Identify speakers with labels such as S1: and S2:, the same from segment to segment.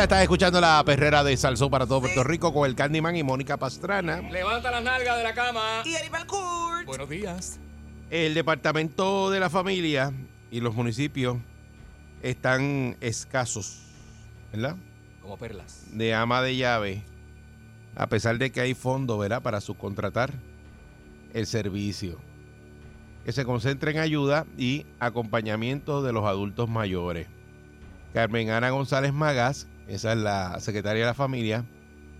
S1: Mañana.
S2: Estás escuchando la perrera de Salsó para todo Puerto Rico con el Candyman y Mónica Pastrana.
S1: Levanta las nalgas de la cama.
S3: Y Aníbal Court.
S1: Buenos días.
S2: El departamento de la familia y los municipios están escasos, ¿verdad?
S1: Como perlas.
S2: De ama de llave, a pesar de que hay fondos, ¿verdad? Para subcontratar el servicio. Que se concentre en ayuda y acompañamiento de los adultos mayores. Carmen Ana González Magas, esa es la secretaria de la familia,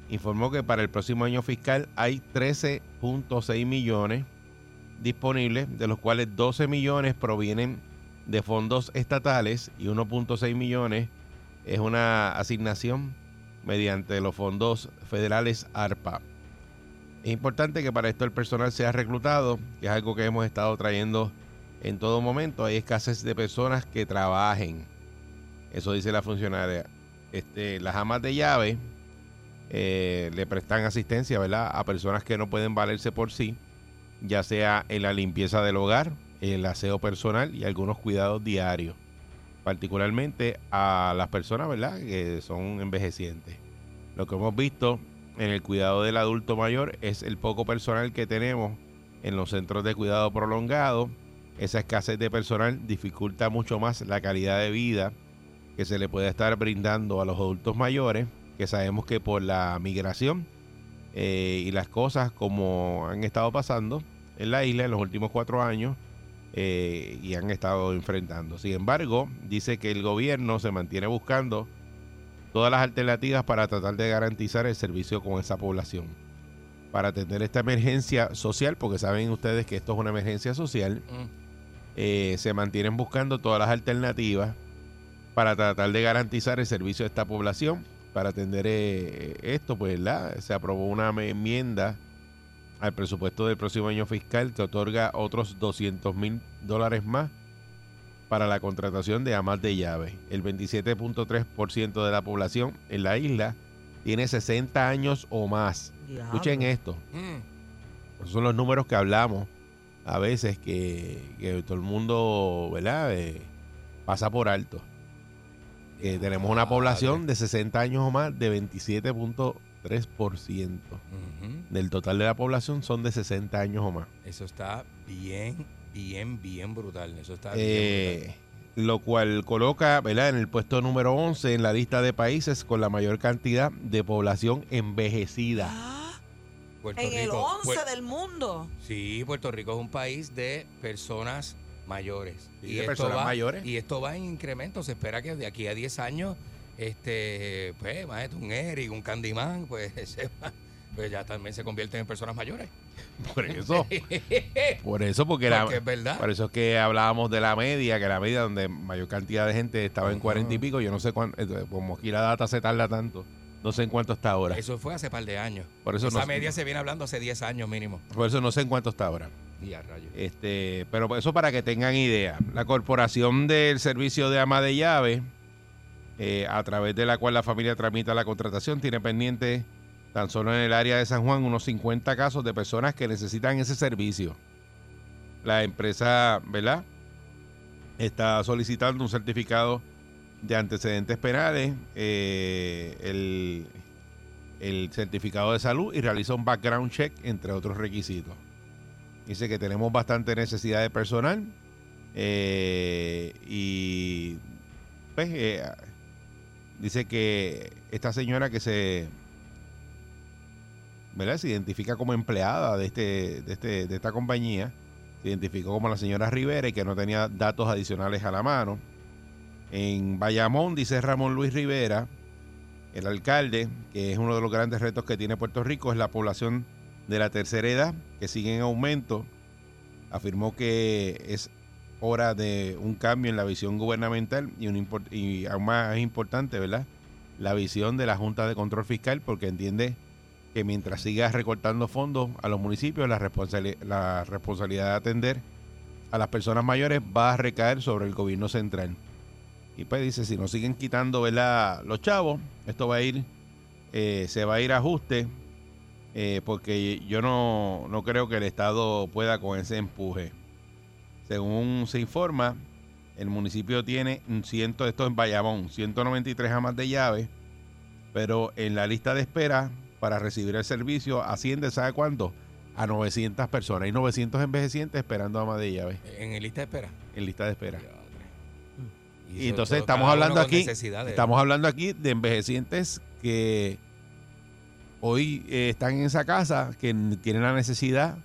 S2: informó que para el próximo año fiscal hay 13.6 millones disponibles, de los cuales 12 millones provienen de fondos estatales y 1.6 millones es una asignación mediante los fondos federales ARPA. Es importante que para esto el personal sea reclutado, que es algo que hemos estado trayendo en todo momento. Hay escasez de personas que trabajen. Eso dice la funcionaria. Este, las amas de llave eh, le prestan asistencia ¿verdad? a personas que no pueden valerse por sí, ya sea en la limpieza del hogar, el aseo personal y algunos cuidados diarios, particularmente a las personas ¿verdad? que son envejecientes. Lo que hemos visto en el cuidado del adulto mayor es el poco personal que tenemos en los centros de cuidado prolongado. Esa escasez de personal dificulta mucho más la calidad de vida que se le puede estar brindando a los adultos mayores, que sabemos que por la migración eh, y las cosas como han estado pasando en la isla en los últimos cuatro años eh, y han estado enfrentando. Sin embargo, dice que el gobierno se mantiene buscando todas las alternativas para tratar de garantizar el servicio con esa población. Para atender esta emergencia social, porque saben ustedes que esto es una emergencia social, eh, se mantienen buscando todas las alternativas para tratar de garantizar el servicio de esta población. Para atender eh, esto, pues ¿verdad? se aprobó una enmienda al presupuesto del próximo año fiscal que otorga otros 200 mil dólares más para la contratación de amas de llave. El 27.3% de la población en la isla tiene 60 años o más. Escuchen esto. Esos son los números que hablamos a veces que, que todo el mundo, ¿verdad? Eh, pasa por alto. Eh, tenemos una población de 60 años o más de 27.3%. Del total de la población son de 60 años o más.
S1: Eso está bien, bien, bien brutal. Eso está
S2: Eh, lo cual coloca, ¿verdad? En el puesto número 11 en la lista de países con la mayor cantidad de población envejecida.
S3: Ah,
S1: Puerto
S3: en el
S1: Rico,
S3: 11
S1: Puer-
S3: del mundo.
S1: Sí, Puerto Rico es un país de personas mayores.
S2: Sí, de personas
S1: va,
S2: mayores.
S1: Y esto va en incremento. Se espera que de aquí a 10 años, este, pues, un Eric, un Candyman, pues, se va- pues ya también se convierten en personas mayores.
S2: Por eso. Por eso, porque, la,
S1: Porque es verdad.
S2: por eso es que hablábamos de la media, que la media donde mayor cantidad de gente estaba en 40 y pico, yo no sé cuánto, como aquí la data se tarda tanto, no sé en cuánto está ahora.
S1: Eso fue hace par de años.
S2: Por eso
S1: Esa
S2: no-
S1: media se viene hablando hace 10 años mínimo.
S2: Por eso no sé en cuánto está ahora. Este, pero eso para que tengan idea. La Corporación del Servicio de Ama de Llave, eh, a través de la cual la familia tramita la contratación, tiene pendiente tan solo en el área de San Juan unos 50 casos de personas que necesitan ese servicio. La empresa, ¿verdad? Está solicitando un certificado de antecedentes penales, eh, el, el certificado de salud y realiza un background check, entre otros requisitos. Dice que tenemos bastante necesidad de personal eh, y pues, eh, dice que esta señora que se ¿verdad? se identifica como empleada de este, de este, de esta compañía, se identificó como la señora Rivera y que no tenía datos adicionales a la mano. En Bayamón, dice Ramón Luis Rivera, el alcalde, que es uno de los grandes retos que tiene Puerto Rico, es la población de la tercera edad, que sigue en aumento. Afirmó que es hora de un cambio en la visión gubernamental y, un aún más importante, ¿verdad? La visión de la Junta de Control Fiscal, porque entiende que mientras siga recortando fondos a los municipios, la responsabilidad de atender a las personas mayores va a recaer sobre el gobierno central. Y pues dice, si nos siguen quitando ¿verdad? los chavos, esto va a ir, eh, se va a ir a ajuste, eh, porque yo no, no creo que el Estado pueda con ese empuje. Según se informa, el municipio tiene un ciento, esto en Bayamón, 193 amas de llave, pero en la lista de espera para recibir el servicio asciende, ¿sabe cuánto? A 900 personas. Hay 900 envejecientes esperando amas de llave
S1: En el lista de espera.
S2: en lista de espera.
S1: Y
S2: Y entonces estamos hablando aquí, estamos hablando aquí de envejecientes que hoy eh, están en esa casa, que tienen la necesidad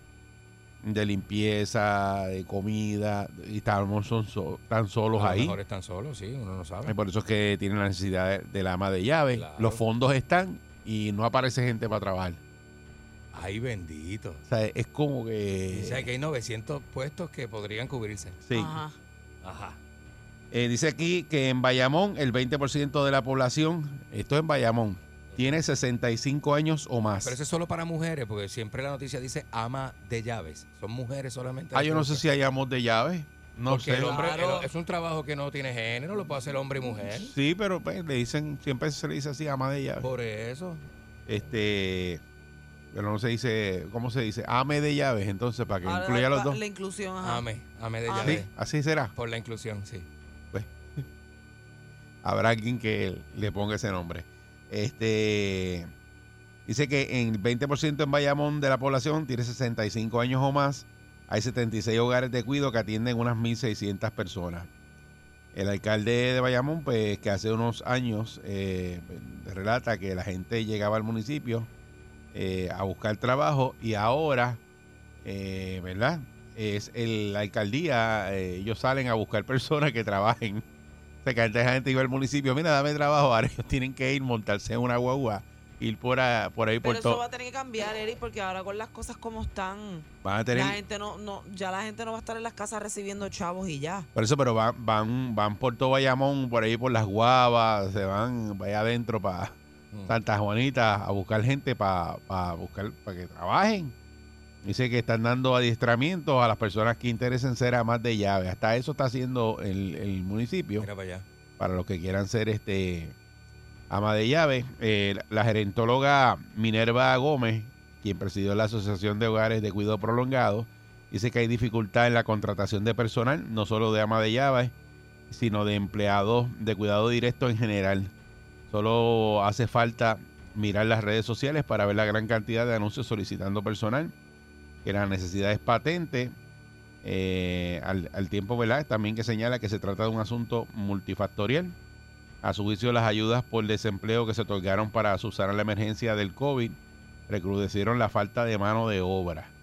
S2: de limpieza, de comida, y estamos son so- tan solos
S1: A lo
S2: ahí.
S1: mejor están solos, sí, uno no sabe.
S2: Eh, Por eso es que tienen la necesidad de, de la ama de llave.
S1: Claro.
S2: Los fondos están y no aparece gente para trabajar.
S1: Ay, bendito.
S2: O sea, es como que...
S1: Dice que hay 900 puestos que podrían cubrirse.
S2: sí.
S3: Ajá.
S1: Ajá.
S2: Eh, dice aquí que en Bayamón el 20% de la población, esto en Bayamón, tiene 65 años o más.
S1: Pero eso es solo para mujeres, porque siempre la noticia dice ama de llaves. Son mujeres solamente.
S2: Ah, yo no sé si hay amos de llave. No
S1: Porque
S2: sé.
S1: el hombre
S3: Claro.
S1: el- es un trabajo que no tiene género, lo puede hacer hombre y mujer.
S2: Sí, pero pues, le dicen, siempre se le dice así, ama de llave.
S1: Por eso.
S2: Este, pero no se dice, ¿cómo se dice? Ame de llaves, entonces, para que
S3: Ahora
S2: incluya a los dos.
S3: la inclusión, ajá.
S1: Ame, ame de
S3: Ame.
S2: Sí,
S1: llaves.
S2: así será.
S1: Por la inclusión, sí.
S2: Habrá alguien que le ponga ese nombre. Este dice que en el 20% en Bayamón de la población tiene 65 años o más. Hay 76 hogares de cuido que atienden unas 1.600 personas. El alcalde de Bayamón, pues que hace unos años eh, relata que la gente llegaba al municipio eh, a buscar trabajo y ahora, eh, ¿verdad? Es el, la alcaldía, ellos salen a buscar personas que trabajen. Sea, que antes la gente iba al municipio, mira, dame trabajo, ahora ellos tienen que ir, montarse en una guagua, ir por, a- por ahí
S3: Pero
S2: por
S3: eso
S2: todo.
S3: va a tener que cambiar, Eric, porque ahora con las cosas como están,
S2: Van a tener,
S3: la gente no, no, ya la gente no va a estar en las casas recibiendo chavos y ya.
S2: por eso, pero van, van, van por todo Bayamón, por ahí por las guavas, se van allá adentro para
S1: Mm.
S2: Santa Juanita a buscar gente para buscar para que trabajen. Dice que están dando adiestramientos a las personas que interesen ser amas de llave. Hasta eso está haciendo el, el municipio
S1: Mira para allá.
S2: para los que quieran ser este ama de llave. Eh, la gerentóloga Minerva Gómez, quien presidió la Asociación de Hogares de Cuidado Prolongado, dice que hay dificultad en la contratación de personal, no solo de ama de llave, sino de empleados de cuidado directo en general. Solo hace falta mirar las redes sociales para ver la gran cantidad de anuncios solicitando personal, que la necesidad es patente. eh, al, al tiempo, ¿verdad? También que señala que se trata de un asunto multifactorial. A su juicio, las ayudas por desempleo que se otorgaron para subsanar la emergencia del COVID recrudecieron la falta de mano de obra.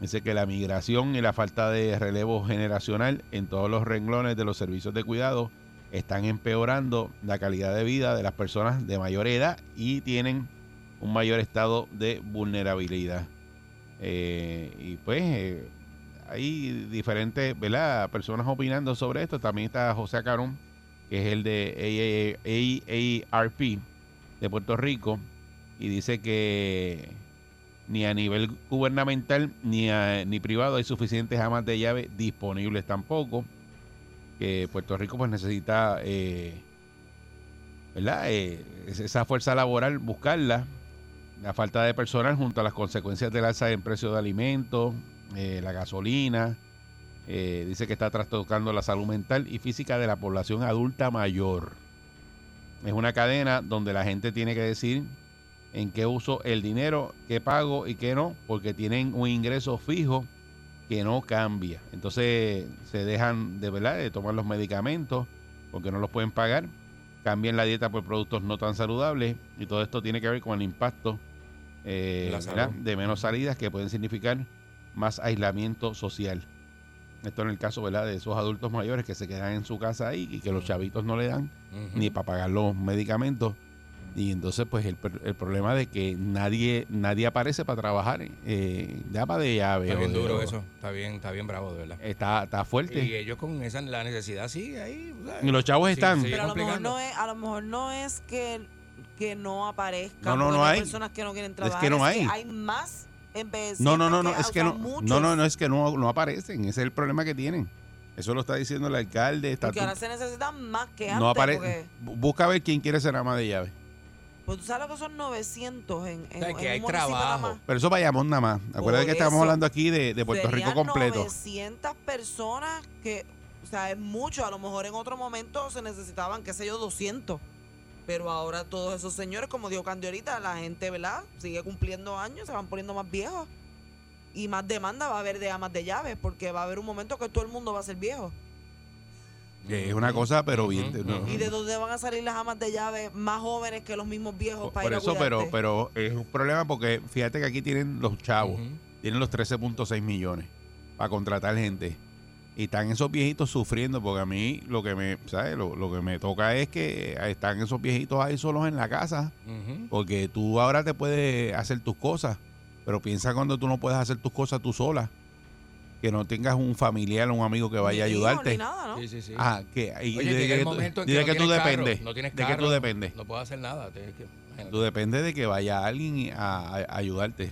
S2: Dice que la migración y la falta de relevo generacional en todos los renglones de los servicios de cuidado están empeorando la calidad de vida de las personas de mayor edad y tienen un mayor estado de vulnerabilidad. Eh, y pues eh, hay diferentes personas opinando sobre esto. También está José Acarón, que es el de AARP de Puerto Rico, y dice que ni a nivel gubernamental ni, a- ni privado hay suficientes amas de llave disponibles tampoco. Que Puerto Rico pues necesita, eh, ¿verdad? Eh, es- esa fuerza laboral, buscarla. La falta de personal junto a las consecuencias del alza en precio de alimentos, eh, la gasolina. eh, dice que está trastocando la salud mental y física de la población adulta mayor. Es una cadena donde la gente tiene que decir en qué uso el dinero, qué pago y qué no, porque tienen un ingreso fijo que no cambia. Entonces se dejan de verdad de tomar los medicamentos porque no los pueden pagar. Cambien la dieta por productos no tan saludables y todo esto tiene que ver con el impacto eh, de menos salidas que pueden significar más aislamiento social. Esto en el caso ¿verdad? de esos adultos mayores que se quedan en su casa ahí y que los chavitos no le dan ni para pagar los medicamentos. Y entonces, pues, el, el problema de que nadie nadie aparece para trabajar, eh, llama de llave.
S1: Está bien
S2: de-
S1: duro eso. Está bien, está bien bravo, de verdad.
S2: Está, está fuerte.
S1: Y ellos con esa la necesidad sigue ahí. ¿sabes?
S2: Y los chavos
S1: Sí,
S2: están.
S3: Pero a lo mejor no es, a lo mejor no es que, que no aparezcan.
S2: No, no, no hay.
S3: personas que no quieren
S2: Es
S3: trabajar.
S2: que no
S3: es
S2: hay.
S3: hay más envejecientes.
S2: No, no, no, no,
S3: que-
S2: es que no,
S3: muchos.
S2: no, no, no, es que no, no aparecen. Ese es el problema que tienen. Eso lo está diciendo el alcalde. Está
S3: Porque ahora se necesitan más que antes.
S2: no aparece.
S3: porque,
S2: Busca ver quién quiere ser ama de llave.
S3: Pues tú sabes lo que son 900 en, en,
S1: O sea,
S3: en
S1: que hay
S3: un municipio nada
S1: trabajo.
S3: más.
S2: Pero eso Bayamón nada más. Acuérdate
S3: Por
S2: que estamos
S3: eso.
S2: hablando aquí de, de Puerto Rico
S3: Serían
S2: completo.
S3: 900 personas que, o sea, es mucho. A lo mejor en otro momento se necesitaban, qué sé yo, 200. Pero ahora todos esos señores, como dijo Candy ahorita, la gente, ¿verdad? Sigue cumpliendo años, se van poniendo más viejos. Y más demanda va a haber de amas de llaves, porque va a haber un momento que todo el mundo va a ser viejo.
S2: Que es una cosa, pero bien. No-.
S3: ¿Y de dónde van a salir las amas de llaves más jóvenes que los mismos viejos para
S2: por
S3: ir a
S2: eso, pero, pero es un problema porque fíjate que aquí tienen los chavos.
S1: Ujú.
S2: tienen los 13.6 millones para contratar gente. Y están esos viejitos sufriendo, porque a mí lo que me, ¿sabes? Lo, lo que me toca es que están esos viejitos ahí solos en la casa, porque tú ahora te puedes hacer tus cosas, pero piensa cuando tú no puedes hacer tus cosas tú sola, que no tengas un familiar o un amigo que vaya a ayudarte.
S3: Ni nada, ¿no?
S1: Sí, sí, sí.
S2: Ah, que, y
S1: Oye,
S2: de,
S1: llega
S2: que
S1: el
S2: tú-
S1: momento en que
S2: de
S1: no
S2: que tú
S1: tienes carro,
S2: dependes.
S1: no tienes
S2: de que tú
S1: carro,
S2: dependes.
S1: No puedo hacer nada. tienes que- imagínate.
S2: Tú dependes de que vaya alguien a, a- a ayudarte.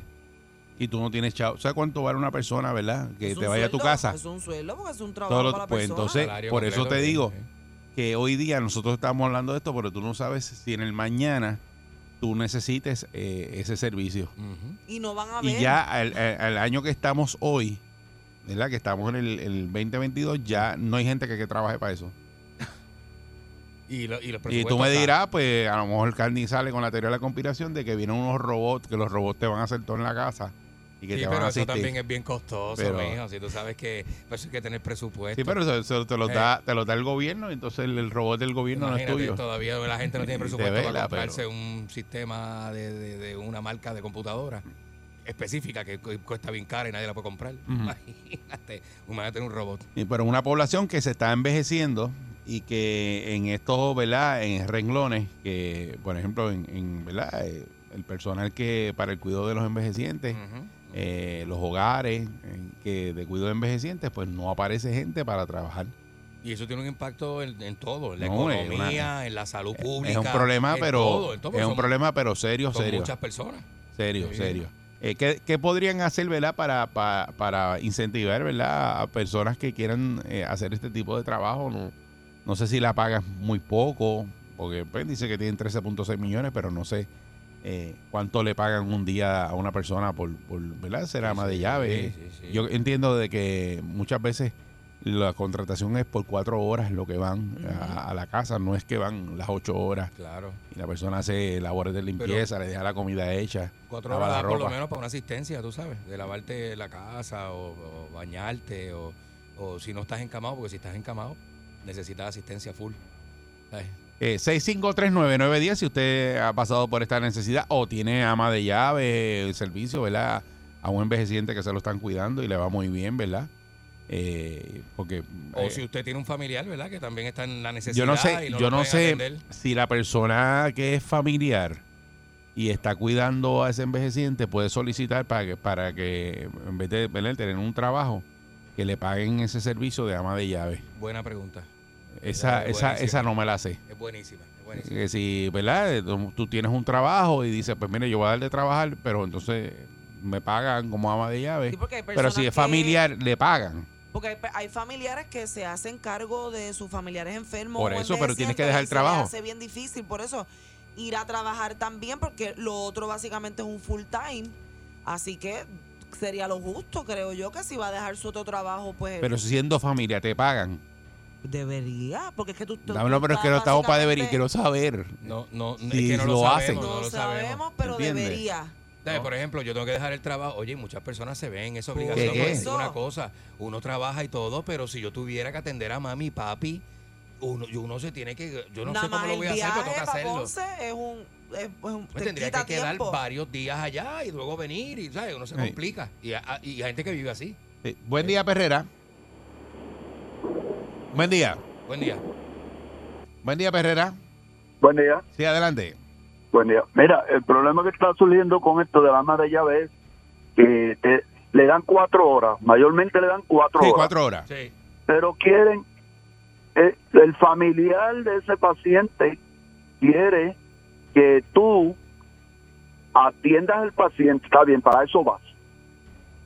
S2: Y tú no tienes chavo. ¿Sabes cuánto vale una persona, verdad? Que te vaya a tu casa.
S3: Es un sueldo porque es un trabajo para la
S2: pues,
S3: persona.
S2: entonces,
S1: Salario
S2: por eso te digo, que hoy día nosotros estamos hablando de esto, pero tú no sabes si en el mañana tú necesites eh, ese servicio.
S3: Y no van a ver.
S2: Y ya al, al- al año que estamos hoy, ¿verdad? Que estamos en el, el 2022, ya no hay gente que, que trabaje para eso.
S1: Y, lo- y los
S2: Y tú me dirás, pues a lo mejor el Carni sale con la teoría de la conspiración de que vienen unos robots, que los robots te van a hacer todo en la casa y que
S1: Sí,
S2: te van
S1: pero
S2: a
S1: eso también es bien costoso,
S2: Pero-
S1: mijo. Si tú sabes que por eso hay que tener presupuesto.
S2: Sí, pero eso, eso te, lo
S1: Eh.
S2: da, te lo da el gobierno, entonces el, el robot del gobierno no es tuyo.
S1: Todavía la gente no tiene presupuesto
S2: vela,
S1: para comprarse
S2: pero-
S1: un sistema de, de- de una marca de computadora específica que cu- cuesta bien cara y nadie la puede comprar. Imagínate, imagínate un robot.
S2: Y, pero una población que se está envejeciendo y que en estos, ¿verdad? En renglones, que por ejemplo, en, en, ¿verdad? Eh, el personal que para el cuidado de los envejecientes, eh, los hogares en que de cuidado de envejecientes, pues no aparece gente para trabajar.
S1: Y eso tiene un impacto en, en todo, en la
S2: No,
S1: economía, en la salud pública.
S2: es un problema,
S1: en
S2: pero
S1: todo, en todo,
S2: es un
S1: son-
S2: problema, pero serio,
S1: son
S2: serio,
S1: muchas personas.
S2: serio,
S1: Sí.
S2: serio. Eh, ¿qué, qué podrían hacer, verdad, para, para, para incentivar, verdad, a personas que quieran eh, hacer este tipo de trabajo? No, no sé si la pagan muy poco, porque pues, dice que tienen 13.6 millones, pero no sé eh, cuánto le pagan un día a una persona por, por ¿verdad? ser ama de
S1: Sí,
S2: llave.
S1: sí, sí.
S2: Yo entiendo de que muchas veces la contratación es por cuatro horas lo que van a, a la casa, no es que van las ocho horas
S1: Claro.
S2: y la persona hace labores de limpieza, le deja la comida hecha.
S1: Cuatro horas
S2: la
S1: por lo menos para una asistencia, tú sabes, de lavarte la casa o, o bañarte o, o si no estás encamado, porque si estás encamado necesitas asistencia full. ¿sabes?
S2: Eh, 6539910 si usted ha pasado por esta necesidad o tiene ama de llave, el servicio, ¿verdad? A un envejeciente que se lo están cuidando y le va muy bien, ¿verdad? Eh, porque
S1: O
S2: eh,
S1: si usted tiene un familiar, ¿verdad? Que también está en la necesidad.
S2: yo no sé,
S1: y no
S2: yo no sé
S1: atender.
S2: si la persona que es familiar y está cuidando a ese envejeciente puede solicitar para que, para que en vez de ¿verdad? tener un trabajo, que le paguen ese servicio de ama de llave.
S1: Buena pregunta.
S2: Esa,
S1: Es
S2: esa, esa no me la sé.
S1: Es buenísima, es buenísima.
S2: Que si, ¿verdad? Tú, tú tienes un trabajo y dices, pues mire, yo voy a dar de trabajar, pero entonces me pagan como ama de llave.
S3: Sí,
S2: pero si es
S3: que-
S2: familiar, le pagan.
S3: Porque hay, hay familiares que se hacen cargo de sus familiares enfermos.
S2: Por
S3: o
S2: eso, pero tienes que dejar el
S3: se
S2: trabajo.
S3: les hace bien difícil, por eso ir a trabajar también, porque lo otro básicamente es un full time. Así que sería lo justo, creo yo, que si va a dejar su otro trabajo, pues
S2: Pero siendo familia, te pagan.
S3: debería. Porque es que tú. tú-
S2: No, no, pero es que no estamos para deber y
S3: básicamente-
S2: quiero saber.
S1: No, no,
S2: Si
S1: es que no lo,
S2: lo
S1: sabemos,
S2: hacen.
S1: no
S3: No,
S1: lo
S3: sabemos,
S1: sabemos.
S3: pero
S2: ¿Entiendes?
S3: debería.
S1: ¿Sabes? Por ejemplo, yo tengo que dejar el trabajo. Oye, muchas personas se ven esa obligación.
S2: ¿Qué?
S1: te digo una cosa, uno trabaja y todo, pero si yo tuviera que atender a mami y papi, uno, uno se tiene que. Yo no
S3: Nada
S1: sé cómo lo voy a hacer, pero tengo que hacerlo.
S3: Ponce es un... Es, es
S1: Pues
S3: te
S1: tendría
S3: quita
S1: que quedar
S3: tiempo.
S1: varios días allá y luego venir y ¿sabes? uno se
S2: Sí.
S1: complica. Y, a- y hay gente que vive así.
S2: Sí. Buen día, Perrera. Buen día.
S1: Buen día.
S2: Buen día, Perrera.
S4: Buen día.
S2: Sí, adelante.
S4: Buen día. Mira, el problema que está surgiendo con esto de la ama de llave es que te- le dan cuatro horas, mayormente le dan cuatro
S2: Sí,
S4: horas,
S2: cuatro horas.
S1: Sí.
S4: pero quieren, eh, el familiar de ese paciente quiere que tú atiendas al paciente, está bien, para eso vas,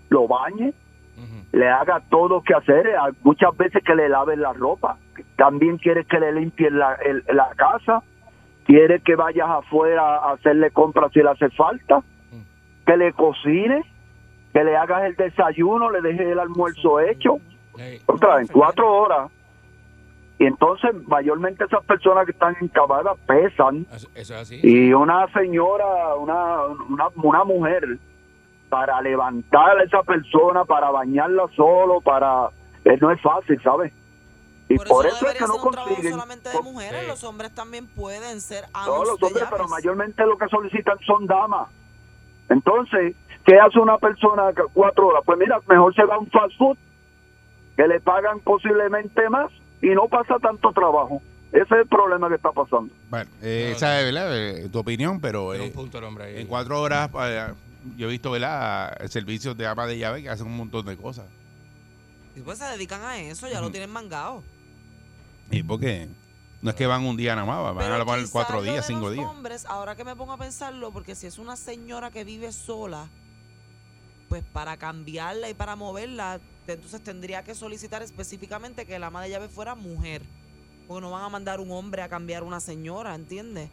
S4: lo bañes, le haga todo lo que hacer, muchas veces que le laven la ropa, también quiere que le limpien la, el- la casa, quiere que vayas afuera a hacerle compras si le hace falta, que le cocine, que le hagas el desayuno, le dejes el almuerzo hecho, otra en cuatro horas. Y entonces, mayormente esas personas que están encamadas pesan
S1: Eso, eso es así.
S4: y una señora, una, una, una mujer, para levantar a esa persona, para bañarla solo, para... eh, no es fácil, ¿sabes? Y
S3: Por,
S4: por,
S3: eso,
S4: es
S3: debería
S4: que no
S3: ser un trabajo
S4: consiguen...
S3: solamente de mujeres.
S1: Sí.
S3: Los hombres también pueden ser amos
S4: todos los
S3: de
S4: hombres, pero mayormente lo que solicitan son damas. Entonces, ¿qué hace una persona que cuatro horas? Pues mira, mejor se va a un fast food, que le pagan posiblemente más y no pasa tanto trabajo. Ese es el problema que está pasando.
S2: Bueno, eh,
S1: No,
S2: esa es ¿verdad? Eh, tu opinión, pero eh,
S1: un punto el hombre ahí.
S2: en cuatro horas eh, yo he visto ¿verdad? servicios de ama de llave que hacen un montón de cosas.
S3: Y pues se dedican a eso, ya lo tienen mangado.
S2: ¿Y por qué? No es que van un día nada más, van a
S3: quizás
S2: cuatro días, cinco
S3: los
S2: días.
S3: hombres, ahora que me pongo a pensarlo, porque si es una señora que vive sola, pues para cambiarla y para moverla, entonces tendría que solicitar específicamente que la ama de llave fuera mujer. Porque no van a mandar un hombre a cambiar una señora, ¿entiendes?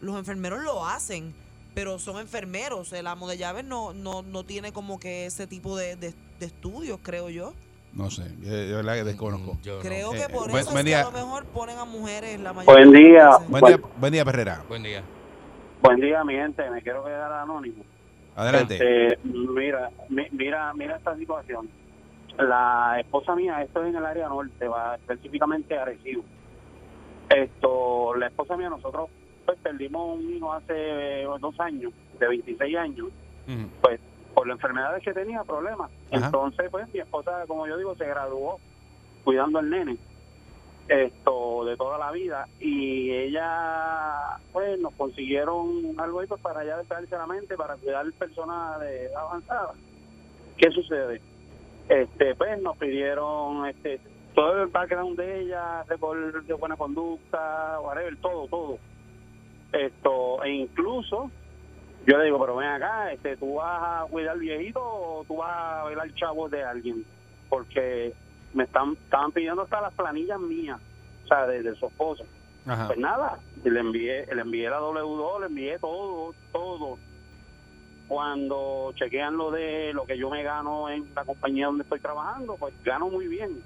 S3: Los enfermeros lo hacen, pero son enfermeros. El amo de llaves no, no, no tiene como que ese tipo de, de- de estudios, creo yo.
S2: No sé, yo, yo la que desconozco.
S1: Mm, Yo.
S3: Creo que por
S2: buen-
S3: eso
S2: buen
S3: es que
S2: día.
S3: a lo mejor ponen a mujeres la mayoría.
S4: Buen día.
S3: veces.
S2: Buen día, buen día, Perrera.
S1: Buen día.
S4: Buen día, mi gente. Me quiero quedar anónimo.
S2: Adelante.
S4: Este, mira, mi- mira, mira esta situación. La esposa mía, esto es en el área norte, va específicamente a Arecibo. Esto, la esposa mía, nosotros pues perdimos un hijo hace eh, dos años, de 26 años, pues por las enfermedades que tenía, problemas.
S2: Ajá.
S4: Entonces, pues mi esposa, como yo digo, se graduó cuidando al nene esto de toda la vida y ella pues nos consiguieron algo ahí pues, para ya despejarse la mente para cuidar personas de avanzada ¿qué sucede? este pues nos pidieron este todo el background de ella récord de buena conducta whatever todo todo esto e incluso yo le digo pero ven acá este tú vas a cuidar viejito o tú vas a velar chavos de alguien porque me están estaban pidiendo hasta las planillas mías, o sea, de, de su esposo.
S2: Ajá.
S4: Pues nada, le envié, le envié la W2, le envié todo, todo. Cuando chequean lo de lo que yo me gano en la compañía donde estoy trabajando, pues gano muy bien.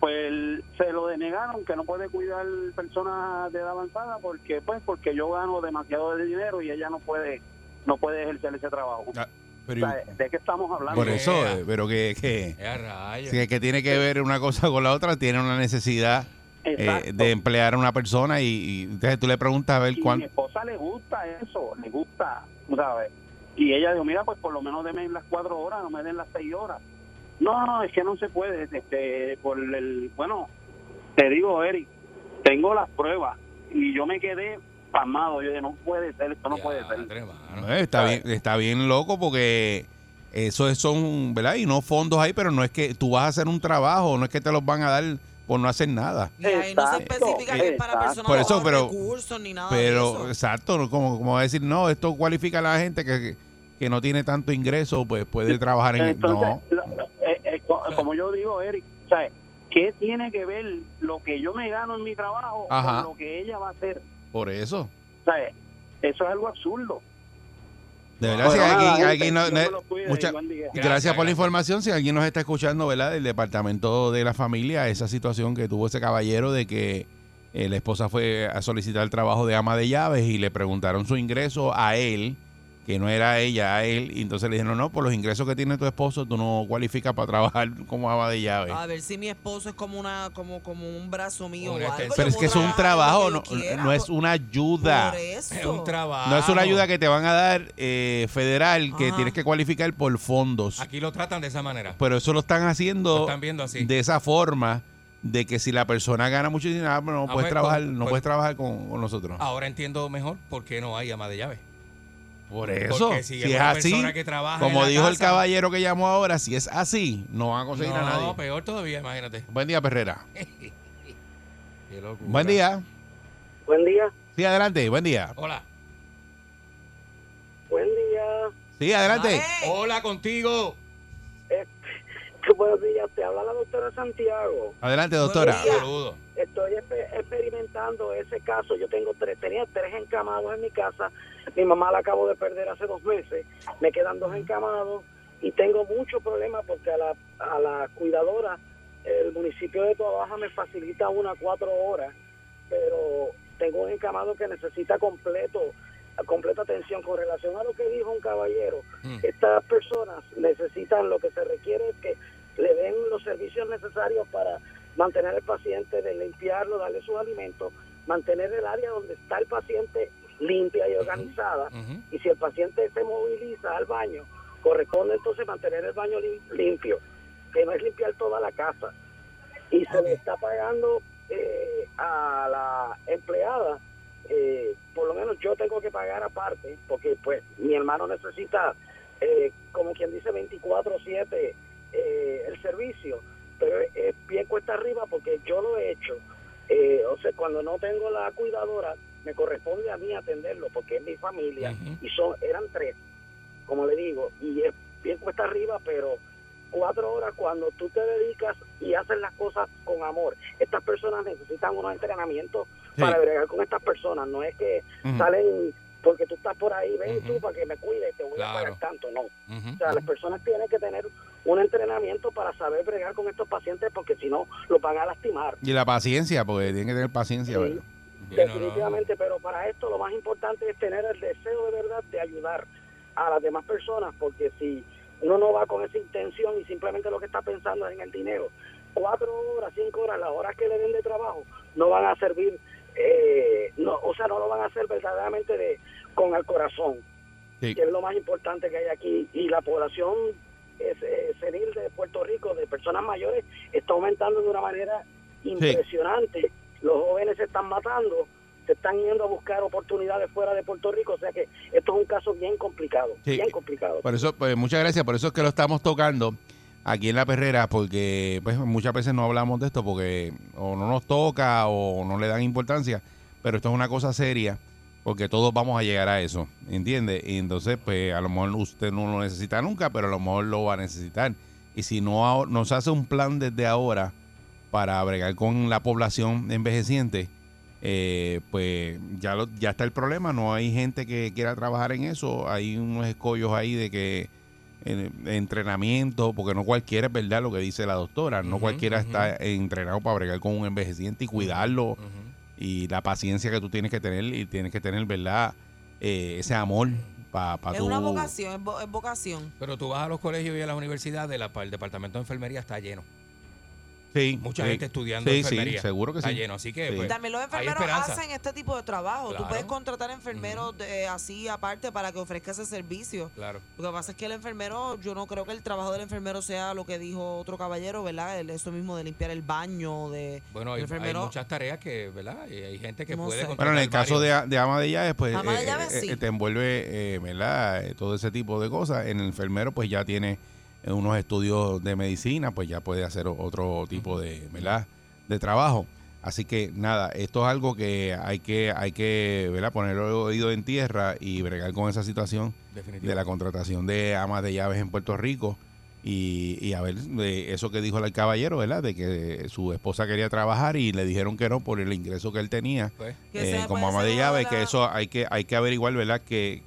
S4: Pues se lo denegaron que no puede cuidar personas de edad avanzada porque pues porque yo gano demasiado de dinero y ella no puede no puede ejercer ese trabajo.
S2: Ah,
S4: O
S2: Pero,
S4: sea, ¿De qué estamos hablando?
S2: por eso, eh, pero que, que,
S1: a
S2: que, que tiene que ver una cosa con la otra, tiene una necesidad eh, de emplear a una persona y, y entonces tú le preguntas a ver
S4: y mi
S2: cuánto.
S4: esposa le gusta eso, le gusta, ¿sabes? Y ella dijo, mira, pues por lo menos denme las cuatro horas, no me den las seis horas. No, no, es que no se puede, este, por el, bueno, te digo, Eric, tengo las pruebas y yo me quedé pasmado, yo dije, no puede ser, esto no
S1: Ya,
S4: puede ser.
S2: está bien, está bien loco porque eso es- son, ¿verdad? Y no fondos ahí, pero no es que tú vas a hacer un trabajo, no es que te los van a dar por no hacer nada.
S3: Y ahí no se
S4: Exacto,
S3: especifica que es para
S4: exacto.
S3: personas
S2: Por eso,
S3: con
S2: pero-
S3: recursos ni nada de
S2: Pero,
S3: eso.
S2: exacto, no como, como decir, no, esto cualifica a la gente que, que no tiene tanto ingreso, pues puede trabajar en...
S4: Entonces,
S2: no,
S4: lo- eh, eh, co- como yo digo, Eric, ¿sabes? ¿Qué tiene que ver lo que yo me gano en mi trabajo
S2: Ajá.
S4: con lo que ella va a hacer?
S2: Por eso.
S4: ¿Sabes? Eso es algo absurdo.
S2: De verdad,
S4: Bueno,
S2: si
S4: nada,
S2: alguien,
S4: gente,
S2: alguien no- no-
S4: cuide
S2: mucha- gracias,
S1: Gracias,
S2: por la información. Si alguien nos está escuchando, ¿verdad? Del departamento de la familia, esa situación que tuvo ese caballero de que eh, la esposa fue a solicitar el trabajo de ama de llaves y le preguntaron su ingreso a él, que no era ella, a él, y entonces le dijeron, no, por los ingresos que tiene tu esposo, tú no cualificas para trabajar como ama de llave.
S3: A ver si mi esposo es como una como como un brazo mío o algo.
S2: Pero es que es un
S3: trabajar
S2: trabajo, no,
S3: quiera,
S2: no es una ayuda.
S3: Por eso.
S1: Es un trabajo.
S2: No es una ayuda que te van a dar eh, federal, que
S3: Ajá.
S2: tienes que cualificar por fondos.
S1: Aquí lo tratan de esa manera.
S2: Pero eso lo están haciendo
S1: Lo están viendo así.
S2: de esa forma, de que si la persona gana mucho dinero, ah, no
S1: Ah,
S2: puedes
S1: pues,
S2: trabajar,
S1: con-
S2: no
S1: pues-
S2: puedes trabajar con, con nosotros.
S1: Ahora entiendo mejor por qué no hay ama de llave.
S2: Por eso,
S1: Porque
S2: si,
S1: si es
S2: así,
S1: que trabaja
S2: como dijo el caballero que llamó ahora, si es así, no van a conseguir a
S1: No,
S2: nadie.
S1: peor todavía, imagínate.
S2: Buen día, Perrera.
S1: Qué locura.
S2: Buen día.
S5: Buen día.
S2: Sí, adelante, buen día.
S1: Hola.
S5: Buen día.
S2: Sí, adelante.
S3: Ay,
S1: Hola contigo.
S5: Buenos días. Te habla la doctora Santiago.
S2: Adelante, doctora.
S1: Saludos.
S5: Estoy expe- experimentando ese caso. Yo tengo tres, tenía tres encamados en mi casa. Mi mamá la acabo de perder hace dos meses. Me quedan dos encamados y tengo muchos problemas porque a la, a la cuidadora el municipio de Toabaja me facilita una cuatro horas, pero tengo un encamado que necesita completo completa atención con relación a lo que dijo un caballero.
S1: Mm.
S5: Estas personas necesitan lo que se requiere es que le den los servicios necesarios para mantener al paciente, de limpiarlo, darle sus alimentos, mantener el área donde está el paciente limpia y organizada. Y si el paciente se moviliza al baño, corresponde entonces mantener el baño lim- limpio, que no es limpiar toda la casa. Y se le está pagando eh, a la empleada, eh, por lo menos yo tengo que pagar aparte, porque pues mi hermano necesita, eh, como quien dice, 24/7 eh, el servicio, pero es, es bien cuesta arriba porque yo lo he hecho. Eh, o sea, cuando no tengo la cuidadora, me corresponde a mí atenderlo porque es mi familia y son eran tres, como le digo, y es bien cuesta arriba, pero cuatro horas cuando tú te dedicas y haces las cosas con amor. Estas personas necesitan unos entrenamientos
S2: Sí.
S5: para bregar con estas personas, no es que salen porque tú estás por ahí, ven
S1: Ujú.
S5: tú para que me cuides, te voy
S1: Claro.
S5: a pagar tanto, no. O sea, las personas tienen que tener un entrenamiento para saber bregar con estos pacientes porque si no, los van a lastimar.
S2: Y la paciencia, porque tienen que tener paciencia,
S5: Sí.
S2: ¿verdad?
S5: Definitivamente, pero para esto lo más importante es tener el deseo de verdad de ayudar a las demás personas, porque si uno no va con esa intención y simplemente lo que está pensando es en el dinero, cuatro horas, cinco horas, las horas que le den de trabajo, no van a servir, eh, no, o sea, no lo van a hacer verdaderamente de con el corazón,
S2: Sí.
S5: que es lo más importante que hay aquí. Y la población senil de Puerto Rico, de personas mayores, está aumentando de una manera impresionante. Los jóvenes se están matando, se están yendo a buscar oportunidades fuera de Puerto Rico, o sea que esto es un caso bien complicado,
S2: Sí.
S5: bien complicado.
S2: Por eso, pues muchas gracias, por eso es que lo estamos tocando aquí en la perrera, porque pues muchas veces no hablamos de esto porque o no nos toca o no le dan importancia, pero esto es una cosa seria, porque todos vamos a llegar a eso, ¿entiende? Y entonces, pues a lo mejor usted no lo necesita nunca, pero a lo mejor lo va a necesitar. Y si no nos hace un plan desde ahora para bregar con la población envejeciente, eh, pues ya, lo- ya está el problema. No hay gente que quiera trabajar en eso. Hay unos escollos ahí de que eh, entrenamiento, porque no cualquiera es verdad lo que dice la doctora. No cualquiera está entrenado para bregar con un envejeciente y cuidarlo. Y la paciencia que tú tienes que tener y tienes que tener, ¿verdad? Eh, ese amor para
S3: es
S2: tu...
S3: una vocación, es, vo- es vocación.
S1: Pero tú vas a los colegios y a las universidades, la, el departamento de enfermería está lleno.
S2: Sí,
S1: Mucha
S2: sí.
S1: gente estudiando
S2: Sí,
S1: enfermería.
S2: sí, seguro que
S1: está
S2: sí.
S1: lleno. Así que,
S2: Sí.
S1: pues,
S3: También los enfermeros hacen este tipo de trabajo.
S1: Claro.
S3: Tú puedes contratar enfermeros de, así aparte para que ofrezca ese servicio.
S1: Claro.
S3: Lo que pasa es que el enfermero, yo no creo que el trabajo del enfermero sea lo que dijo otro caballero, ¿verdad? El- eso mismo de limpiar el baño, de...
S1: Bueno, hay,
S3: El enfermero-
S1: hay muchas tareas que, ¿verdad? Y hay gente que
S3: No
S1: puede.
S2: Bueno, en el caso de, de ama de llaves, pues
S3: Ama de
S2: eh,
S3: llaves,
S2: eh,
S3: sí.
S2: eh, te envuelve, eh, ¿verdad? Todo ese tipo de cosas. En el enfermero, pues ya tiene unos estudios de medicina, pues ya puede hacer otro tipo de, ¿verdad? De trabajo. Así que nada, esto es algo que hay que, hay que, ¿verdad? Poner el oído en tierra y bregar con esa situación de la contratación de amas de llaves en Puerto Rico. Y, y a ver, de eso que dijo el caballero, ¿verdad? De que su esposa quería trabajar y le dijeron que no por el ingreso que él tenía
S1: Pues,
S2: eh, como ama de llave,
S3: una-
S2: que eso hay que hay que averiguar, ¿verdad? Que,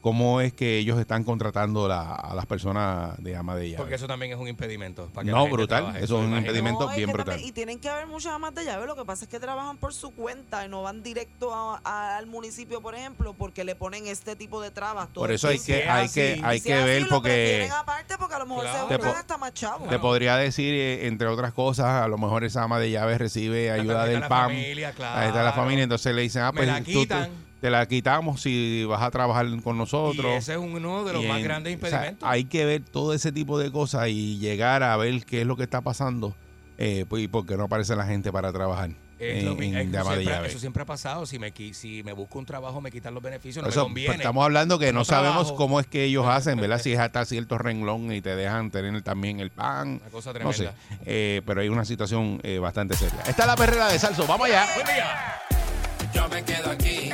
S2: cómo es que ellos están contratando la- a las personas de ama de llave.
S6: Porque eso también es un impedimento. para que la
S2: No, brutal.
S6: trabaje.
S2: Eso es un impedimento
S3: No,
S2: bien brutal.
S3: también- y tienen que haber muchas amas de llave. Lo que pasa es que trabajan por su cuenta y no van directo a- a- al municipio, por ejemplo, porque le ponen este tipo de trabas. todo
S2: Por eso hay que, hay
S6: así.
S2: que, hay
S3: si
S2: que
S3: así,
S2: ver
S3: lo
S2: porque
S3: aparte porque a lo mejor
S6: Claro.
S3: se
S2: Te
S3: hasta más chavos.
S2: te podría decir, eh, entre otras cosas, a lo mejor esa ama de llaves recibe ayuda del
S6: la
S2: PAM.
S6: familia, claro.
S2: Ahí está la familia, entonces le dicen, ah,
S6: Me
S2: pues
S6: la
S2: tú
S6: quitan.
S2: Te la quitamos si vas a trabajar con nosotros.
S6: Y ese es uno de los
S2: Y
S6: más
S2: en-
S6: grandes
S2: o sea,
S6: impedimentos.
S2: hay que ver todo ese tipo de cosas y llegar a ver qué es lo que está pasando eh, pues, y por qué no aparece la gente para trabajar
S6: Es
S2: en,
S6: lo
S2: en de
S6: siempre-. Eso siempre ha pasado. Si me, si me busco un trabajo, me quitan los beneficios, no
S2: Eso,
S6: me
S2: pues,
S6: conviene.
S2: estamos hablando que no,
S6: No
S2: sabemos
S6: trabajo.
S2: cómo es que ellos hacen, ¿verdad? Si es hasta cierto renglón y te dejan tener también el pan.
S6: Una cosa
S2: No sé,
S6: tremenda.
S2: eh, pero hay una situación eh, bastante seria. Esta es la perrera de Salso, vamos allá.
S6: Buen día.
S1: Yo me quedo aquí,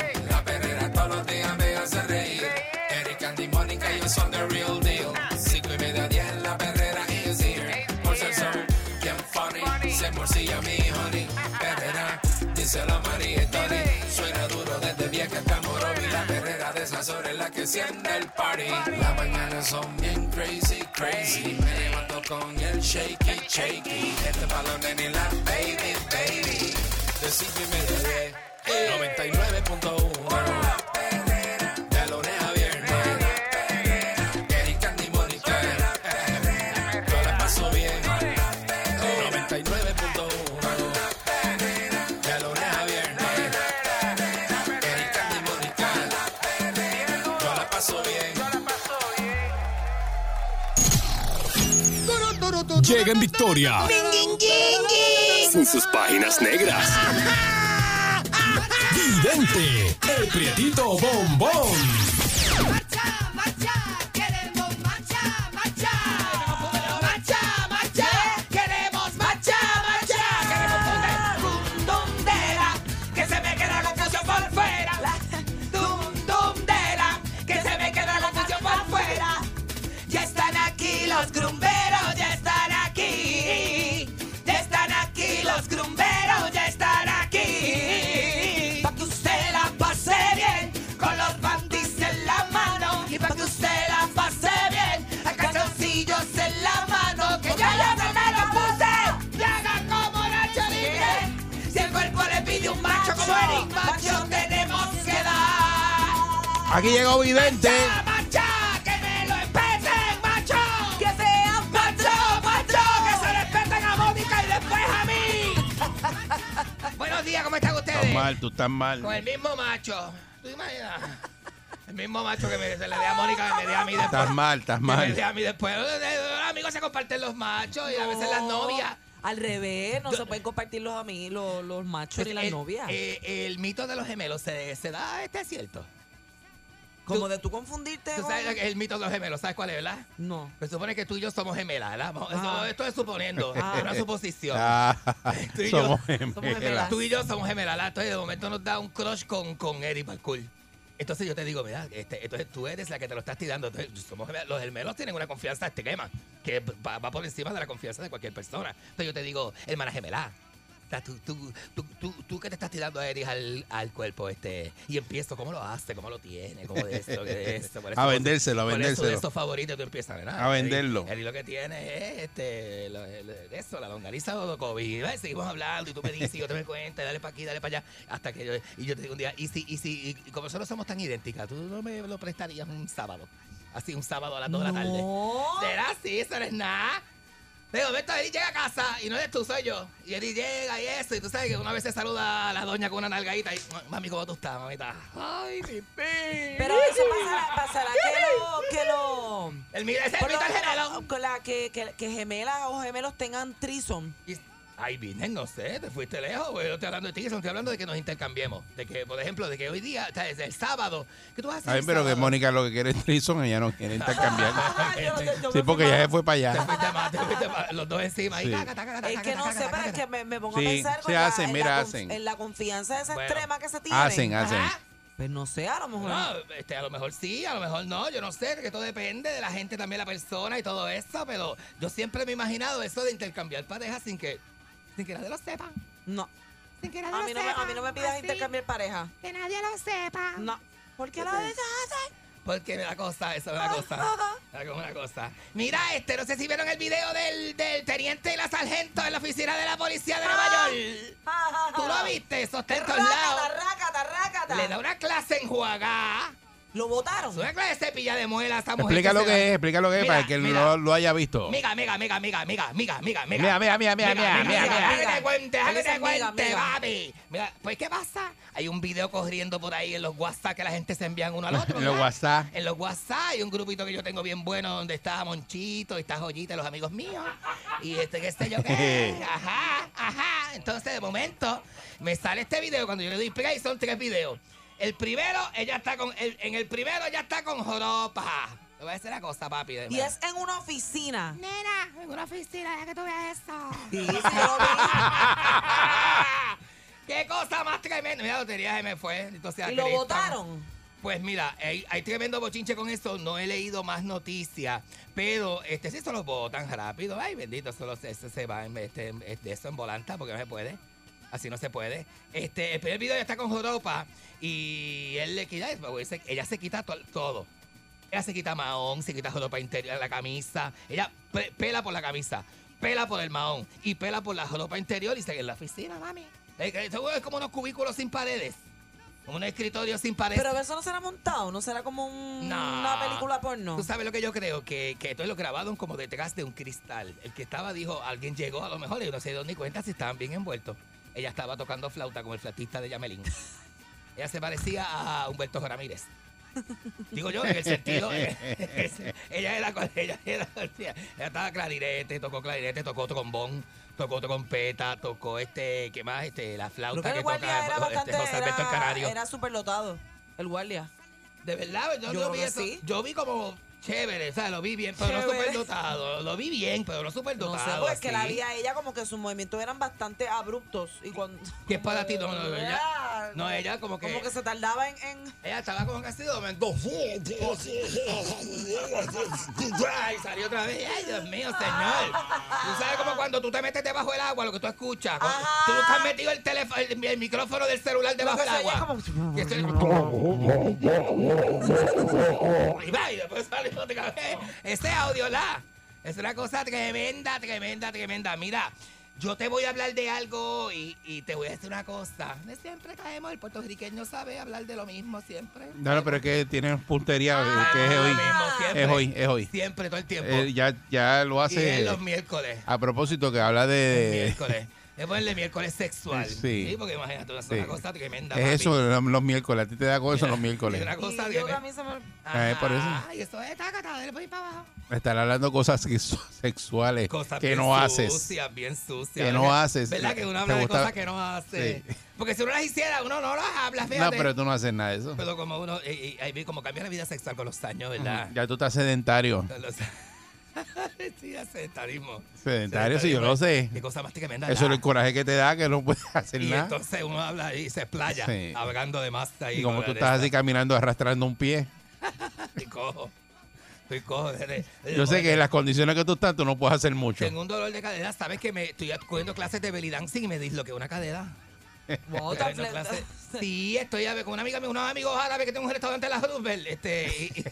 S1: enciende el party. Las mañanas son bien crazy, crazy. Me levanto con el shaky, shaky. Este balón en la baby, baby. De cinco y media a diez. 99.1
S7: Llega en victoria. Sin sus páginas negras. Vidente, el prietito bombón.
S2: Aquí llegó Vidente.
S1: ¡Macha, macha! ¡Que me lo respeten, macho! ¡Que sean macho, macho! ¡Que se respeten a Mónica y después a mí! Buenos días, ¿cómo están
S2: Estás
S1: ustedes?
S2: mal, tú estás mal.
S1: Con el mismo macho. ¿Tú imaginas? El mismo macho que me, se le dé a Mónica que me dé a mí después.
S2: Estás mal, estás
S1: Que me
S2: mal.
S1: dé a mí después. Los amigos se comparten los machos y a veces las novias.
S3: Al revés, no se pueden compartir los amigos, los, los machos ni las
S1: el,
S3: novias.
S1: eh, el mito de los gemelos se, se da, este es cierto.
S3: Como de tú confundirte
S1: Tú sabes el mito de los gemelos, ¿sabes cuál es, verdad?
S3: No.
S1: Se supone que tú y yo somos gemelas, ¿verdad?
S3: Ajá.
S1: esto es suponiendo,
S3: Ah.
S1: es una suposición.
S2: Ah,
S1: Tú y yo
S2: somos gemelas.
S1: Tú y yo somos gemelas, ¿verdad? Entonces de momento nos da un crush con, con Eddie Parkour. Entonces yo te digo, mira, este, entonces tú eres la que te lo estás tirando. Entonces, somos gemelas. los gemelos tienen una confianza extrema que va, va por encima de la confianza de cualquier persona. Entonces yo te digo, hermana gemela. Tú, tú, tú, tú, tú que te estás tirando a Eddie al, al cuerpo este y empiezo, ¿cómo lo hace? ¿Cómo lo tiene? ¿Cómo de esto? ¿Qué de esto? ¿Cuál es
S2: A vendérselo, a vendérselo.
S1: de estos favoritos? Tú empiezas, ¿verdad?
S2: A venderlo.
S1: Eddie lo que tiene es este, lo- lo- eso, la longaniza o COVID. Seguimos hablando y tú me dices y yo te me cuenta, dale para aquí, dale para allá. Hasta que yo, y yo te digo un día, y si, y si, y como nosotros somos tan idénticas, tú no me lo prestarías un sábado. Así, un sábado a las 2 de la tarde. ¿Será así? Eso no es nada. De momento Eddie llega a casa y no eres tú, soy yo. Y Eddie llega y eso. Y tú sabes que una vez se saluda a la doña con una nalgadita y, mami, ¿cómo tú estás, mamita? Ay, mi
S3: Pero eso pasará, pasará que lo... Que lo
S1: El mira, ese es el
S3: con la que, que, que gemelas o gemelos tengan trison.
S1: Y- Ay, Virgen, no sé, te fuiste lejos, güey. No estoy hablando de ti, estoy hablando de que nos intercambiemos. De que, por ejemplo, de que hoy día, o sea, desde el sábado, ¿qué tú vas a hacer?
S2: Ay,
S1: el
S2: pero que? Mónica lo que quiere es Trison, ella no quiere intercambiar. Sí, porque
S3: más-
S2: se fue para
S1: Te
S2: allá.
S1: fuiste más, te fuiste más, los dos encima.
S2: Sí.
S1: taca, taca, taca,
S3: Es que no sé, pero es que me, me pongo
S2: Sí,
S3: a pensar
S2: se
S3: con la-
S2: hacen,
S3: en,
S2: mira,
S3: la,
S2: hacen.
S3: en la confianza esa
S1: Bueno.
S3: extrema que se tienen.
S2: Hacen, hacen.
S1: Ajá.
S3: Pues no sé, a lo mejor.
S1: No, este, a lo mejor sí, a lo mejor no, yo no sé, que todo depende de la gente también, la persona y todo eso, pero yo siempre me he imaginado eso de intercambiar parejas sin que, sin que nadie lo sepa.
S3: No.
S1: Sin que nadie
S3: A
S1: lo
S3: mí no me,
S1: sepa.
S3: a mí no me pidas
S1: Así,
S3: intercambiar pareja.
S1: Que nadie lo sepa.
S3: No. ¿Por qué
S1: ¿Qué
S3: lo
S1: te-
S3: deshaces?
S1: Porque me da cosa, eso me da cosa. Me da una cosa. Mira, este, no sé si vieron el video del, del teniente y la sargento en la oficina de la policía de Nueva York. ¿Tú lo viste? Eso está en todos lados. Le da una clase en Juagá.
S3: Lo votaron.
S1: Es una clase de cepilla de muela a esa mujer.
S2: Explica lo que es, explica lo que es
S1: Mira,
S2: para que
S1: mira.
S2: no lo haya visto.
S1: Miga, miga, miga, miga, miga, miga, miga, miga,
S2: Mira, mira, mira, mira, mira, mira,
S1: Deja que
S3: mira.
S1: te cuente, que te
S3: es
S1: cuente, papi. Mira, pues, ¿qué pasa? Hay un video corriendo por ahí en los WhatsApp que la gente se envían uno al otro.
S2: En los. WhatsApp.
S1: En los WhatsApp hay un grupito que yo tengo bien bueno donde está Monchito y está Joyita, los amigos míos. Y este, qué sé yo qué. Ajá, ajá. Entonces, de momento, me sale este video. Cuando yo le doy play, son tres videos. El primero, ella está con. el- en el primero, ella está con Joropa. Te voy a decir una cosa, papi.
S3: Y es en una oficina.
S1: Nena, en una oficina, ya que tú veas eso.
S3: Sí, sí, yo lo vi.
S1: ¡Qué cosa más tremenda! Mira, la lotería se me fue. Entonces,
S3: Y lo votaron.
S1: Pues mira, hay, hay tremendo bochinche con eso. No he leído más noticias. Pero este sí se los votan rápido. Ay, bendito, solo se, se, va en, este, en- de eso en volanta porque no se puede. Así no se puede. Este, el primer video ya está con Joropa y él le quita, se- ella se quita to- todo. Ella se quita mahón, se quita joropa interior, la camisa. Ella pe- pela por la camisa, pela por el mahón y pela por la joropa interior y sigue en la oficina, mami. Es, como unos cubículos sin paredes. Un escritorio sin paredes.
S3: Pero eso no será montado, no será como un-
S1: No.
S3: una película porno.
S1: Tú sabes lo que yo creo, que, que es lo grabaron como detrás de un cristal. El que estaba dijo, alguien llegó a lo mejor y no se dio ni cuenta si estaban bien envueltos. Ella estaba tocando flauta como el flautista de Yamelín. Ella se parecía a Humberto Ramírez. Digo yo, en el sentido. ella era. Ella, era, ella estaba clarinete, tocó clarinete, tocó trombón, tocó trompeta, tocó este. ¿Qué más? Este, la
S3: Creo
S1: flauta
S3: que
S1: toca
S3: era
S1: este. José Alberto el Canario.
S3: Era, era superdotado. El guardia.
S1: De verdad, yo,
S3: Yo
S1: no
S3: creo
S1: vi eso.
S3: sí.
S1: Yo vi como chévere, o sea, lo vi bien, pero no
S3: Chévere.
S1: superdotado. Lo vi bien, pero no
S3: No
S1: superdotado.
S3: sé, pues que la vi a ella como que sus movimientos eran bastante abruptos. Y cuando.
S1: ¿Qué es para ti? No, no, no, ella, no, ella como que.
S3: Como que se tardaba en. en-
S1: Ella estaba como que así de momento. Y salió otra vez. Ay, Dios mío, señor. Tú sabes como cuando tú te metes debajo del agua, lo que tú escuchas.
S3: Ajá.
S1: Tú nunca has metido el, teléfono, el, el micrófono del celular debajo del
S3: que
S1: agua.
S3: como-
S1: Y y va, y después sale Ese audio, la. Es una cosa tremenda, tremenda, tremenda. Mira, yo te voy a hablar de algo y, y te voy a decir una cosa. Siempre caemos, el puertorriqueño sabe hablar de lo mismo siempre.
S2: No, no, pero es que tiene puntería
S3: Ah,
S2: que es
S1: Lo
S2: hoy.
S1: mismo siempre.
S2: Es hoy, es hoy.
S1: Siempre, todo el tiempo.
S2: Eh, ya, ya lo
S1: y es
S2: hace
S1: los miércoles.
S2: a propósito que habla de...
S1: miércoles. Es ponerle miércoles sexual.
S2: Sí.
S1: Porque imagínate, es
S2: Sí.
S1: una cosa tremenda.
S2: Es
S1: papi.
S2: eso, los, los miércoles. A ti te da con eso los
S1: Es
S2: miércoles.
S1: una cosa
S3: y yo me.
S2: Ah, es por eso.
S1: Ay, eso es tacata, dale ahí para abajo.
S2: Estar hablando cosas sexu- sexuales
S1: Cosas
S2: que
S1: bien
S2: no haces.
S1: sucias, bien sucias.
S2: Que no haces.
S1: ¿Verdad? Que uno
S2: ¿Te
S1: habla de cosas que no hace.
S2: Sí.
S1: Porque si uno las hiciera, uno no las habla,
S2: No,
S1: fíjate.
S2: pero tú no haces nada de eso.
S1: Pero como uno, eh, ahí vi como cambia la vida sexual con los años, ¿verdad?
S2: Ya tú estás sedentario.
S1: Con los- sí, sedentarismo.
S2: Sedentario, sí, yo lo sé.
S1: Qué cosa más tremenda.
S2: Eso es el coraje que te da que no puedes hacer
S1: Y
S2: nada.
S1: entonces uno habla y se explaya,
S2: Sí.
S1: hablando de más ahí.
S2: Y como tú estás así caminando arrastrando un pie.
S1: Estoy cojo. Estoy cojo. de- de-
S2: Yo sé que en las condiciones que tú estás, tú no puedes hacer mucho.
S1: Tengo un dolor de cadera. ¿Sabes que me estoy cogiendo clases de belly dancing y me disloqué una cadera?
S3: Fle-
S1: clases- Sí, estoy a ver con una amiga, mía, unos amigos árabes que tengo un restaurante en la Roosevelt, este,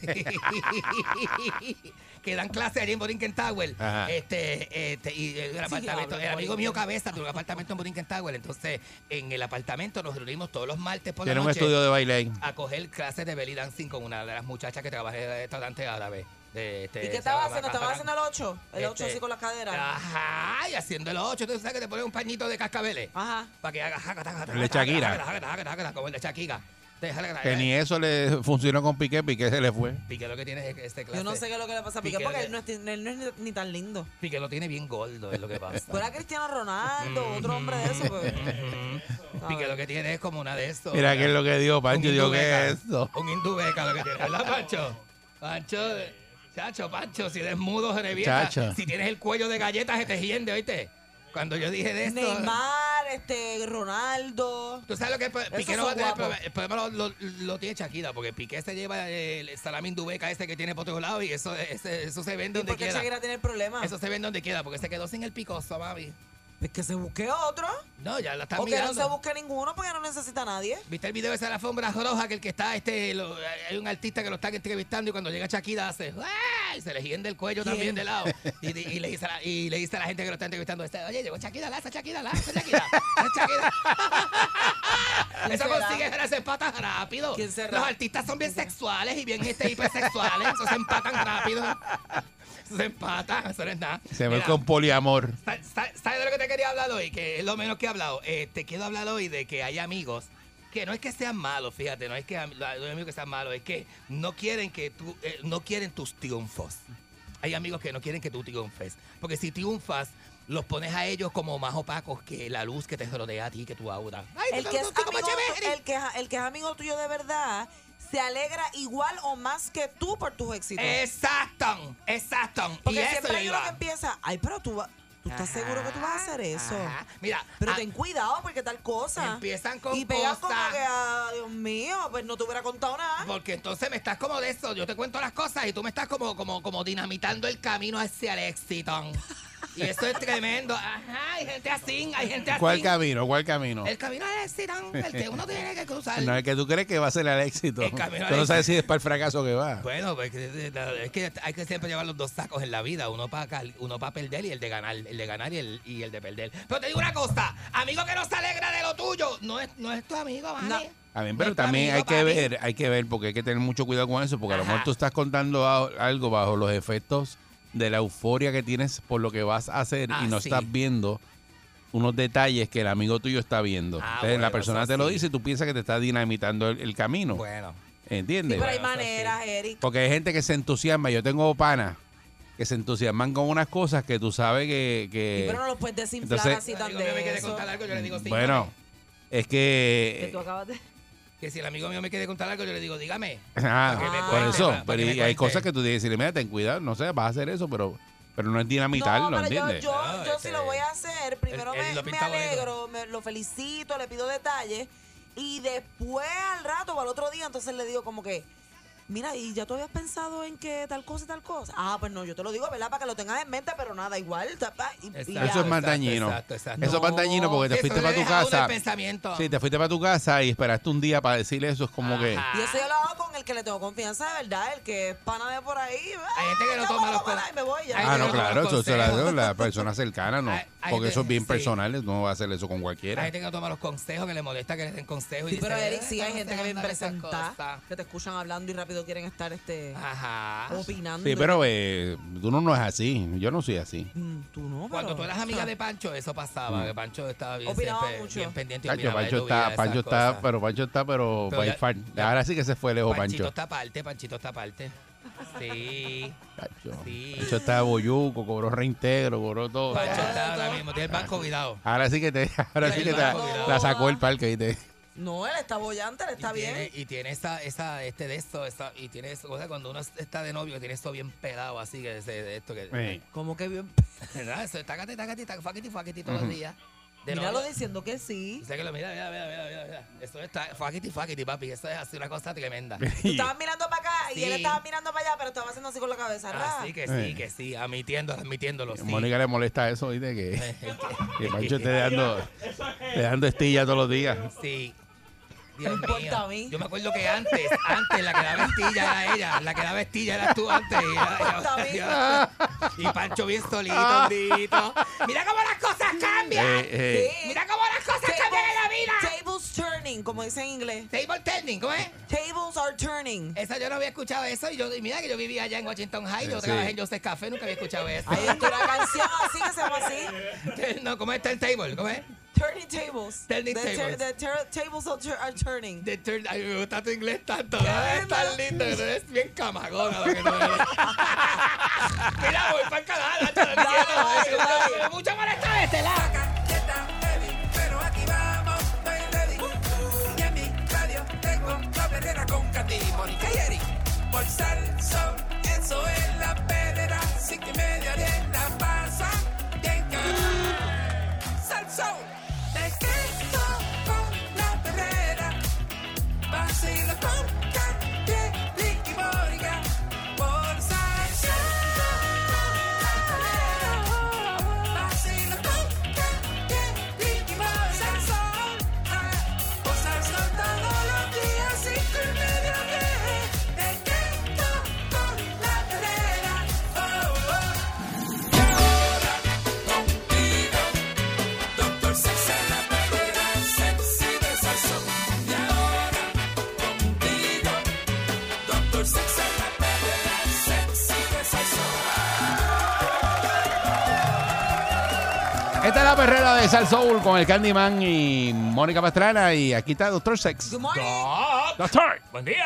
S1: que dan clases allí en Borinquen Tower.
S2: Ajá.
S1: Este, este, y el apartamento,
S3: hablo,
S1: el amigo mío Cabeza tiene un apartamento en Borinquen Tower. Entonces, en el apartamento nos reunimos todos los martes por
S2: Tiene
S1: la
S2: un
S1: noche
S2: estudio de baile ahí.
S1: a coger clases de belly dancing con una de las muchachas que trabaja en el restaurante árabe. De, este,
S3: ¿Y qué estaba haciendo? ¿Estaba haciendo el 8? El 8
S1: Este,
S3: así con las caderas.
S1: Ajá, y haciendo el 8. Tú sabes que te pones un pañito de cascabeles.
S3: Ajá.
S1: Para que haga jaca, jaca, jaca,
S2: El de Shakira.
S1: Como el de Shakira. Déjale que
S2: Que ni eso le funcionó con Piqué, Piqué se le fue.
S1: Pique lo que tiene es este clase.
S3: Yo no sé qué es lo que le pasa a Piqué
S1: Piqué
S3: porque él no es, él no es ni, tan lindo.
S1: Pique lo tiene bien gordo, es lo que pasa.
S3: Fuera Cristiano Ronaldo, otro hombre de eso. pues.
S1: Ujú. Pique lo que tiene es como una de estos.
S2: Mira qué es lo que dio, Pancho. Dijo, ¿qué es esto?
S1: Un hindubeca lo que tiene, ¿verdad, Pancho? Pancho, chacho, Pancho, si eres mudo, se revienta.
S2: Chacho.
S1: Si tienes el cuello de galletas, se te hiende, ¿oíste? Cuando yo dije de esto.
S3: Neymar, este, Ronaldo.
S1: ¿Tú sabes lo que es? Piqué no va a tener
S3: guapos.
S1: problema. El problema lo, lo- lo tiene Shakira, porque Piqué se lleva el salami hindubeca ese que tiene por todos lados y eso, ese- eso se vende
S3: ¿Y
S1: donde
S3: por qué
S1: quiera.
S3: Shakira tiene el problema?
S1: Eso se vende donde quiera, porque se quedó sin el picoso, mami.
S3: Es que se busque otro.
S1: No, ya la están
S3: O que no
S1: mirando.
S3: se busque ninguno porque no necesita a nadie.
S1: ¿Viste el video de la alfombra roja? Que el que está, este, lo- hay un artista que lo está entrevistando y cuando llega Shakira hace ¡ay! y se le hiende el cuello
S3: ¿Quién?
S1: también de lado. Y, y- y le dice a la, y le dice a la gente que lo está entrevistando, este, oye, llegó Shakira, lanza Shakira, lanza Shakira, Shakira.
S3: ¿Quién
S1: Eso consigue se empatan rápido. Los artistas son bien sexuales y bien este, hipersexuales. Eso se empatan rápido. Se empatan, eso no es nada.
S2: Se ve
S1: Mira,
S2: con poliamor.
S1: Sa- sa- ¿Sabes de lo que te quería hablar hoy? Que es lo menos que he hablado. Eh, te quiero hablar hoy de que hay amigos que no es que sean malos, fíjate, no es que los amigos que sean malos, es que no quieren que tú, eh, no quieren tus triunfos. Hay amigos que no quieren que tú triunfes. Porque si triunfas, los pones a ellos como más opacos que la luz que te rodea a ti, que tu aura. Ay,
S3: El
S1: tú-
S3: que,
S1: tú-
S3: es amigo, el, que, el que es amigo tuyo de verdad se alegra igual o más que tú por tus éxitos.
S1: Exacto, exacto.
S3: Porque
S1: y eso
S3: siempre
S1: yo
S3: hay uno que empieza, ay, pero tú, tú estás
S1: Ajá,
S3: seguro que tú vas a hacer eso.
S1: ajá. Mira,
S3: Pero
S1: a-
S3: ten cuidado porque tal cosa.
S1: Empiezan con
S3: Y pegan como que, ah, Dios mío, pues no te hubiera contado nada.
S1: Porque entonces me estás como de eso, yo te cuento las cosas y tú me estás como, como, como dinamitando el camino hacia el éxito. Y eso es tremendo. Ajá, hay gente así, hay gente así.
S2: ¿Cuál camino? ¿Cuál camino?
S1: El camino al éxito, el que uno tiene que cruzar.
S2: No es que tú crees que va a ser el éxito.
S1: El camino
S2: Tú
S1: al
S2: no sabes si es para el fracaso que va.
S1: Bueno, pues que- es que hay que siempre llevar los dos sacos en la vida, uno para uno para perder y el de ganar, el de ganar y el, y el de perder. Pero te digo una cosa, amigo que no se alegra de lo tuyo, no es, no es tu amigo, ¿vale?
S3: No.
S2: A mí, pero también hay que ver, hay que ver, porque hay que tener mucho cuidado con eso, porque a lo mejor tú estás contando algo bajo los efectos de la euforia que tienes por lo que vas a hacer
S1: Ah,
S2: y no
S1: sí.
S2: estás viendo unos detalles que el amigo tuyo está viendo.
S1: Ah,
S2: Entonces la persona te lo
S1: sí.
S2: dice y tú piensas que te está dinamitando el, el camino.
S1: Bueno.
S3: Sí,
S2: ¿Entiendes?
S3: pero hay maneras, Eric.
S2: Porque hay gente que se entusiasma. Yo tengo panas que se entusiasman con unas cosas que tú sabes que... que-
S3: Sí, pero no los puedes desinflar
S2: entonces-
S3: así tan de eso.
S1: algo, yo le digo sí.
S2: bueno, es
S3: Que tú acabas de...
S1: Que si el amigo mío me quiere contar algo, yo le digo, dígame.
S2: Ah, por eso.
S1: para- para
S2: pero y hay cosas que tú tienes que decirle, mira, ten cuidado, no sé, vas a hacer eso, pero, pero no es dinamitarlo,
S3: no, pero yo,
S2: ¿entiendes?
S3: yo,
S1: No,
S3: yo
S1: este-
S3: si lo voy a hacer, primero
S1: él
S3: me,
S1: lo
S3: me alegro, me, lo felicito, le pido detalles y después al rato o al otro día entonces le digo como que, mira, ¿y ya tú habías pensado en que tal cosa y tal cosa? Ah, pues no, yo te lo digo, ¿verdad? Para que lo tengas en mente, pero nada, igual. y ya.
S2: Eso es más
S1: exacto,
S2: dañino.
S1: exacto, exacto.
S2: Eso es más
S3: No,
S2: dañino porque te fuiste para tu casa.
S1: el pensamiento.
S2: Sí, te fuiste para tu casa y esperaste un día para decirle eso. Es como que...
S3: Y eso yo lo hago con el que le tengo confianza de verdad, el que es pana de por ahí.
S1: Hay gente que no
S3: ah,
S1: toma los
S3: vamos a
S1: con-
S3: y me voy ya.
S1: hay
S2: Ah, no, claro, eso se la
S1: consejos.
S2: la persona cercana, no.
S1: Hay- hay
S2: Porque
S1: gente-
S2: eso es bien
S1: sí.
S2: personal, no va a hacer eso con
S1: Hay
S2: cualquiera.
S1: gente que no toma los consejos, que le molesta que le den consejos. y
S3: Sí, pero Eric, sí hay
S1: "Eh,
S3: gente que presentar,
S1: cosas".
S3: que te escuchan hablando y rápido quieren estar este
S1: Ajá.
S3: opinando.
S2: Sí, pero eh, tú no, no es así. Yo no soy así.
S3: Mm, Tú no,
S1: Cuando
S3: pero-
S1: tú eras amiga de Pancho, eso pasaba. Que Pancho estaba bien,
S3: Opinaba
S1: siempre,
S3: mucho.
S1: bien pendiente. y
S2: Pancho,
S1: opinaba de
S2: Pancho
S1: tu vida,
S2: está,
S1: esas
S2: Pancho está, pero Pancho está, pero,
S1: Pero
S2: by
S1: ya-
S2: far. Ahora sí que se fue lejos,
S1: Panchito
S2: Pancho.
S1: está aparte, Panchito está aparte. Sí.
S2: Pancho.
S1: Sí.
S2: Pancho está boyuco, cobró reintegro, cobró todo.
S1: Pancho está ahora mismo, tiene el banco cuidado.
S2: Ahora sí que te, ahora sí que te, la sacó el parque, ¿viste?
S3: No, él está bollante, él está
S1: y Tiene,
S3: bien.
S1: y tiene esa, esa, este de esto, esa, y tiene eso, o sea, cuando uno está de novio, que tiene esto bien pelado así, que ese- de esto que.
S2: Sí.
S3: Como que bien.
S1: ¿Verdad? Eso, tácate, tácate, tácate, fuckity, fuckity todos los días. De
S3: Míralo
S1: novio.
S3: diciendo que sí.
S1: O sea que lo mira, mira, mira, mira, mira, mira. Eso está fuckity, fuckity, papi. Eso es así una cosa tremenda.
S3: Tú estabas mirando para acá y él
S1: Sí.
S3: estaba mirando para allá, pero estaba haciendo así con la cabeza. ¿verdad?
S1: Así que sí,
S2: Eh.
S1: que sí, admitiéndolo, admitiéndolo. Sí.
S2: Mónica le molesta eso, ¿viste? Que, que Pancho esté dando, te dando estilla todos los días.
S1: Sí. Dios
S3: No importa
S1: mío.
S3: a mí.
S1: Yo me acuerdo que antes, antes la que daba estilla era ella, la que daba estilla eras tú antes. Y,
S3: importa a mí.
S1: y Pancho bien solito, hondito. Mira cómo las cosas cambian.
S2: Eh, eh,
S3: Sí.
S1: Mira cómo las cosas cambian en la vida.
S3: Tables turning, como dice en inglés.
S1: Table turning, ¿cómo es?
S3: Tables are turning.
S1: Esa yo no había escuchado eso y yo y mira que yo vivía allá en Washington High, yo
S2: Sí.
S1: trabajé en Joseph Café, nunca había escuchado eso.
S3: Hay una canción así que se llama así.
S1: No, ¿cómo es el table? ¿Cómo es?
S3: Turning tables.
S1: Turning
S3: the,
S1: tables.
S3: the tables are, tur- are turning.
S1: De turn- Ay, me gusta tu inglés tanto. ¿no? Es tan lindo que eres bien camagona lo que eres. Mira, voy para el canal. No mucho- molesta de este lado.
S6: Con Katy, Mónica y Eric. Por eso es la perrera. Cinco y media bien la pasa. Bien cabrón. Salsón,
S2: Esta es la perrera de Sal Soul con el Candyman y Mónica Pastrana. Y aquí está Doctor Sex.
S3: Good morning.
S1: Doc,
S2: Doctor.
S1: buen día.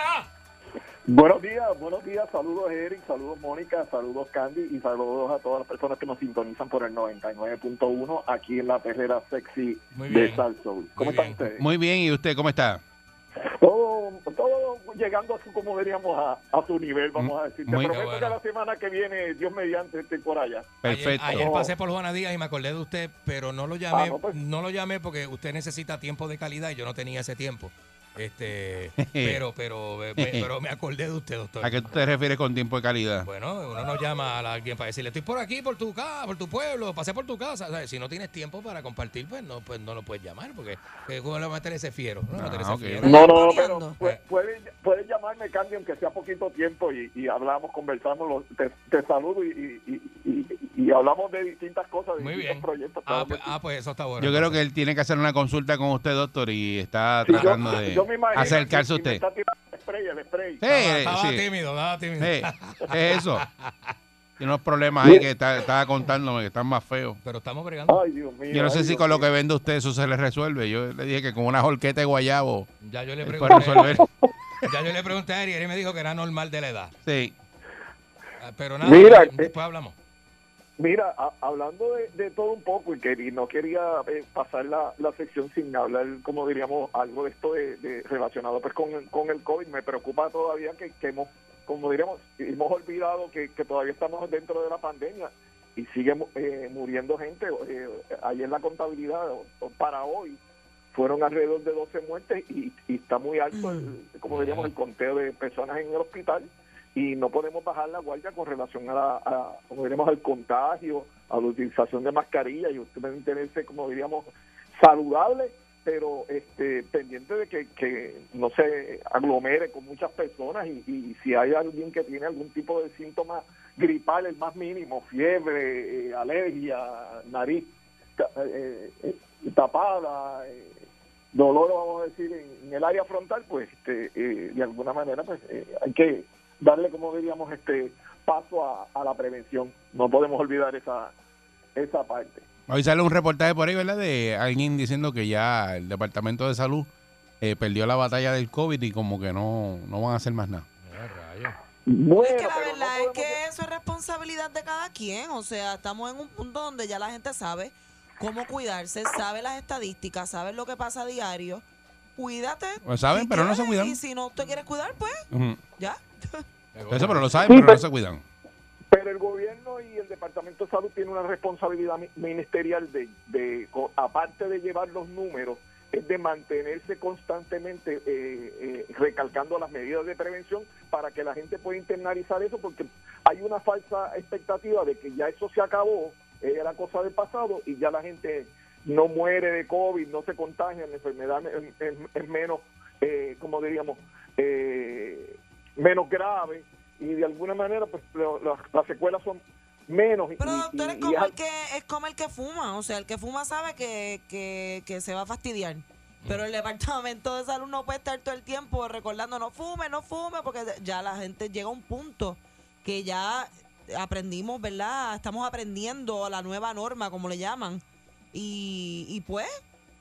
S8: Buenos días, buenos días, saludos Eric, saludos Mónica, saludos Candy y saludos a todas las personas que nos sintonizan por el 99.1 aquí en la perrera sexy
S1: Muy
S8: de
S1: bien.
S8: Sal Soul. ¿Cómo están ustedes?
S2: Muy bien, ¿y usted cómo está?
S8: Todo, llegando a su, como diríamos, a, a su nivel, vamos a decir. Te
S2: Muy-
S8: prometo
S1: Qué
S8: que
S1: bueno.
S8: la semana que viene, Dios mediante, estoy por allá.
S2: Perfecto.
S1: Ayer, ayer pasé por Juana Díaz y me acordé de usted, pero no lo llamé,
S8: Ah, no, pues.
S1: no lo llamé porque usted necesita tiempo de calidad y yo no tenía ese tiempo. Este, pero, pero, me- pero me acordé de usted, doctor.
S2: ¿A qué tú te refieres con tiempo de calidad?
S1: Bueno, uno no llama a alguien para decirle, estoy por aquí, por tu casa, por tu pueblo, pasé por tu casa. Si no tienes tiempo para compartir, pues no, pues no lo puedes llamar, porque eh, ¿cómo le va a meter ese fiero? No,
S2: Ah,
S1: meter ese
S2: ok.
S1: fiero.
S8: No, no,
S3: Peleando.
S8: pero pu- pueden, pueden llamarme, Candy, aunque sea poquito tiempo y, y hablamos, conversamos, lo- te, te saludo y, y, y- y hablamos de distintas cosas, de
S1: Muy
S8: distintos
S1: bien.
S8: proyectos.
S1: Ah, pues, ah, pues eso está bueno.
S2: Yo creo que él tiene que hacer una consulta con usted, doctor, y está
S8: Sí, yo-
S2: tratando de
S8: yo me imagino
S2: acercarse a
S8: que me
S2: usted.
S8: está tirando el spray, el spray.
S2: Sí,
S1: Estaba, estaba
S2: sí.
S1: tímido, estaba tímido.
S2: Sí, es eso. Tiene unos problemas ahí que está- estaba contándome que están más feos.
S1: Pero estamos bregando.
S8: Ay, Dios mío.
S2: Yo no sé
S8: ay,
S2: si
S8: Dios
S2: con lo que vende usted eso se le resuelve. Yo le dije que con una jorqueta de guayabo
S1: Ya yo le
S2: él
S1: pregunté,
S2: resolver.
S1: ya yo le pregunté a Eric y él me dijo que era normal de la edad.
S2: Sí.
S1: Ah, Pero nada,
S8: Mira,
S1: eh,
S8: eh,
S1: después hablamos.
S8: Mira, a- hablando de, de todo un poco y que y no quería eh, pasar la, la sección sin hablar, como diríamos, algo de esto de, de- relacionado pues con, el- con el COVID, me preocupa todavía que, que hemos, como diríamos, hemos olvidado que, que todavía estamos dentro de la pandemia y sigue eh, muriendo gente. Eh, ayer la contabilidad para hoy fueron alrededor de 12 muertes y, y está muy alto, el, como diríamos, el conteo de personas en el hospital y no podemos bajar la guardia con relación a, la, a como diríamos, al contagio, a la utilización de mascarillas y usted debe tenerse, como diríamos, saludable, pero este pendiente de que, no se aglomere con muchas personas y, y si hay alguien que tiene algún tipo de síntoma gripal, el más mínimo, fiebre, eh, alergia, nariz eh, eh, tapada, dolor, vamos a decir, en, en el área frontal, pues este, de alguna manera pues hay que darle, como diríamos, este paso a, a la prevención. No podemos olvidar esa esa parte.
S2: Hoy sale un reportaje por ahí, ¿verdad? De alguien diciendo que ya el Departamento de Salud eh, perdió la batalla del COVID y como que no, no van a hacer más nada.
S8: Bueno,
S3: es que la
S8: no
S3: verdad es que eso es responsabilidad de cada quien. O sea, estamos en un punto donde ya la gente sabe cómo cuidarse, sabe las estadísticas, sabe lo que pasa a diario. Cuídate.
S2: Pues saben, pero no se cuidan.
S3: Y si no te quieres cuidar, pues ya.
S2: Eso, pero lo saben,
S8: Sí,
S2: pero
S8: pero-
S2: no se cuidan.
S8: Pero el gobierno y el Departamento de Salud tienen una responsabilidad mi- ministerial de, aparte de llevar los números, es de mantenerse constantemente eh, eh, recalcando las medidas de prevención para que la gente pueda internalizar eso, porque hay una falsa expectativa de que ya eso se acabó, eh, era cosa del pasado y ya la gente no muere de COVID, no se contagia, la enfermedad es, es- es menos, eh, como diríamos, eh, menos grave y de alguna manera pues lo- lo- las secuelas son menos.
S3: Pero
S8: y-
S3: doctor, es como el que es como el que fuma, o sea, el que fuma sabe que, que, que se va a fastidiar. Pero el departamento de salud no puede estar todo el tiempo recordando no fume, no fume, porque ya la gente llega a un punto que ya aprendimos, ¿verdad? Estamos aprendiendo la nueva norma, como le llaman. Y, y pues,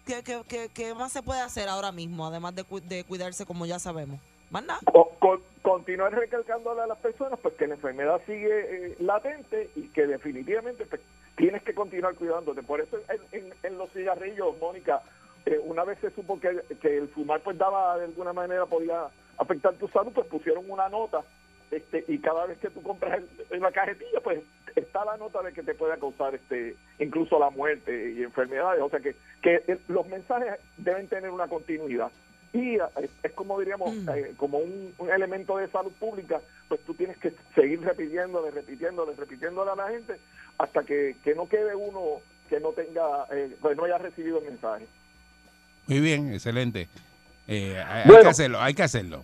S3: ¿qué, qué, qué, qué más se puede hacer ahora mismo, además de, cu- de cuidarse como ya sabemos? Más nada.
S8: Continuar recalcándole a las personas pues que la enfermedad sigue eh, latente y que definitivamente pues, tienes que continuar cuidándote. Por eso en, los cigarrillos, Mónica, eh, una vez se supo que, que el fumar pues daba de alguna manera podía afectar tu salud, pues pusieron una nota este y cada vez que tú compras en la cajetilla pues está la nota de que te puede causar este incluso la muerte y enfermedades. O sea que, que eh, los mensajes deben tener una continuidad. Y eh, es como diríamos,
S3: Mm.
S8: eh, como un, un elemento de salud pública, pues tú tienes que seguir repitiéndole, repitiéndole, repitiéndole a la gente hasta que, que no quede uno que no tenga, eh, pues no haya recibido el mensaje.
S2: Muy bien, excelente. Eh, hay, que hacerlo, hay que hacerlo.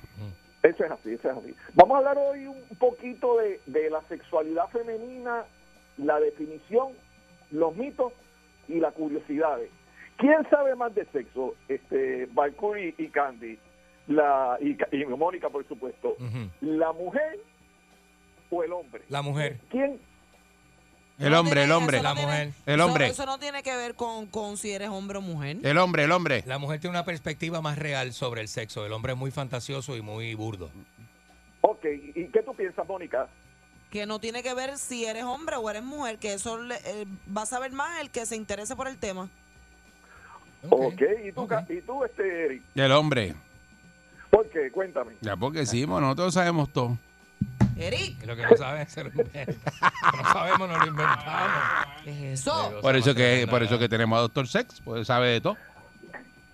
S8: Eso es así, eso es así. Vamos a hablar hoy un poquito de, de la sexualidad femenina, la definición, los mitos y las curiosidades. ¿Quién sabe más de sexo? Este, Valkyrie y Candy, la, y, Ca- y Mónica, por supuesto. ¿La mujer o el hombre?
S1: La mujer.
S8: ¿Quién?
S2: El
S3: No
S2: hombre,
S3: tiene-
S2: el hombre.
S3: no
S1: La
S3: tiene-
S1: mujer.
S2: El
S3: eso-
S2: hombre.
S3: Eso, no tiene que ver con, con si eres hombre o mujer.
S2: El hombre, el hombre.
S1: La mujer tiene una perspectiva más real sobre el sexo. El hombre es muy fantasioso y muy burdo.
S8: Ok, ¿y qué tú piensas, Mónica?
S3: Que no tiene que ver si eres hombre o eres mujer, que eso le- eh, va a saber más el que se interese por el tema.
S8: Ok, ¿y tú,
S1: ok.
S8: Ca- ¿y tú este, Eric?
S2: El hombre.
S8: ¿Por qué? Cuéntame.
S2: Ya porque sí, bueno, nosotros sabemos todo.
S3: Eric,
S1: lo que no saben se lo inventan. Lo que no sabemos, no lo inventamos.
S3: ¿qué es eso?
S2: Por eso que, por eso que tenemos a Doctor Sex, pues sabe de todo.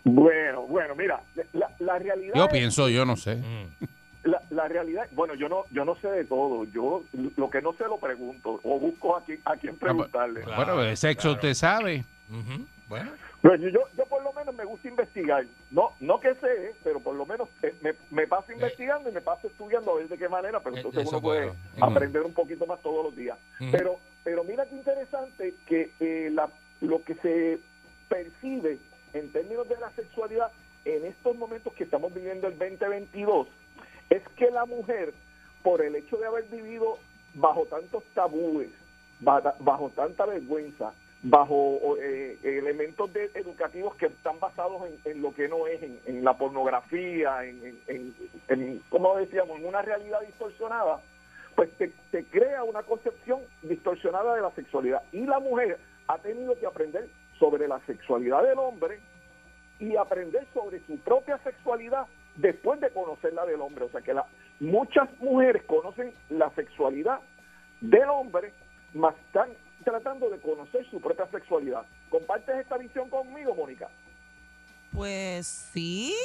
S8: Bueno, bueno, mira, la, la realidad
S2: Yo
S8: es-
S2: pienso, yo no sé.
S1: Mm.
S8: La, la realidad, bueno, yo no yo no sé de todo. Yo lo que no sé lo pregunto o busco a quien, a quien preguntarle.
S1: Claro,
S2: bueno, de sexo
S1: claro.
S2: usted sabe.
S1: Bueno,
S8: Pero yo, yo, yo por lo menos me gusta investigar. No no que sé, pero por lo menos eh, me, me paso investigando y me paso estudiando a ver de qué manera, pero
S1: Eh,
S8: entonces
S1: eso
S8: uno puede
S1: bueno.
S8: Aprender un poquito más todos los días. Pero pero mira qué interesante que eh, la, lo que se percibe en términos de la sexualidad en estos momentos que estamos viviendo el 2022 es que la mujer, por el hecho de haber vivido bajo tantos tabúes, ba- bajo tanta vergüenza, bajo eh, elementos de- educativos que están basados en, en lo que no es, en, en la pornografía, en, en, en- como decíamos, en una realidad distorsionada, pues te, te crea una concepción distorsionada de la sexualidad. Y la mujer ha tenido que aprender sobre la sexualidad del hombre y aprender sobre su propia sexualidad después de conocer la del hombre. O sea que la, muchas mujeres conocen la sexualidad del hombre, más están tratando de conocer su propia sexualidad. ¿Compartes esta visión conmigo, Mónica?
S3: Pues sí.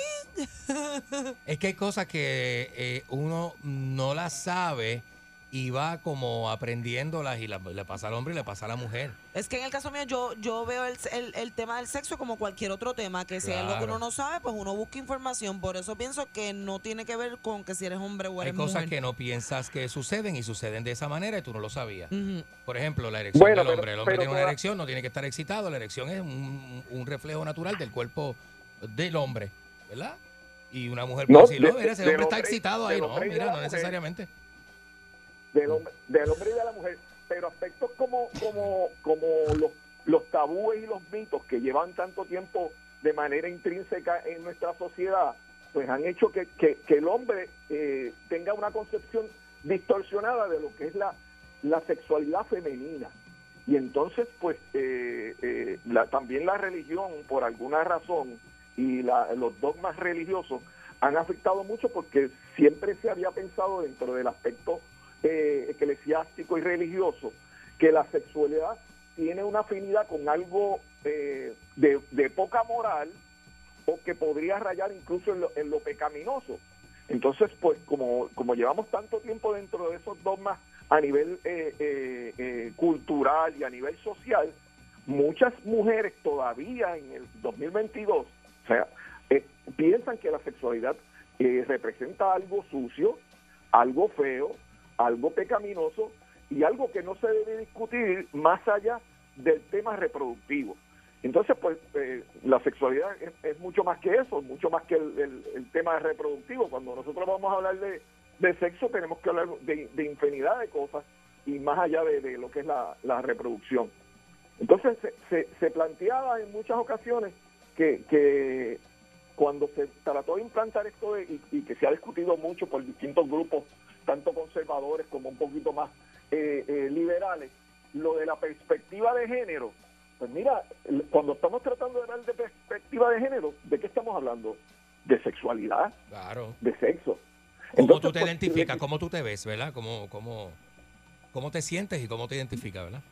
S1: es que hay cosas que eh, uno no las sabe y va como aprendiéndolas y la- le pasa al hombre y le pasa a la mujer.
S3: Es que en el caso mío yo yo veo el, el- el tema del sexo como cualquier otro tema, que si es algo que
S1: Claro.
S3: uno no sabe, pues uno busca información. Por eso pienso que no tiene que ver con que si eres hombre o
S1: Hay
S3: eres
S1: cosas
S3: mujer.
S1: que no piensas que suceden y suceden de esa manera y tú no lo sabías.
S3: Ujú.
S1: Por ejemplo, la erección
S8: Bueno,
S1: del
S8: pero-
S1: hombre. El hombre
S8: pero
S1: tiene una
S8: toda-
S1: erección, no tiene que estar excitado. La erección es un, un reflejo natural del cuerpo del hombre, ¿verdad? Y una mujer
S8: No,
S1: puede decir, no, mira, ese hombre está excitado ahí. No, mira, no
S8: mujer. Del hombre, del hombre y de la mujer, pero aspectos como como como los, los tabúes y los mitos que llevan tanto tiempo de manera intrínseca en nuestra sociedad, pues han hecho que, que- que el hombre eh, tenga una concepción distorsionada de lo que es la, la sexualidad femenina. Y entonces, pues, eh, eh, la- también la religión, por alguna razón, y la- los dogmas religiosos han afectado mucho porque siempre se había pensado dentro del aspecto eh, eclesiástico y religioso que la sexualidad tiene una afinidad con algo eh, de, poca moral o que podría rayar incluso en lo, en lo pecaminoso. Entonces, pues como, como llevamos tanto tiempo dentro de esos dogmas a nivel eh, eh, eh, cultural y a nivel social, muchas mujeres todavía en el 2022, o sea, eh, piensan que la sexualidad representa algo sucio, algo feo, algo pecaminoso y algo que no se debe discutir más allá del tema reproductivo. Entonces, pues eh, la sexualidad es, mucho más que eso, mucho más que el, tema reproductivo. Cuando nosotros vamos a hablar de, de sexo, tenemos que hablar de, infinidad de cosas y más allá de, lo que es la, reproducción. Entonces, se, se, planteaba en muchas ocasiones que, cuando se trató de implantar esto y que se ha discutido mucho por distintos grupos, tanto conservadores como un poquito más eh, eh, liberales, lo de la perspectiva de género, pues mira, cuando estamos tratando de hablar de perspectiva de género, ¿de qué estamos hablando? De sexualidad,
S1: Claro.
S8: de sexo.
S1: ¿Cómo
S8: Entonces,
S1: tú te
S8: pues,
S1: identificas? ¿Cómo tú te ves, verdad? ¿Cómo, cómo, ¿Cómo te sientes y cómo te identificas, verdad?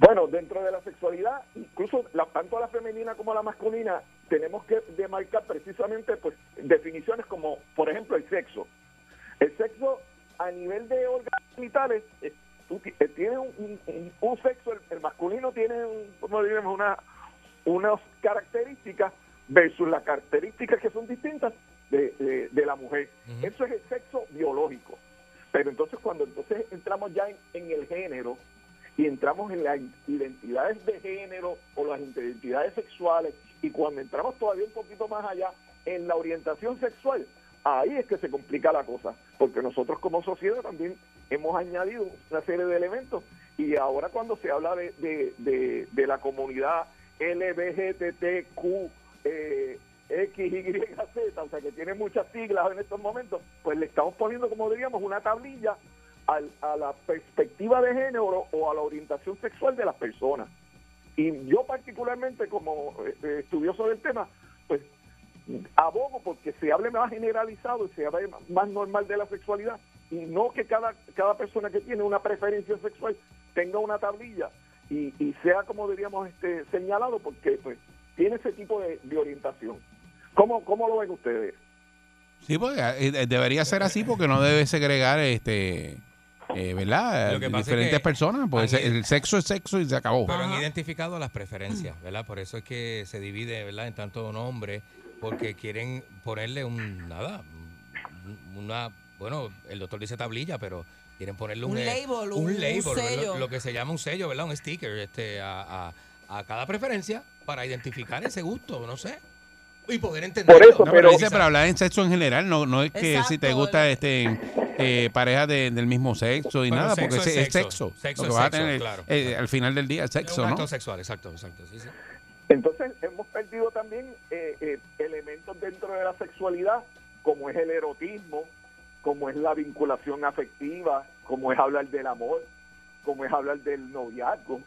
S8: Bueno, dentro de la sexualidad, incluso la, tanto la femenina como la masculina, tenemos que demarcar precisamente pues definiciones como, por ejemplo, el sexo. El sexo a nivel de órganos genitales, eh, tú eh, tiene un, un- un sexo, el, el masculino tiene, un, como una, unas características versus las características que son distintas de, de- de la mujer. Eso es el sexo biológico. Pero entonces cuando entonces entramos ya en, en el género y entramos en las identidades de género o las identidades sexuales y cuando entramos todavía un poquito más allá en la orientación sexual, ahí es que se complica la cosa, porque nosotros como sociedad también hemos añadido una serie de elementos Y ahora cuando se habla de, de, de, la comunidad LBGTQ, eh, X, Y, Z, o sea que tiene muchas siglas en estos momentos, pues le estamos poniendo, como diríamos, una tablilla a la perspectiva de género o a la orientación sexual de las personas. Y yo particularmente como eh, estudioso del tema, pues abogo porque se hable más generalizado y se hable más normal de la sexualidad y no que cada, cada persona que tiene una preferencia sexual tenga una tablilla y, y sea como diríamos este señalado porque pues tiene ese tipo de, de orientación. ¿Cómo, ¿Cómo lo ven ustedes?
S2: Sí, porque eh, debería ser así porque no debe segregar, este, eh, ¿verdad?
S9: Lo que pasa es
S2: Diferentes
S9: que
S2: personas, pues
S9: han-
S2: el sexo es sexo y se acabó.
S9: Pero han identificado las preferencias, ¿verdad? Por eso es que se divide, ¿verdad? En tanto nombre, porque quieren ponerle un, nada, un- una, bueno, el doctor dice tablilla, pero quieren ponerle un,
S3: Un
S9: eh,
S3: label,
S9: un, label. Lo, que se llama un sello, ¿verdad? Un sticker, este, a, a- a cada preferencia para identificar ese gusto, no sé. Y poder entenderlo.
S8: Por eso,
S2: No, pero
S8: pero-
S2: dice para hablar en sexo en general, no, no es que si te gusta
S3: el-
S2: este eh, pareja de- del mismo sexo y
S9: Bueno,
S2: nada,
S9: sexo
S2: porque
S9: es
S2: es, es
S9: sexo.
S2: sexo.
S9: Sexo
S2: Lo
S9: es
S2: que vas a
S9: sexo,
S2: tener
S9: claro,
S2: eh,
S9: claro.
S2: al final del día es
S9: Es un
S2: sexo, ¿no?
S9: sexual, exacto, exacto. Sí, sí.
S8: Entonces hemos perdido también eh, eh, elementos dentro de la sexualidad, como es el erotismo, como es la vinculación afectiva, como es hablar del amor, como es hablar del noviazgo,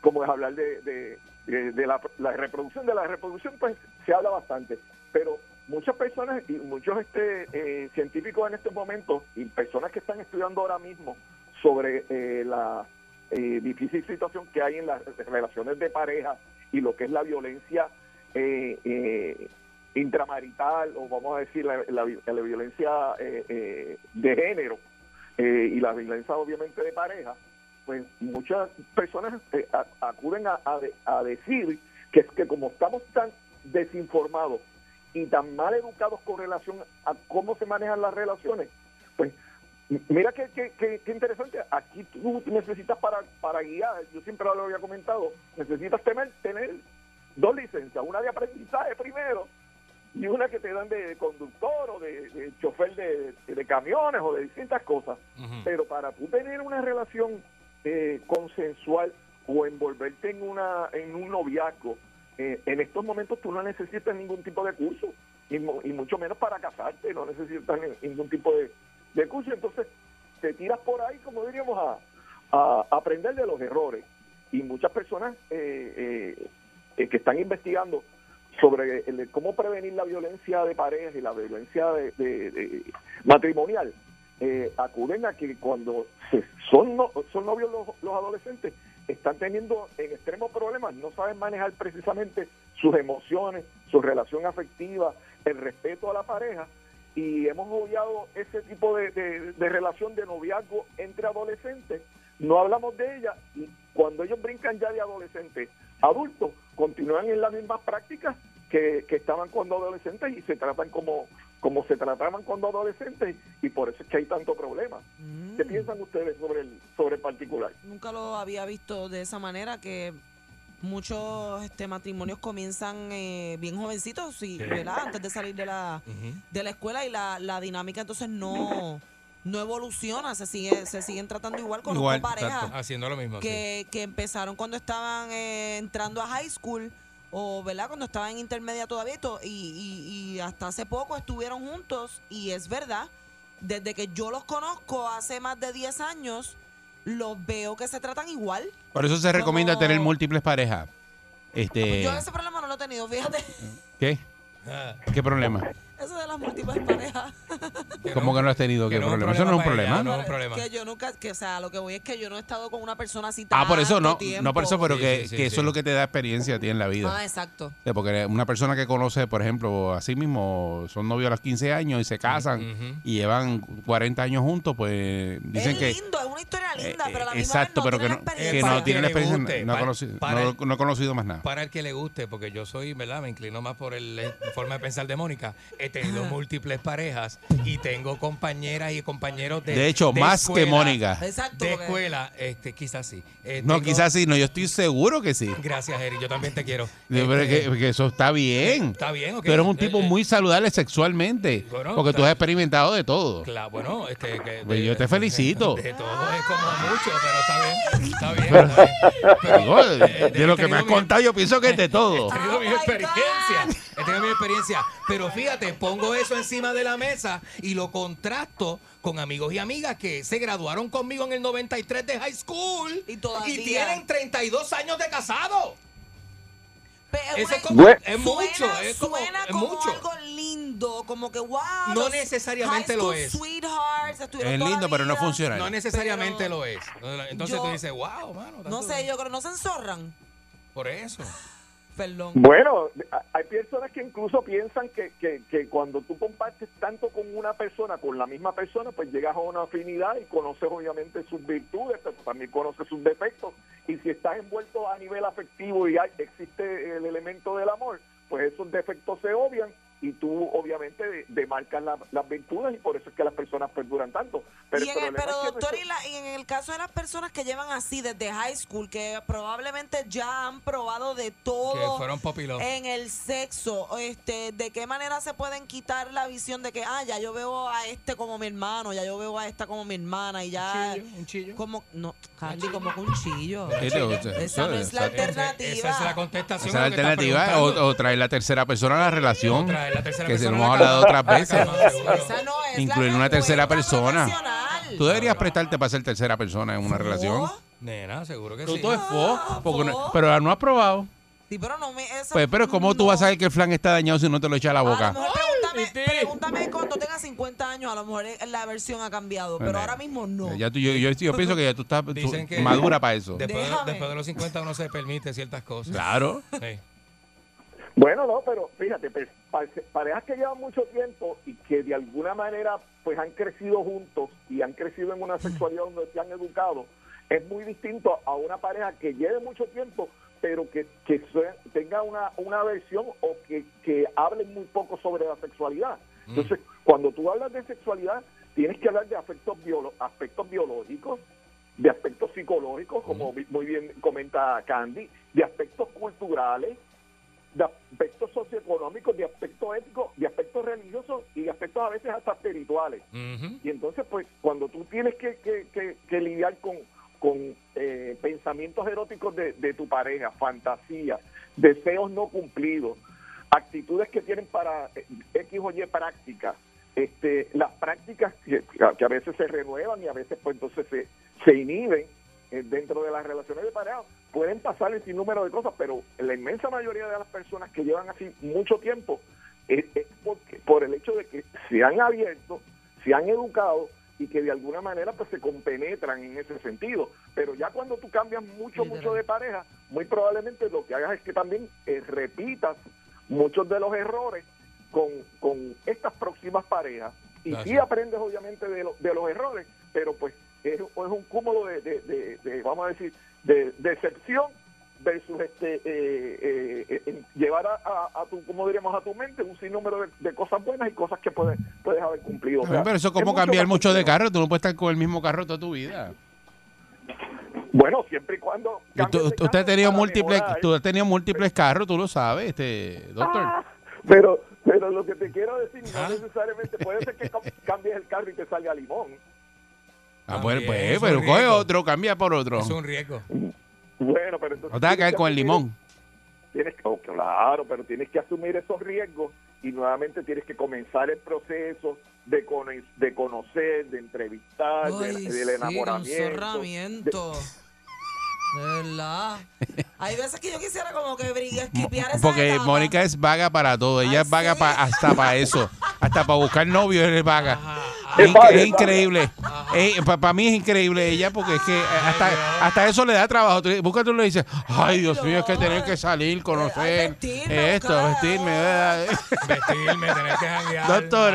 S8: como es hablar de, de- de- la reproducción. De la reproducción, pues se habla bastante, pero muchas personas y muchos este, eh, científicos en estos momentos y personas que están estudiando ahora mismo sobre eh, la eh, difícil situación que hay en las relaciones de pareja y lo que es la violencia eh, eh, intramarital o vamos a decir la, la la violencia eh, eh, de género eh, y la violencia obviamente de pareja, pues muchas personas acuden a, a a decir que es que como estamos tan desinformados y tan mal educados con relación a cómo se manejan las relaciones, pues mira qué, qué, qué- qué interesante, aquí tú necesitas para, para guiar, yo siempre lo había comentado, necesitas tener, tener dos licencias, una de aprendizaje primero y una que te dan de conductor o de, de chofer de, de camiones o de distintas cosas. Pero para tú tener una relación eh, consensual o envolverte en una en un noviazgo, eh, en estos momentos tú no necesitas ningún tipo de curso y, mu- y mucho menos para casarte, no necesitas ni- ningún tipo de, de curso. Entonces te tiras por ahí, como diríamos, a, a aprender de los errores. Y muchas personas eh, eh, eh, que están investigando sobre el- cómo prevenir la violencia de pareja y la violencia de, matrimonial, acuden a que cuando se- son, no- son novios los, los adolescentes, están teniendo en extremos problemas, no saben manejar precisamente sus emociones, su relación afectiva, el respeto a la pareja, y hemos obviado ese tipo de, de- de relación de noviazgo entre adolescentes, no hablamos de ella, y cuando ellos brincan ya de adolescentes adultos, continúan en las mismas prácticas que, que estaban cuando adolescentes y se tratan como, como se trataban cuando adolescentes, y por eso es que hay tanto problema.
S3: Mm.
S8: ¿Qué piensan ustedes sobre el, sobre el particular?
S3: Nunca lo había visto de esa manera, que muchos este, matrimonios comienzan eh, bien jovencitos, y,
S9: Sí.
S3: ¿verdad? Antes de salir de la, de la escuela y la, la dinámica entonces no, no evoluciona, se sigue se siguen tratando igual con
S2: Igual,
S3: parejas.
S9: Haciendo lo mismo. sí.
S3: que, que empezaron cuando estaban eh, entrando a high school o verdad cuando estaban en intermedia todavía y to- y, y- y hasta hace poco estuvieron juntos y es verdad desde que yo los conozco hace más de 10 años los veo que se tratan igual
S2: Por eso se recomienda
S3: Como-
S2: tener múltiples parejas. Este,
S3: yo ese problema no lo he tenido fíjate
S2: ¿Qué?
S9: Ah,
S2: ¿Qué problema?
S3: Eso de las múltiples parejas
S2: ¿Cómo que no has tenido qué
S9: que no es un
S2: problema? Eso no es un
S9: problema ella, no. un problema.
S3: que yo nunca que o sea lo que voy es que yo no he estado con una persona así
S2: Ah, por eso
S3: tanto
S2: no,
S3: tiempo.
S2: no por eso, pero
S9: Sí,
S2: que,
S9: sí, sí,
S2: que eso
S9: sí.
S2: es lo que te da experiencia a ti en la vida.
S3: ah exacto
S2: Sí, Porque una persona que conoce, por ejemplo, así mismo, son novios a los 15 años y se casan y llevan 40 años juntos, pues dicen
S3: es
S2: que...
S3: lindo es una historia linda
S2: eh,
S3: pero a la misma
S2: exacto,
S3: vez no
S2: pero que
S3: tiene
S2: no, que
S3: experiencia.
S2: no tiene la experiencia,
S9: guste,
S2: no, ha
S9: para-
S2: conocido,
S9: para
S2: no-
S9: el-
S2: no ha conocido más nada.
S9: Para el que le guste, porque yo soy, ¿verdad? Me inclino más por el, la forma de pensar de Mónica. He tenido múltiples parejas y tengo compañeras y compañeros de
S2: De hecho, más que Mónica.
S3: exacto
S9: De escuela, este, quizás sí. Eh,
S2: No,
S9: tengo-
S2: quizás sí, no, yo estoy seguro que sí.
S9: Gracias, Eric. Yo también te quiero.
S2: Creo
S9: Este,
S2: que, que eso está bien.
S9: Está bien, ok.
S2: Tú eres un
S9: Eh,
S2: tipo
S9: eh,
S2: muy saludable sexualmente.
S9: Bueno,
S2: porque tú
S9: está-
S2: has experimentado de todo.
S9: Claro, bueno, este. que-
S2: Pues yo te felicito.
S9: De todo es como mucho, pero está bien. Está bien. Está bien. Pero,
S2: Digo,
S9: eh,
S2: de, lo que me has
S9: mi-
S2: contado, yo pienso que es de todo.
S9: He tenido mi experiencia. He tenido mi experiencia. Pero fíjate, pongo eso encima de la mesa y lo contrasto con amigos y amigas que se graduaron conmigo en el 93 de high school
S3: Y todavía.
S9: tienen 32 años de casado. Eso es como, es mucho,
S3: Suena,
S9: es como,
S3: suena
S9: es
S3: como
S9: mucho.
S3: algo lindo, como que wow.
S9: No necesariamente lo es.
S2: Es lindo, pero no funciona.
S9: No necesariamente
S3: Pero
S9: lo es. Entonces
S3: yo-
S9: tú dices, wow, mano.
S3: No sé, yo creo no se enzorran.
S9: Por eso.
S3: Perdón.
S8: Bueno, hay personas que incluso piensan que, que, cuando tú compartes tanto con una persona, con la misma persona, pues llegas a una afinidad y conoces obviamente sus virtudes, pero también conoces sus defectos. Y si estás envuelto a nivel afectivo y hay- existe el elemento del amor, pues esos defectos se obvian y tú obviamente de- demarcas la- las virtudes y por eso es que las personas perduran tanto. Pero,
S3: y
S8: el
S3: en el,
S8: problema
S3: pero
S8: es que
S3: doctor, y, la- y en el caso de las personas que llevan así desde high school, que probablemente ya han probado de
S9: Que
S3: todo
S9: fueron
S3: en el sexo, este, ¿de qué manera se pueden quitar la visión de que, ah, ya yo veo a este como mi hermano, ya yo veo a esta como mi hermana y ya...
S9: Un chillo.
S3: Como, no, Candy, como que un chillo.
S2: Sí, te gusta.
S3: Esa no es la alternativa.
S9: Esa es la contestación.
S2: Esa es la alternativa o, o traer la tercera persona a la relación.
S9: O traer la tercera
S2: que se lo hemos hablado otras veces.
S3: Esa no es
S2: Incluir
S3: la
S2: una tercera persona. Tú deberías prestarte para ser tercera persona en una relación.
S3: ¿No?
S9: Nena, seguro que
S2: Tú
S9: sí.
S2: todo es fo, porque no-
S3: fo.
S2: pero no has probado.
S3: Sí, pero no me... Eso,
S2: Pues, pero ¿cómo tú vas a saber que el flan está dañado si no te lo echa a la
S3: A lo
S2: boca?
S3: mejor pregúntame, pregúntame cuando tengas 50 años, a lo mejor eh, la versión ha cambiado, pero
S2: Bueno,
S3: ahora mismo no.
S2: Ya tú- yo, yo, yo pienso que ya tú estás tú-
S9: Dicen que-
S2: madura para eso.
S9: Después de,
S3: Déjame.
S9: después de los 50 uno se permite ciertas cosas.
S2: Claro.
S9: Sí.
S8: Bueno, no, pero fíjate, pues, pare- parejas que llevan mucho tiempo y que de alguna manera pues han crecido juntos y han crecido en una sexualidad donde se han educado, es muy distinto a una pareja que lleve mucho tiempo pero que, que tenga una, una versión o que, que hablen muy poco sobre la sexualidad. Entonces, cuando tú hablas de sexualidad, tienes que hablar de aspectos, biolo- aspectos biológicos, de aspectos psicológicos, como vi- muy bien comenta Candy, de aspectos culturales, de aspectos socioeconómicos, de aspectos éticos, de aspectos religiosos y de aspectos a veces hasta espirituales. Y entonces, pues, cuando tú tienes que, que- que- que lidiar con, con eh, pensamientos eróticos de, de tu pareja, fantasías, deseos no cumplidos, actitudes que tienen para eh, X o Y prácticas, este, las prácticas que, que a veces se renuevan y a veces pues entonces se, se inhiben dentro de las relaciones de pareja, pueden pasar el sinnúmero de cosas, pero la inmensa mayoría de las personas que llevan así mucho tiempo es, es porque, por el hecho de que se han abierto, se han educado y que de alguna manera pues se compenetran en ese sentido. Pero ya cuando tú cambias mucho, mucho de pareja, muy probablemente lo que hagas es que también eh, repitas muchos de los errores con, con estas próximas parejas. Y
S9: Gracias.
S8: sí aprendes obviamente de, lo- de los errores, pero pues es, es un cúmulo de, de- de- de, vamos a decir, de decepción versus este eh, eh, eh, llevar a, a- a tu, como diríamos, a tu mente un sinnúmero de, de cosas buenas y cosas que puedes, puedes haber cumplido. O sea,
S2: pero eso es como cambiar mucho de carro. Tú no puedes estar con el mismo carro toda tu vida.
S8: Bueno, siempre y cuando...
S2: Usted has
S8: carro
S2: tenido múltiples,
S8: mejorar.
S2: tú has tenido múltiples carros, tú lo sabes, este doctor.
S8: Ah, pero, pero lo que te quiero decir,
S9: Ah.
S8: no necesariamente puede ser que cam- cambies el carro y te salga limón.
S2: Ah, pues, pues, pero coge otro, cambia por otro.
S9: Es un riesgo.
S8: Bueno, pero entonces...
S2: No te vas a caer con el limón.
S8: Tienes que, oh, claro, pero tienes que asumir esos riesgos y nuevamente tienes que comenzar el proceso de, cono- de conocer, de entrevistar, de-
S3: Ay,
S8: del
S3: sí,
S8: enamoramiento.
S3: De verdad. Hay veces que yo quisiera como que brigue, esquipear esa
S2: Porque
S3: etapa.
S2: Mónica es vaga para todo. Ella es vaga
S3: sí.
S2: pa- hasta para eso. Hasta para buscar novio es vaga.
S8: Es
S2: Es, increíble. para mí es increíble ella porque es que hasta, hasta eso le da trabajo. Busca tú le dices, ay Dios mío, es que tener que salir, conocer
S3: vestirme,
S2: esto,
S3: buscar
S2: vestirme. ¿verdad?
S9: Vestirme, tener que janguear.
S2: Doctor.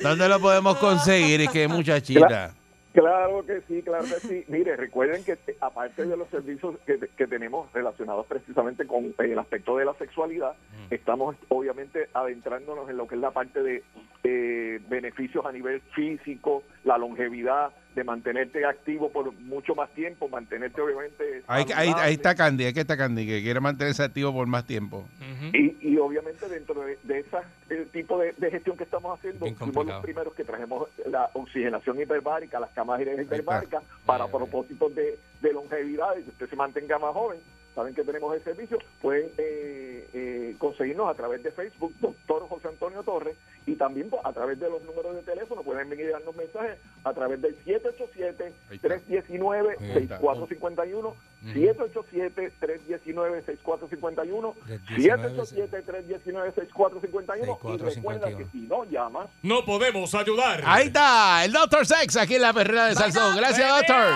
S2: ¿dónde lo podemos conseguir? Es que muchachita.
S8: Claro que sí, claro que sí. Mire, recuerden que eh, aparte de los servicios que, que tenemos relacionados precisamente con eh, el aspecto de la sexualidad, estamos obviamente adentrándonos en lo que es la parte de eh, beneficios a nivel físico, la longevidad, de mantenerte activo por mucho más tiempo, mantenerte obviamente...
S2: Ahí, ahí, ahí está Candy, aquí está Candy, que quiere mantenerse activo por más tiempo.
S8: Y, y obviamente dentro de, de ese tipo de, de gestión que estamos haciendo, fuimos los primeros que trajimos la oxigenación hiperbárica, las camas hiperbáricas, para propósitos de, de longevidad y que usted se mantenga más joven. Saben que tenemos el servicio, pueden eh, eh, conseguirnos a través de Facebook, doctor José Antonio Torres, y también pues, a través de los números de teléfono, pueden venir y darnos mensajes a través del 787-319-6451, 787-319-6451, 787-319-6451, y recuerda que si no llamas,
S1: No podemos ayudar.
S2: Ahí está, el Doctor Sex aquí en la perrera de Salsón. Gracias, Doctor.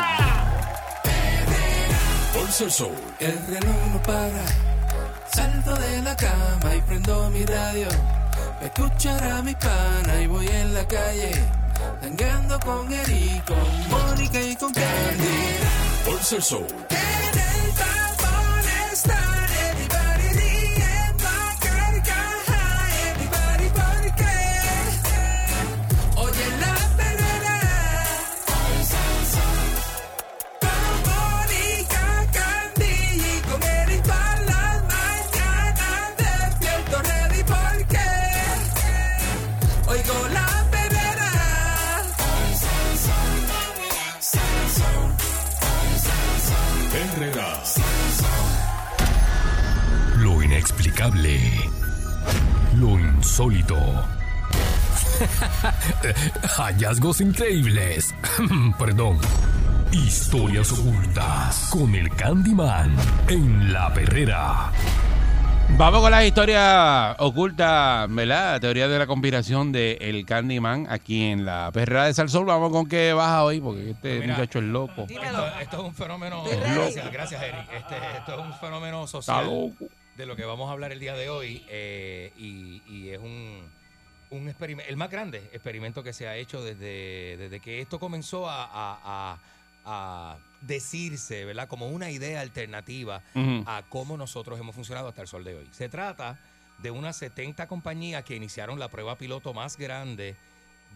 S6: Por Soul, el reloj no para. Salto de la cama y prendo mi radio. Pa' escuchar a mi pana y voy en la calle. Tangando con Eric, con Mónica y con Candy. Soul. En el
S7: inexplicable. Lo insólito. Hallazgos increíbles. Perdón. Historias ocultas con el Candyman en la perrera.
S2: Vamos con la historia oculta, ¿verdad? La teoría de la conspiración de el Candyman aquí en la perrera de Salsón. Vamos con qué baja hoy, porque este
S1: Mira.
S2: muchacho es loco.
S1: Esto, esto es un fenómeno. Gracias, gracias, Eric. Este, esto es un fenómeno
S2: Está
S1: social
S2: loco.
S1: De lo que vamos a hablar el día de hoy. eh, y, y es un, un experimento, el más grande experimento que se ha hecho desde, desde que esto comenzó a, a- a- a decirse, ¿verdad? Como una idea alternativa a cómo nosotros hemos funcionado hasta el sol de hoy. Se trata de unas 70 compañías que iniciaron la prueba piloto más grande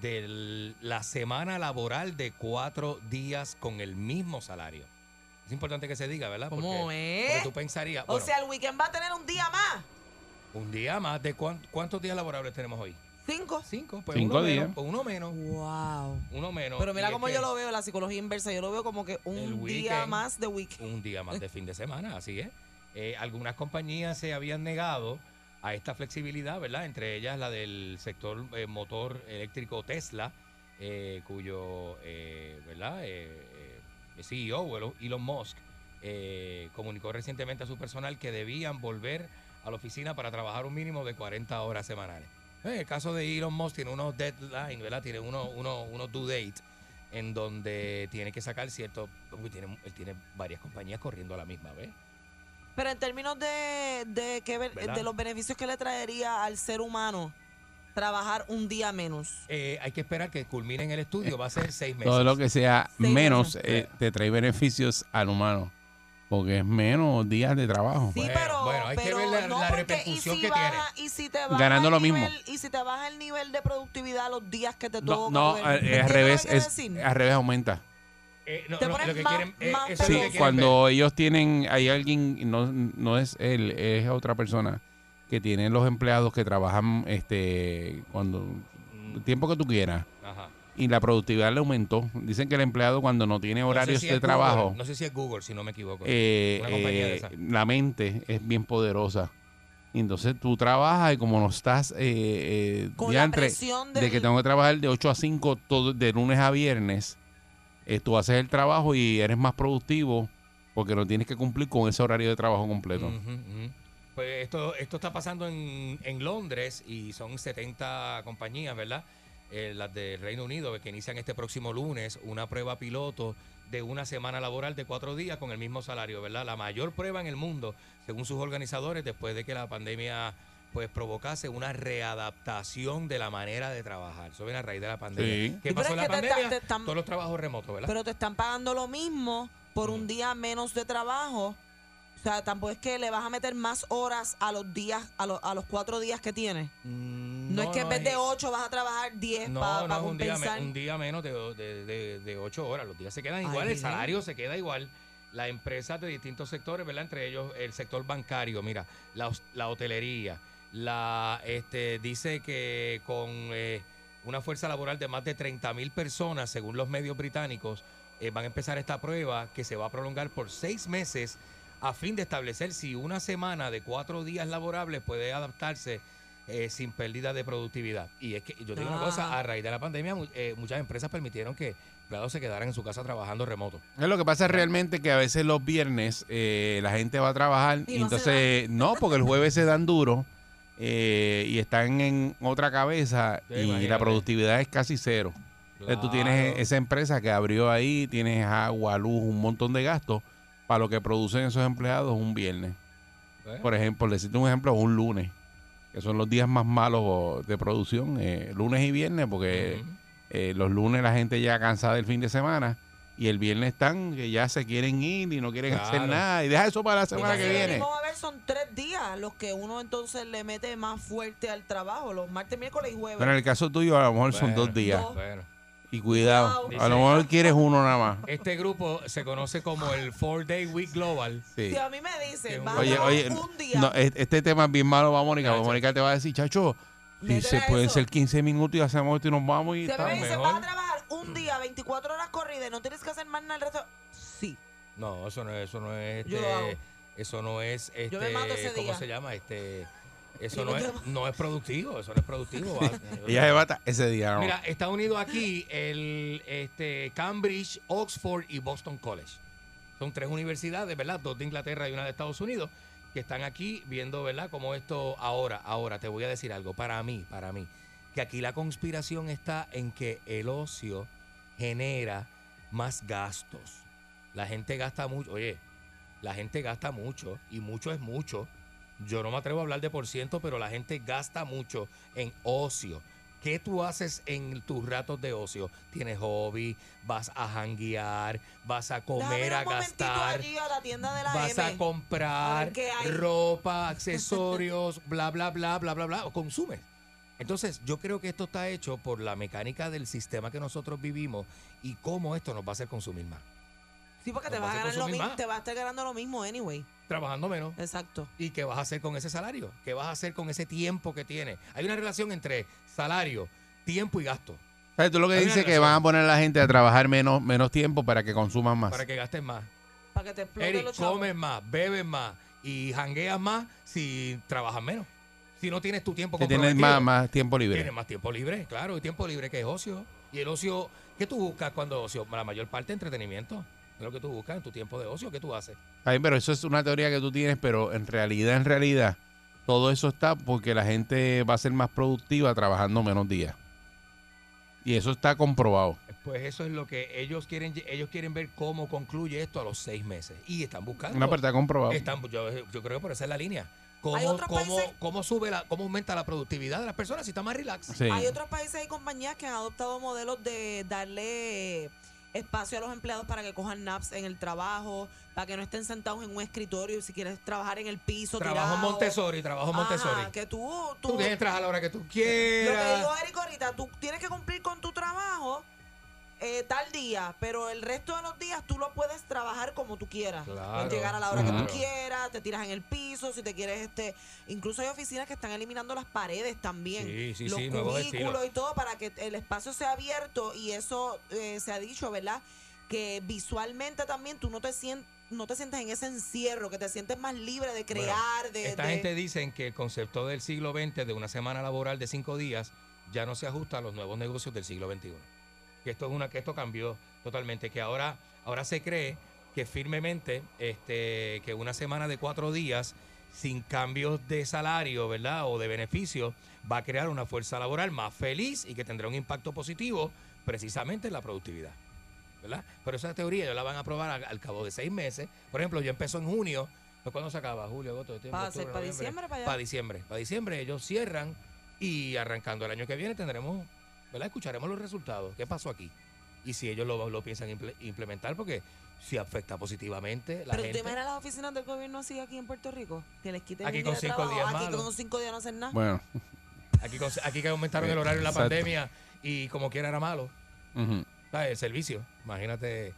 S1: de la semana laboral de cuatro días con el mismo salario. Es importante que se diga, ¿verdad?
S3: ¿Cómo
S1: porque,
S3: es?
S1: porque tú pensarías,
S3: O
S1: bueno,
S3: sea, el weekend va a tener un día más.
S1: un día más, ¿de cuán- cuántos días laborables tenemos hoy?
S3: Cinco.
S1: Cinco, pues
S2: Cinco
S1: uno
S2: días.
S1: menos, pues uno menos,
S3: Wow.
S1: uno menos.
S3: Pero mira cómo yo lo veo, la psicología inversa. Yo lo veo como que un día
S1: weekend.
S3: más de week.
S1: un día más de fin de semana, así es. Eh, algunas compañías se habían negado a esta flexibilidad, ¿verdad? Entre ellas la del sector eh, motor eléctrico Tesla, eh, cuyo, eh, ¿verdad? Eh, eh, CEO, Elon- Musk, eh, comunicó recientemente a su personal que debían volver a la oficina para trabajar un mínimo de 40 horas semanales. En el caso de Elon Musk tiene unos deadlines, ¿verdad? Tiene unos uno, unos due date en donde tiene que sacar cierto... uy, tiene, él tiene varias compañías corriendo a la misma vez.
S3: Pero en términos de, de, de los beneficios que le traería al ser humano trabajar un día menos.
S1: Eh, hay que esperar que culminen el estudio, va a ser seis meses.
S2: Todo lo que sea
S3: Seis
S2: menos eh, te trae beneficios al humano. Porque es menos días de trabajo.
S3: Sí,
S1: Bueno,
S3: pero,
S1: bueno, hay que
S3: pero
S1: ver la-
S3: no
S1: la
S3: porque-
S1: repercusión
S3: y si
S1: que
S3: baja, Y si te baja
S2: Ganando
S3: el
S2: lo mismo.
S3: Y si te baja el nivel de productividad los días que te
S2: No,
S3: toca.
S2: no, eh,
S3: ¿entiendes
S2: al
S3: que
S2: revés, es, al revés aumenta.
S1: Eh, no,
S3: te
S1: no,
S3: pones
S1: lo que
S3: más-
S1: quieren, eh,
S2: Sí,
S1: que quieren
S2: cuando ellos tienen, hay alguien, no, no es él, es otra persona, que tiene los empleados que trabajan este cuando el tiempo que tú quieras.
S1: Ajá.
S2: y la productividad le aumentó. Dicen que el empleado cuando no tiene
S1: No sé
S2: horarios
S1: si
S2: de trabajo,
S1: Google, no sé si es Google, si no me equivoco.
S2: eh,
S1: Una compañía de
S2: eh, la mente es bien poderosa. Y entonces tú trabajas y como no estás eh, eh,
S3: Con la
S2: diantre,
S3: presión
S2: de que tengo que trabajar de 8 a 5 todo, de lunes a viernes, eh, tú haces el trabajo y eres más productivo porque no tienes que cumplir con ese horario de trabajo completo.
S1: Ujú. Pues esto, esto está pasando en, en Londres y son 70 compañías, ¿verdad? Eh, las del Reino Unido que inician este próximo lunes una prueba piloto de una semana laboral de cuatro días con el mismo salario, ¿verdad? La mayor prueba en el mundo, según sus organizadores, después de que la pandemia pues provocase una readaptación de la manera de trabajar. Eso viene a raíz de la pandemia.
S2: Sí.
S1: ¿Qué pasó en la
S3: te
S1: pandemia?
S3: te están-
S1: Todos los trabajos remotos, ¿verdad?
S3: Pero te están pagando lo mismo por un
S1: Ujú.
S3: día menos de trabajo. O sea, tampoco es que le vas a meter más horas a los días, a, los- a los cuatro días que tienes.
S1: Mm,
S3: No, es que en vez de 8 vas a trabajar 10
S1: No,
S3: para
S1: no, es un día, un día menos de, de, de, de ocho horas. Los días se quedan
S3: Ay,
S1: igual, el salario se queda igual. Las empresas de distintos sectores, ¿verdad? Entre ellos el sector bancario, mira, la, la hotelería, la este dice que con eh, una fuerza laboral de más de 30 mil personas, según los medios británicos, eh, van a empezar esta prueba que se va a prolongar por seis meses a fin de establecer si una semana de cuatro días laborables puede adaptarse eh, sin pérdida de productividad. Y es que yo te digo una
S3: Ah.
S1: cosa, a raíz de la pandemia eh, muchas empresas permitieron que empleados se quedaran en su casa trabajando remoto.
S2: Es lo que pasa es realmente que a veces los viernes eh, la gente va a trabajar
S3: Y
S2: y,
S3: no
S2: entonces no, porque el jueves se dan duro eh, y están en otra cabeza
S1: Sí,
S2: y la productividad es casi cero. Entonces tú tienes esa empresa que abrió ahí, tienes agua, luz, un montón de gastos para lo que producen esos empleados un viernes.
S1: ¿Eh?
S2: Por ejemplo, por decirte un ejemplo, un lunes, que son los días más malos de producción, eh, lunes y viernes, porque eh, los lunes la gente ya cansada del fin de semana y el viernes están que ya se quieren ir y no quieren hacer nada y deja eso para la
S3: Y
S2: semana
S3: que
S2: que
S3: si
S2: viene.
S3: venimos a ver, son tres días los que uno entonces le mete más fuerte al trabajo, los martes, miércoles y jueves.
S2: Pero en el caso tuyo a lo mejor son dos días
S3: dos.
S1: Bueno,
S2: y cuidado, a lo mejor quieres uno nada más.
S1: este grupo se conoce como el Four Day Week Global.
S2: Sí.
S3: Si a mí me dicen, vas
S2: Oye,
S3: a
S2: oye,
S3: trabajar un día,
S2: no, este tema es bien malo para Mónica, porque. Mónica te va a decir, chacho, pueden
S3: eso.
S2: ser 15 minutos y hacemos esto y nos vamos y
S3: Si a mí me dicen,
S1: mejor.
S3: vas a trabajar un día, 24 horas corridas y no tienes que hacer más nada el resto. Sí.
S1: No, eso no es, eso no es,
S3: Yo
S1: este,
S3: lo hago.
S1: eso no es, este,
S3: Yo me mato ese
S1: ¿cómo
S3: día.
S1: se llama? Este, eso no es, no es productivo, eso no es productivo.
S2: Ella se bata ese día. ¿no?
S1: Mira, está unido aquí el este, Cambridge, Oxford y Boston College. Son tres universidades, ¿verdad? Dos de Inglaterra y una de Estados Unidos, que están aquí viendo, ¿verdad? Como esto ahora, ahora, te voy a decir algo, para mí, para mí, que aquí la conspiración está en que el ocio genera más gastos. La gente gasta mucho, oye, la gente gasta mucho y mucho es mucho. Yo no me atrevo a hablar de por ciento, pero la gente gasta mucho en ocio. ¿Qué tú haces en tus ratos de ocio? Tienes hobby, vas a janguear, vas a comer, a gastar,
S3: allí a la tienda de la
S1: vas
S3: M.
S1: a comprar
S3: A
S1: ropa, accesorios, bla, bla, bla, bla, bla, bla, o consumes. Entonces, yo creo que esto está hecho por la mecánica del sistema que nosotros vivimos y cómo esto nos va a hacer consumir más.
S3: Sí, porque te vas, a ganar lo mismo, te vas a estar ganando lo mismo anyway.
S1: Trabajando menos.
S3: Exacto.
S1: ¿Y qué vas a hacer con ese salario? ¿Qué vas a hacer con ese tiempo que tienes? Hay una relación entre salario, tiempo y gasto.
S2: ¿Sabes? Tú lo que dices que van a poner a la gente a trabajar menos, menos tiempo para que consuman más.
S1: Para que gastes más.
S3: Para que te exploten
S1: Eric,
S3: los chavos.
S1: comes más, bebes más y jangueas más si trabajas menos. Si no tienes tu tiempo
S2: Que tienes
S1: comprometido.
S2: más, más tiempo libre.
S1: Tienes más tiempo libre, claro, y tiempo libre que es ocio. Y el ocio, ¿qué tú buscas cuando ocio? La mayor parte entretenimiento. Es lo que tú buscas en tu tiempo de ocio, ¿qué tú haces?
S2: Ay, pero eso es una teoría que tú tienes, pero en realidad, en realidad, todo eso está porque la gente va a ser más productiva trabajando menos días. Y eso está comprobado.
S1: Pues eso es lo que ellos quieren, ellos quieren ver cómo concluye esto a los seis meses. Y están buscando.
S2: Una parte está comprobado.
S1: Están, yo, yo creo que por esa es la línea.
S3: Hay
S1: ¿Cómo, cómo, cómo sube la, cómo aumenta la productividad de las personas si está más relax?
S2: Sí.
S3: Hay otros países y compañías que han adoptado modelos de darle espacio a los empleados para que cojan naps en el trabajo, para que no estén sentados en un escritorio, si quieres trabajar en el piso,
S1: Trabajo
S3: tirado.
S1: Montessori, trabajo
S3: Ajá,
S1: Montessori.
S3: que tú,
S1: Tú
S3: tú,
S1: entras a la hora que tú
S3: lo que
S1: quieras.
S3: dijo Eric ahorita, tú tienes que cumplir con tu trabajo eh, tal día, pero el resto de los días tú lo puedes trabajar como tú quieras.
S1: Claro,
S3: Puedes llegar a la hora que tú quieras, te tiras en el piso, si te quieres, este, incluso hay oficinas que están eliminando las paredes también,
S1: Sí, sí,
S3: los
S1: sí,
S3: cubículos y todo para que el espacio sea abierto y eso eh, se ha dicho, ¿verdad? Que visualmente también tú no te sientes no te sientes en ese encierro, que te sientes más libre de
S1: Bueno,
S3: crear, de,
S1: Esta
S3: de-
S1: gente dicen que el concepto del siglo XX de una semana laboral de cinco días ya no se ajusta a los nuevos negocios del siglo XXI. Que esto es una, que esto cambió totalmente, que ahora, ahora se cree que firmemente este, que una semana de cuatro días sin cambios de salario, ¿verdad? O de beneficio, va a crear una fuerza laboral más feliz y que tendrá un impacto positivo precisamente en la productividad. ¿verdad? Pero esa teoría ellos la van a aprobar al, al cabo de seis meses. Por ejemplo, yo empezó en junio. ¿pues ¿Cuándo se acaba? Julio, agosto,
S3: Para diciembre, para allá.
S1: Para diciembre. Para diciembre ellos cierran y arrancando el año que viene tendremos, ¿verdad? Escucharemos los resultados. ¿Qué pasó aquí? Y si ellos lo, lo piensan imple- implementar, porque si afecta positivamente la
S3: Pero
S1: gente.
S3: imaginas las oficinas del gobierno así aquí en Puerto Rico, que les quiten
S1: Aquí con
S3: día de
S1: cinco
S3: trabajo,
S1: días
S3: aquí con cinco días no hacen nada.
S2: Bueno,
S1: Aquí, aquí que aumentaron el horario en la
S2: Exacto.
S1: pandemia y como quiera era malo. ¿sabes? El servicio, imagínate.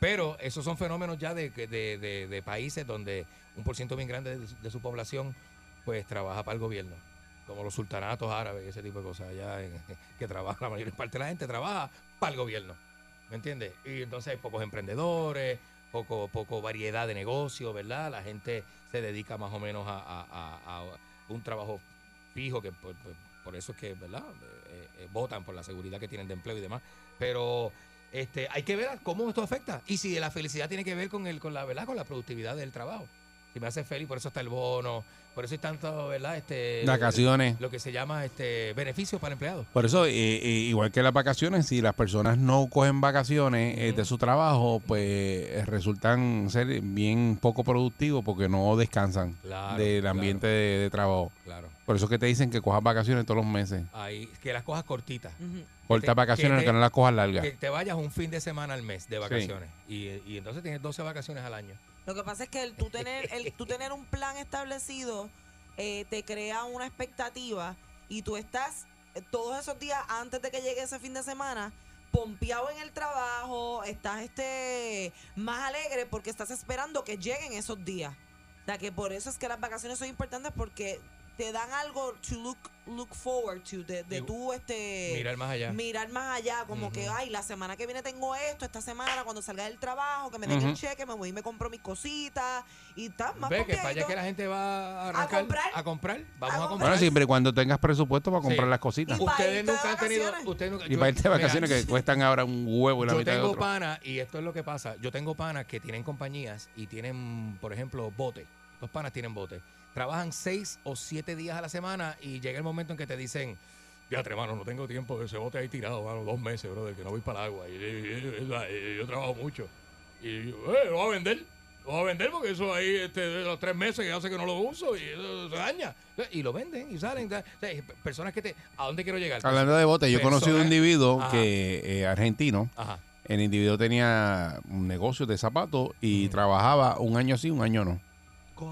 S1: Pero esos son fenómenos ya de, de, de- de países donde un por ciento bien grande de, de su población pues trabaja para el gobierno. Como los sultanatos árabes y ese tipo de cosas allá en- que trabaja, la mayor parte de la gente trabaja para el gobierno. ¿Me entiendes? Y entonces hay pocos emprendedores, poco, poco variedad de negocios, ¿verdad? La gente se dedica más o menos a, a- a- un trabajo fijo, que por, eso es que, ¿verdad? Eh, eh, votan por la seguridad que tienen de empleo y demás. Pero este, hay que ver cómo esto afecta. Y si la felicidad tiene que ver con el, con la verdad, con la productividad del trabajo. Si me hace feliz, por eso está el bono, por eso hay tanto, ¿verdad? Este,
S2: Vacaciones.
S1: Lo que se llama este beneficios para empleados.
S2: Por eso, eh, eh, igual que las vacaciones, si las personas no cogen vacaciones eh, de su trabajo, pues eh, resultan ser bien poco productivos porque no descansan
S1: Claro,
S2: del
S1: claro.
S2: ambiente de, de trabajo.
S1: Claro.
S2: Por eso que te dicen que cojas vacaciones todos los meses.
S1: Ahí, que las cojas cortitas.
S2: Cortas vacaciones,
S1: que
S2: que, no las cojas largas.
S1: Que te vayas un fin de semana al mes de vacaciones. Y, y entonces tienes 12 vacaciones al año.
S3: Lo que pasa es que el tú tener, el tú tener un plan establecido eh, te crea una expectativa y tú estás eh, todos esos días antes de que llegue ese fin de semana pompeado en el trabajo, estás este más alegre porque estás esperando que lleguen esos días. O sea, que por eso es que las vacaciones son importantes porque te dan algo to look look forward to de, de tú este
S1: Mirar más allá.
S3: mirar más allá, como
S1: Ujú.
S3: que, ay, la semana que viene tengo esto, esta semana cuando salga del trabajo, que me den
S2: Ujú.
S3: el cheque, me voy y me compro mis cositas y tal, más
S1: Ve que para allá que la gente va a arrancar.
S3: comprar.
S1: A comprar. Vamos a,
S3: A
S1: comprar.
S2: Bueno, siempre y cuando tengas presupuesto para comprar
S1: Sí.
S2: las cositas.
S3: Y
S1: Ustedes
S3: de
S1: nunca han tenido. Ustedes nunca-
S2: Y
S1: yo-
S2: para irte de
S1: mira,
S2: vacaciones que cuestan ahora un huevo y la
S1: yo
S2: mitad de
S1: tengo
S2: otro.
S1: panas, y esto es lo que pasa. Yo tengo panas que tienen compañías y tienen, por ejemplo, bote. Los panas tienen bote. Trabajan seis o siete días a la semana y llega el momento en que te dicen. Fíjate, hermano, no tengo tiempo ese bote ahí tirado, mano, dos meses, brother, que no voy para el agua. Y, y- y- y- y- yo trabajo mucho. Y eh, lo voy a vender. Lo voy a vender porque eso ahí, este, de los tres meses que hace que no lo uso y eso se daña. Y lo venden y salen. O sea, personas que te. ¿A dónde quiero llegar?
S2: Hablando de bote, yo he conocido un individuo
S1: Ajá.
S2: que eh, argentino.
S1: Ajá.
S2: El individuo tenía un negocio de zapatos y trabajaba un año sí, un año no.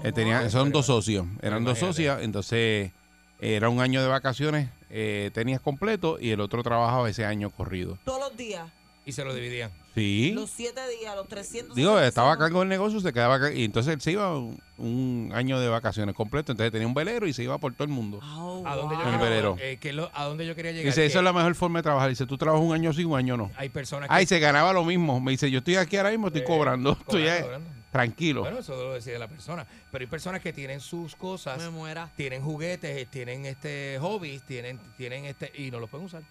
S2: Eh, tenía, son dos socios, eran dos socios, entonces era un año de vacaciones, eh, tenías completo y el otro trabajaba ese año corrido.
S3: Todos los días,
S1: Y se lo dividían.
S2: Sí.
S3: los siete días, los 300.
S2: Digo, estaba a cargo del negocio, se quedaba acá, y entonces él se iba un, un año de vacaciones completo, entonces tenía un velero y se iba por todo el mundo.
S1: ¿A dónde yo
S2: el velero.
S1: eh, que lo- ¿A dónde yo quería llegar?
S2: Dice, esa es la mejor forma de trabajar. Dice, tú trabajas un año sí, un año no.
S1: Hay personas que...
S2: Ay, se ganaba lo mismo. Me dice, yo estoy aquí ahora mismo, estoy
S1: Eh,
S2: cobrando. Estoy
S1: cobrando,
S2: eh,
S1: cobrando.
S2: Tranquilo.
S1: Bueno, eso lo decide la persona. Pero hay personas que tienen sus cosas,
S3: Me muera.
S1: tienen juguetes, tienen este hobbies, tienen, tienen este y no los pueden usar.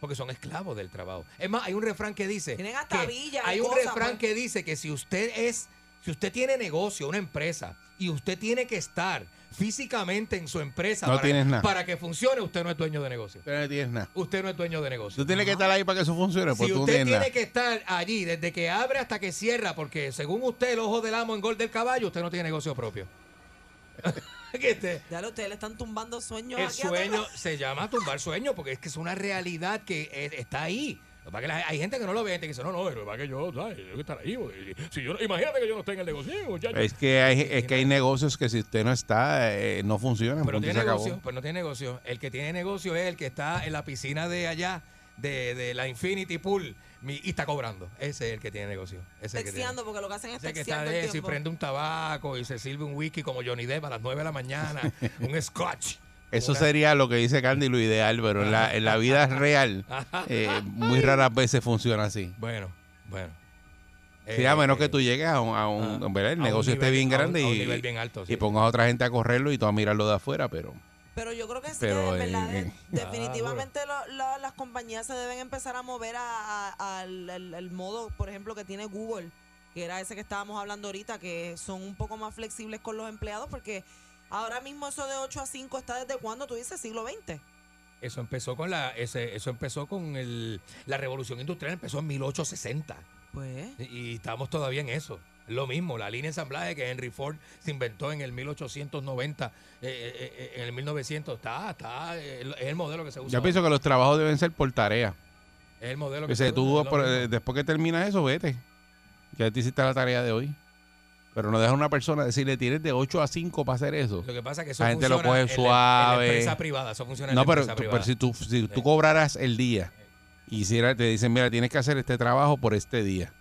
S1: Porque son esclavos del trabajo. Es más, hay un refrán que dice.
S3: Tienen hasta
S1: que- Hay un
S3: cosas,
S1: refrán
S3: pues.
S1: que dice que si usted es, si usted tiene negocio, una empresa, y usted tiene que estar físicamente en su empresa
S2: No
S1: para,
S2: tienes nada.
S1: para que funcione, usted no es dueño de negocio.
S2: Tú no tienes nada.
S1: Usted no es dueño de negocio.
S2: Tú tienes que estar ahí para que eso funcione, pues
S1: Si
S2: tú
S1: usted tiene
S2: nada.
S1: que estar allí desde que abre hasta que cierra, porque según usted el ojo del amo engorda el caballo, usted no tiene negocio propio. Que este-
S3: Ya lo- ustedes le están tumbando sueños
S1: el
S3: aquí
S1: sueño se llama tumbar sueño porque es que es una realidad que eh, está ahí. Lo que pasa es que la- hay gente que no lo ve, gente que dice, no, no, pero para que yo, ¿sabes? Yo que estar ahí. Si yo, imagínate que yo no esté en el negocio, muchacho.
S2: Es que hay, es que hay negocios que si usted no está, eh, no funcionan.
S1: Pero tiene
S2: se acabó.
S1: negocio, pero no tiene negocio. El que tiene negocio es el que está en la piscina de allá, de, de la Infinity Pool, mi- y está cobrando. Ese es el que tiene negocio. Ese
S3: porque lo que hacen es
S1: Ese que está de
S3: el
S1: si prende un tabaco y se sirve un whisky como Johnny Depp a las 9 de la mañana, un scotch.
S2: Eso sería lo que dice Candy, lo ideal, pero en la, en la vida real, eh, muy raras veces funciona así.
S1: Bueno, bueno.
S2: Sí,
S1: Eh,
S2: a menos
S1: eh,
S2: que tú llegues a un, a un-
S1: ah,
S2: ¿verdad? el
S1: a un
S2: negocio esté bien
S1: a
S2: grande
S1: a un
S2: y,
S1: nivel bien alto, sí.
S2: y pongas a otra gente a correrlo y tú a mirarlo de afuera, pero
S3: Pero yo creo que sí,
S2: Pero,
S3: que, verdad,
S2: eh,
S3: de-
S2: eh.
S3: definitivamente lo- lo- las compañías se deben empezar a mover a- a- al al- al modo, por ejemplo, que tiene Google, que era ese que estábamos hablando ahorita, que son un poco más flexibles con los empleados, porque ahora mismo eso de 8 a 5 está desde cuándo, tú dices, siglo XX.
S1: Eso empezó con la ese, eso empezó con el, la revolución industrial, empezó en 1860.
S3: Pues.
S1: Y, y estamos todavía en eso. Lo mismo, la línea de ensamblaje que Henry Ford se inventó en el 1890, eh, eh, eh, en el 1900, está, está, eh, es el modelo que se usa.
S2: yo pienso que los trabajos deben ser por tarea.
S1: es el modelo que
S2: Dice,
S1: se es lo
S2: por- eh, después que terminas eso, vete. Ya te hiciste la tarea de hoy. Pero no deja a una persona decirle, tienes de 8 a 5 para hacer eso.
S1: Lo que pasa es que eso
S2: La gente lo coge
S1: en la-
S2: suave.
S1: En la empresa privada, eso funciona en
S2: No,
S1: la
S2: pero,
S1: empresa privada.
S2: pero si tú, si tú cobraras el día y hiciera- te dicen, mira, tienes que hacer este trabajo por este día.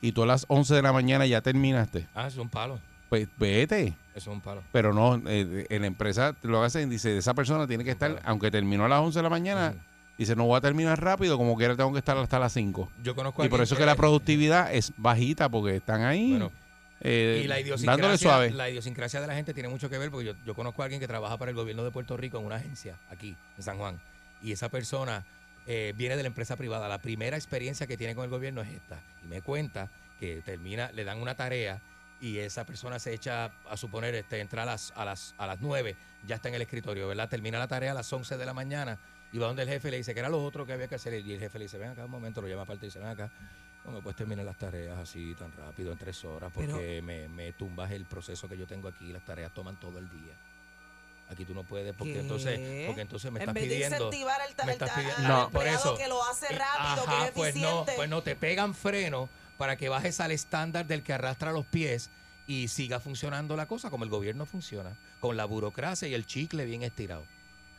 S2: Y tú a las 11 de la mañana ya terminaste.
S1: Ah, es un palo.
S2: Pues vete.
S1: Eso es un palo.
S2: Pero no, eh, en la empresa lo hacen, dice, esa persona tiene que estar, aunque terminó a las 11 de la mañana, dice, no voy a terminar rápido, como quiera tengo que estar hasta las 5.
S1: Yo conozco a
S2: Y por eso es que la productividad es bajita, porque están ahí
S1: Bueno,
S2: eh,
S1: y la
S2: dándole
S1: idiosincrasia,
S2: suave.
S1: la idiosincrasia de la gente tiene mucho que ver porque yo, yo conozco a alguien que trabaja para el gobierno de Puerto Rico en una agencia aquí en San Juan y esa persona eh, viene de la empresa privada. La primera experiencia que tiene con el gobierno es esta y me cuenta que termina, le dan una tarea y esa persona se echa a suponer este entra a las a las a las 9, ya está en el escritorio, ¿verdad? Termina la tarea a las 11 de la mañana y va donde el jefe le dice que era lo otro que había que hacer y el jefe le dice, "Ven acá un momento", lo llama aparte y dice, "Ven acá, no me puedes terminar las tareas así tan rápido, en tres horas, porque me, me tumbas el proceso que yo tengo aquí. Las tareas toman todo el día. Aquí tú no puedes, porque
S3: ¿Qué?
S1: entonces, porque entonces me
S3: en
S1: estás
S3: vez de
S1: pidiendo.
S3: incentivar ta-
S1: me estás pidiendo- No, por eso.
S3: que lo hace rápido,
S1: Ajá,
S3: que es
S1: pues no, pues no, te pegan freno para que bajes al estándar del que arrastra los pies y siga funcionando la cosa como el gobierno funciona, con la burocracia y el chicle bien estirado.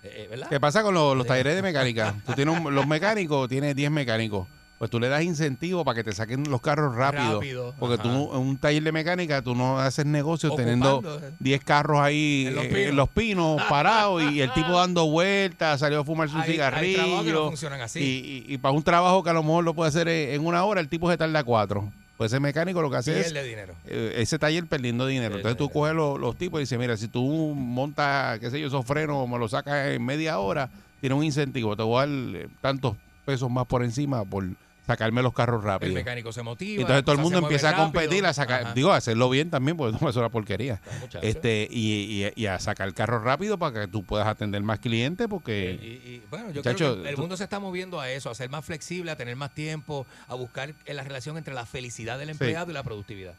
S1: Eh, eh, ¿Verdad?
S2: ¿Qué pasa con los, los talleres de mecánica? Tú tienes un- los mecánicos, tienes 10 mecánicos. Pues tú le das incentivo para que te saquen los carros rápido.
S1: Rápido,
S2: Porque
S1: ajá.
S2: tú en un taller de mecánica tú no haces negocio teniendo
S1: Ocupando, eh.
S2: 10 carros ahí
S1: En los
S2: eh,
S1: pinos.
S2: en los pinos parados y el tipo dando vueltas, salió a fumarse un
S1: Hay- hay trabajos que no
S2: cigarrillo.
S1: funcionan así.
S2: Y, y- y para un trabajo que a lo mejor lo puede hacer en en una hora, el tipo se tarda cuatro. Pues ese mecánico lo que hace es
S1: dinero.
S2: eh, ese taller perdiendo dinero. Entonces tú coges los, los tipos y dices, mira, si tú montas, qué sé yo, esos frenos, me los sacas en media hora, tienes un incentivo, te voy a dar eh, tantos pesos más por encima por sacarme los carros
S1: El
S2: rápido.
S1: mecánico se motiva.
S2: Entonces todo el mundo empieza a
S1: rápido.
S2: competir, a sacar,
S1: Ajá.
S2: digo, a hacerlo bien también, porque eso es una porquería.
S1: muchacho.
S2: Este, y, y- y a sacar carros rápido para que tú puedas atender más clientes, porque
S1: Y, bueno, yo
S2: Muchacho,
S1: creo que el
S2: tú-
S1: mundo se está moviendo a eso, a ser más flexible, a tener más tiempo, a buscar la relación entre la felicidad del empleado y la productividad.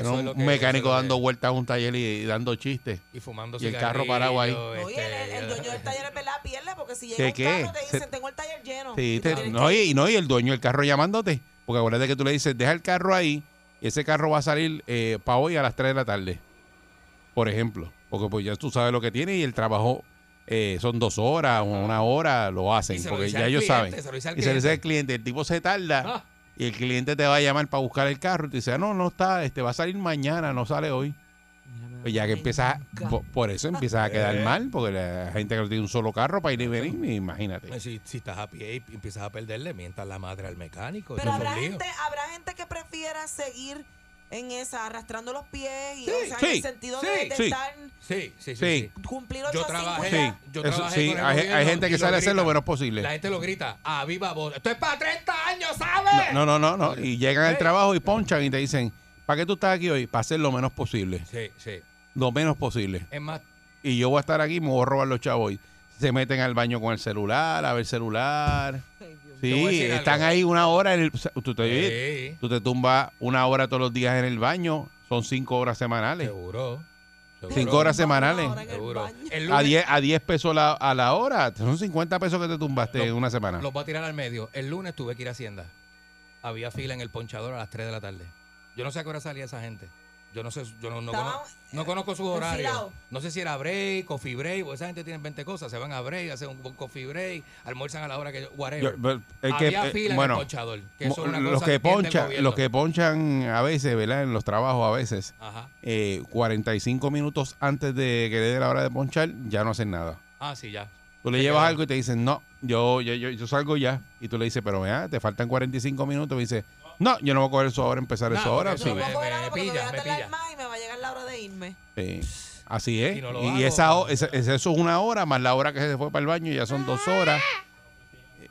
S2: Era un
S1: lo que-
S2: mecánico dando vueltas a un taller y, y dando chistes.
S1: Y fumando
S2: Y el carro parado ahí.
S1: cigarrillo,
S3: Oye, el, el-
S1: este,
S3: dueño del taller es verdad, pierde porque si llega
S2: ¿Qué,
S3: un
S2: qué?
S3: carro te
S2: Se-
S3: dicen, tengo el taller lleno.
S2: Sí, te-
S3: tienes
S2: no,
S3: que-
S2: y, y no, y el dueño del carro llamándote. Porque acuérdate que tú le dices, deja el carro ahí y ese carro va a salir para hoy a las 3 de la tarde. Por ejemplo. Porque pues ya tú sabes lo que tiene y el trabajo eh, son dos horas o una hora, lo hacen.
S1: Y se lo
S2: Porque
S1: dice
S2: ya
S1: al
S2: ellos
S1: cliente,
S2: saben.
S1: se lo dice al
S2: y se le dice al
S1: cliente.
S2: cliente, el tipo se tarda
S1: Ah.
S2: Y el cliente te va a llamar para buscar el carro y te dice, ah, no, no está, este va a salir mañana, no sale hoy. Pues ya que empiezas, a- po- por, eso empiezas a quedar
S1: Eh.
S2: mal, porque la gente que no tiene un solo carro para ir y venir, imagínate.
S1: Eh, Si, si estás a pie y empiezas a perderle, mientas la madre al mecánico.
S3: Pero gente, habrá gente que prefiera seguir en esa, arrastrando los pies y
S1: Sí,
S3: o sea, en
S2: sí,
S3: el sentido
S1: sí,
S3: de, de
S2: sí.
S3: estar
S1: Sí, sí, sí.
S3: Cumplir 8
S1: Yo
S3: a 5
S1: trabajé,
S2: Sí,
S1: yo
S2: eso
S1: trabajé
S2: sí,
S1: con el
S2: hay, gente que sale a hacer lo menos posible.
S1: La gente lo grita a viva voz. Esto es para 30 años, ¿sabes?
S2: No, no, no, no. Y llegan al trabajo y ponchan y te dicen, ¿para qué tú estás aquí hoy? Para hacer lo menos posible.
S1: Sí, sí.
S2: Lo menos posible.
S1: Es más,
S2: Y yo voy a estar aquí, me voy a robar los chavos. Y se meten al baño con el celular, a ver celular. Sí, están
S1: algo.
S2: ahí una hora. En el, tú, te,
S1: Sí.
S2: tú te tumbas una hora todos los días en el baño. Son cinco horas semanales.
S1: seguro. seguro.
S2: Cinco horas semanales.
S1: Seguro.
S2: A
S1: lunes
S2: 10, a 10 pesos la- a la hora. Son 50 pesos que te tumbaste
S1: Lo-
S2: en una semana.
S1: los voy a tirar al medio. El lunes tuve que ir a Hacienda. Había fila en el ponchador a las 3 de la tarde. Yo no sé a qué hora salía esa gente. Yo no sé, yo no, no,
S3: Estaban,
S1: cono- no conozco sus horarios. No sé si era break, coffee break, porque esa gente tiene 20 cosas. Se van a break, hacen un coffee break, almuerzan a la hora que yo,
S2: Yo-
S1: whatever.
S2: pero el que-
S1: Había
S2: eh,
S1: fila
S2: bueno,
S1: en el ponchador. Que eso es una
S2: los
S1: cosa
S2: que ponchan, los que ponchan a veces, ¿verdad? En los trabajos a veces,
S1: Ajá.
S2: eh, 45 minutos antes de que le dé la hora de ponchar, ya no hacen nada.
S1: Ah, sí, ya.
S2: Tú le llevas algo y te dicen, no, yo, yo, yo, yo salgo ya. Y tú le dices, pero vea, te faltan 45 minutos. Y dice, no, yo no voy a coger eso ahora, empezar
S1: No,
S2: eso ahora. Sí.
S3: No voy a
S1: Me-
S3: coger
S1: me
S3: ahora porque me
S1: pilla,
S3: voy a
S1: me pilla.
S3: más y me va a llegar la hora de irme.
S2: Sí. Así es.
S1: No
S2: y
S1: hago,
S2: esa, esa- eso es una hora, más la hora que se fue para el baño, ya son dos horas.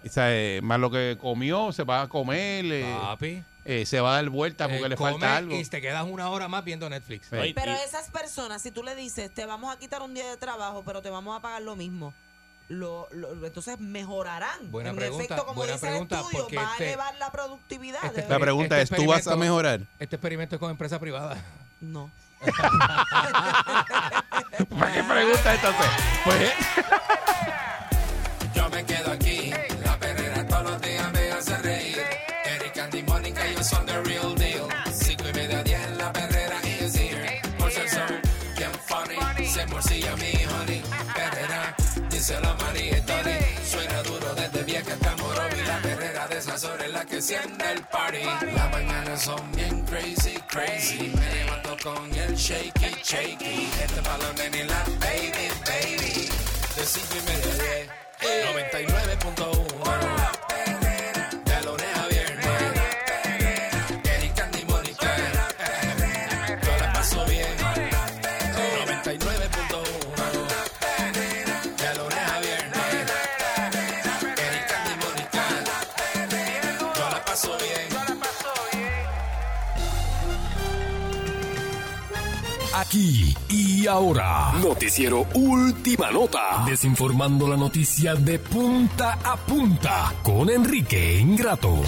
S2: O sea, eh, más lo que comió, se va a comer, eh,
S1: Papi.
S2: eh, se va a dar vuelta porque
S1: eh,
S2: le falta algo.
S1: Y te quedas una hora más viendo Netflix.
S2: Sí.
S3: Pero esas personas, si tú le dices, te vamos a quitar un día de trabajo, pero te vamos a pagar lo mismo, lo, lo- entonces mejorarán.
S1: Buena
S3: en
S1: pregunta,
S3: efecto, como
S1: buena
S3: dice
S1: pregunta,
S3: el estudio,
S1: porque
S3: va a
S1: este-
S3: elevar la productividad.
S1: este
S3: de
S2: La pregunta
S1: Este
S2: es, ¿tú vas a mejorar?
S1: Este experimento es con empresa privada.
S3: No.
S2: ¿Para qué pregunta entonces? Pues,
S6: Yo me quedo que encienda el party. Las mañanas son bien crazy, crazy. Me levanto con el shaky, shaky. Este pa' los nenes y la baby, baby. De 5 y media 10. 99.1.
S7: Aquí y ahora. Noticiero Última Nota. Desinformando la noticia de punta a punta con Enrique Ingrato.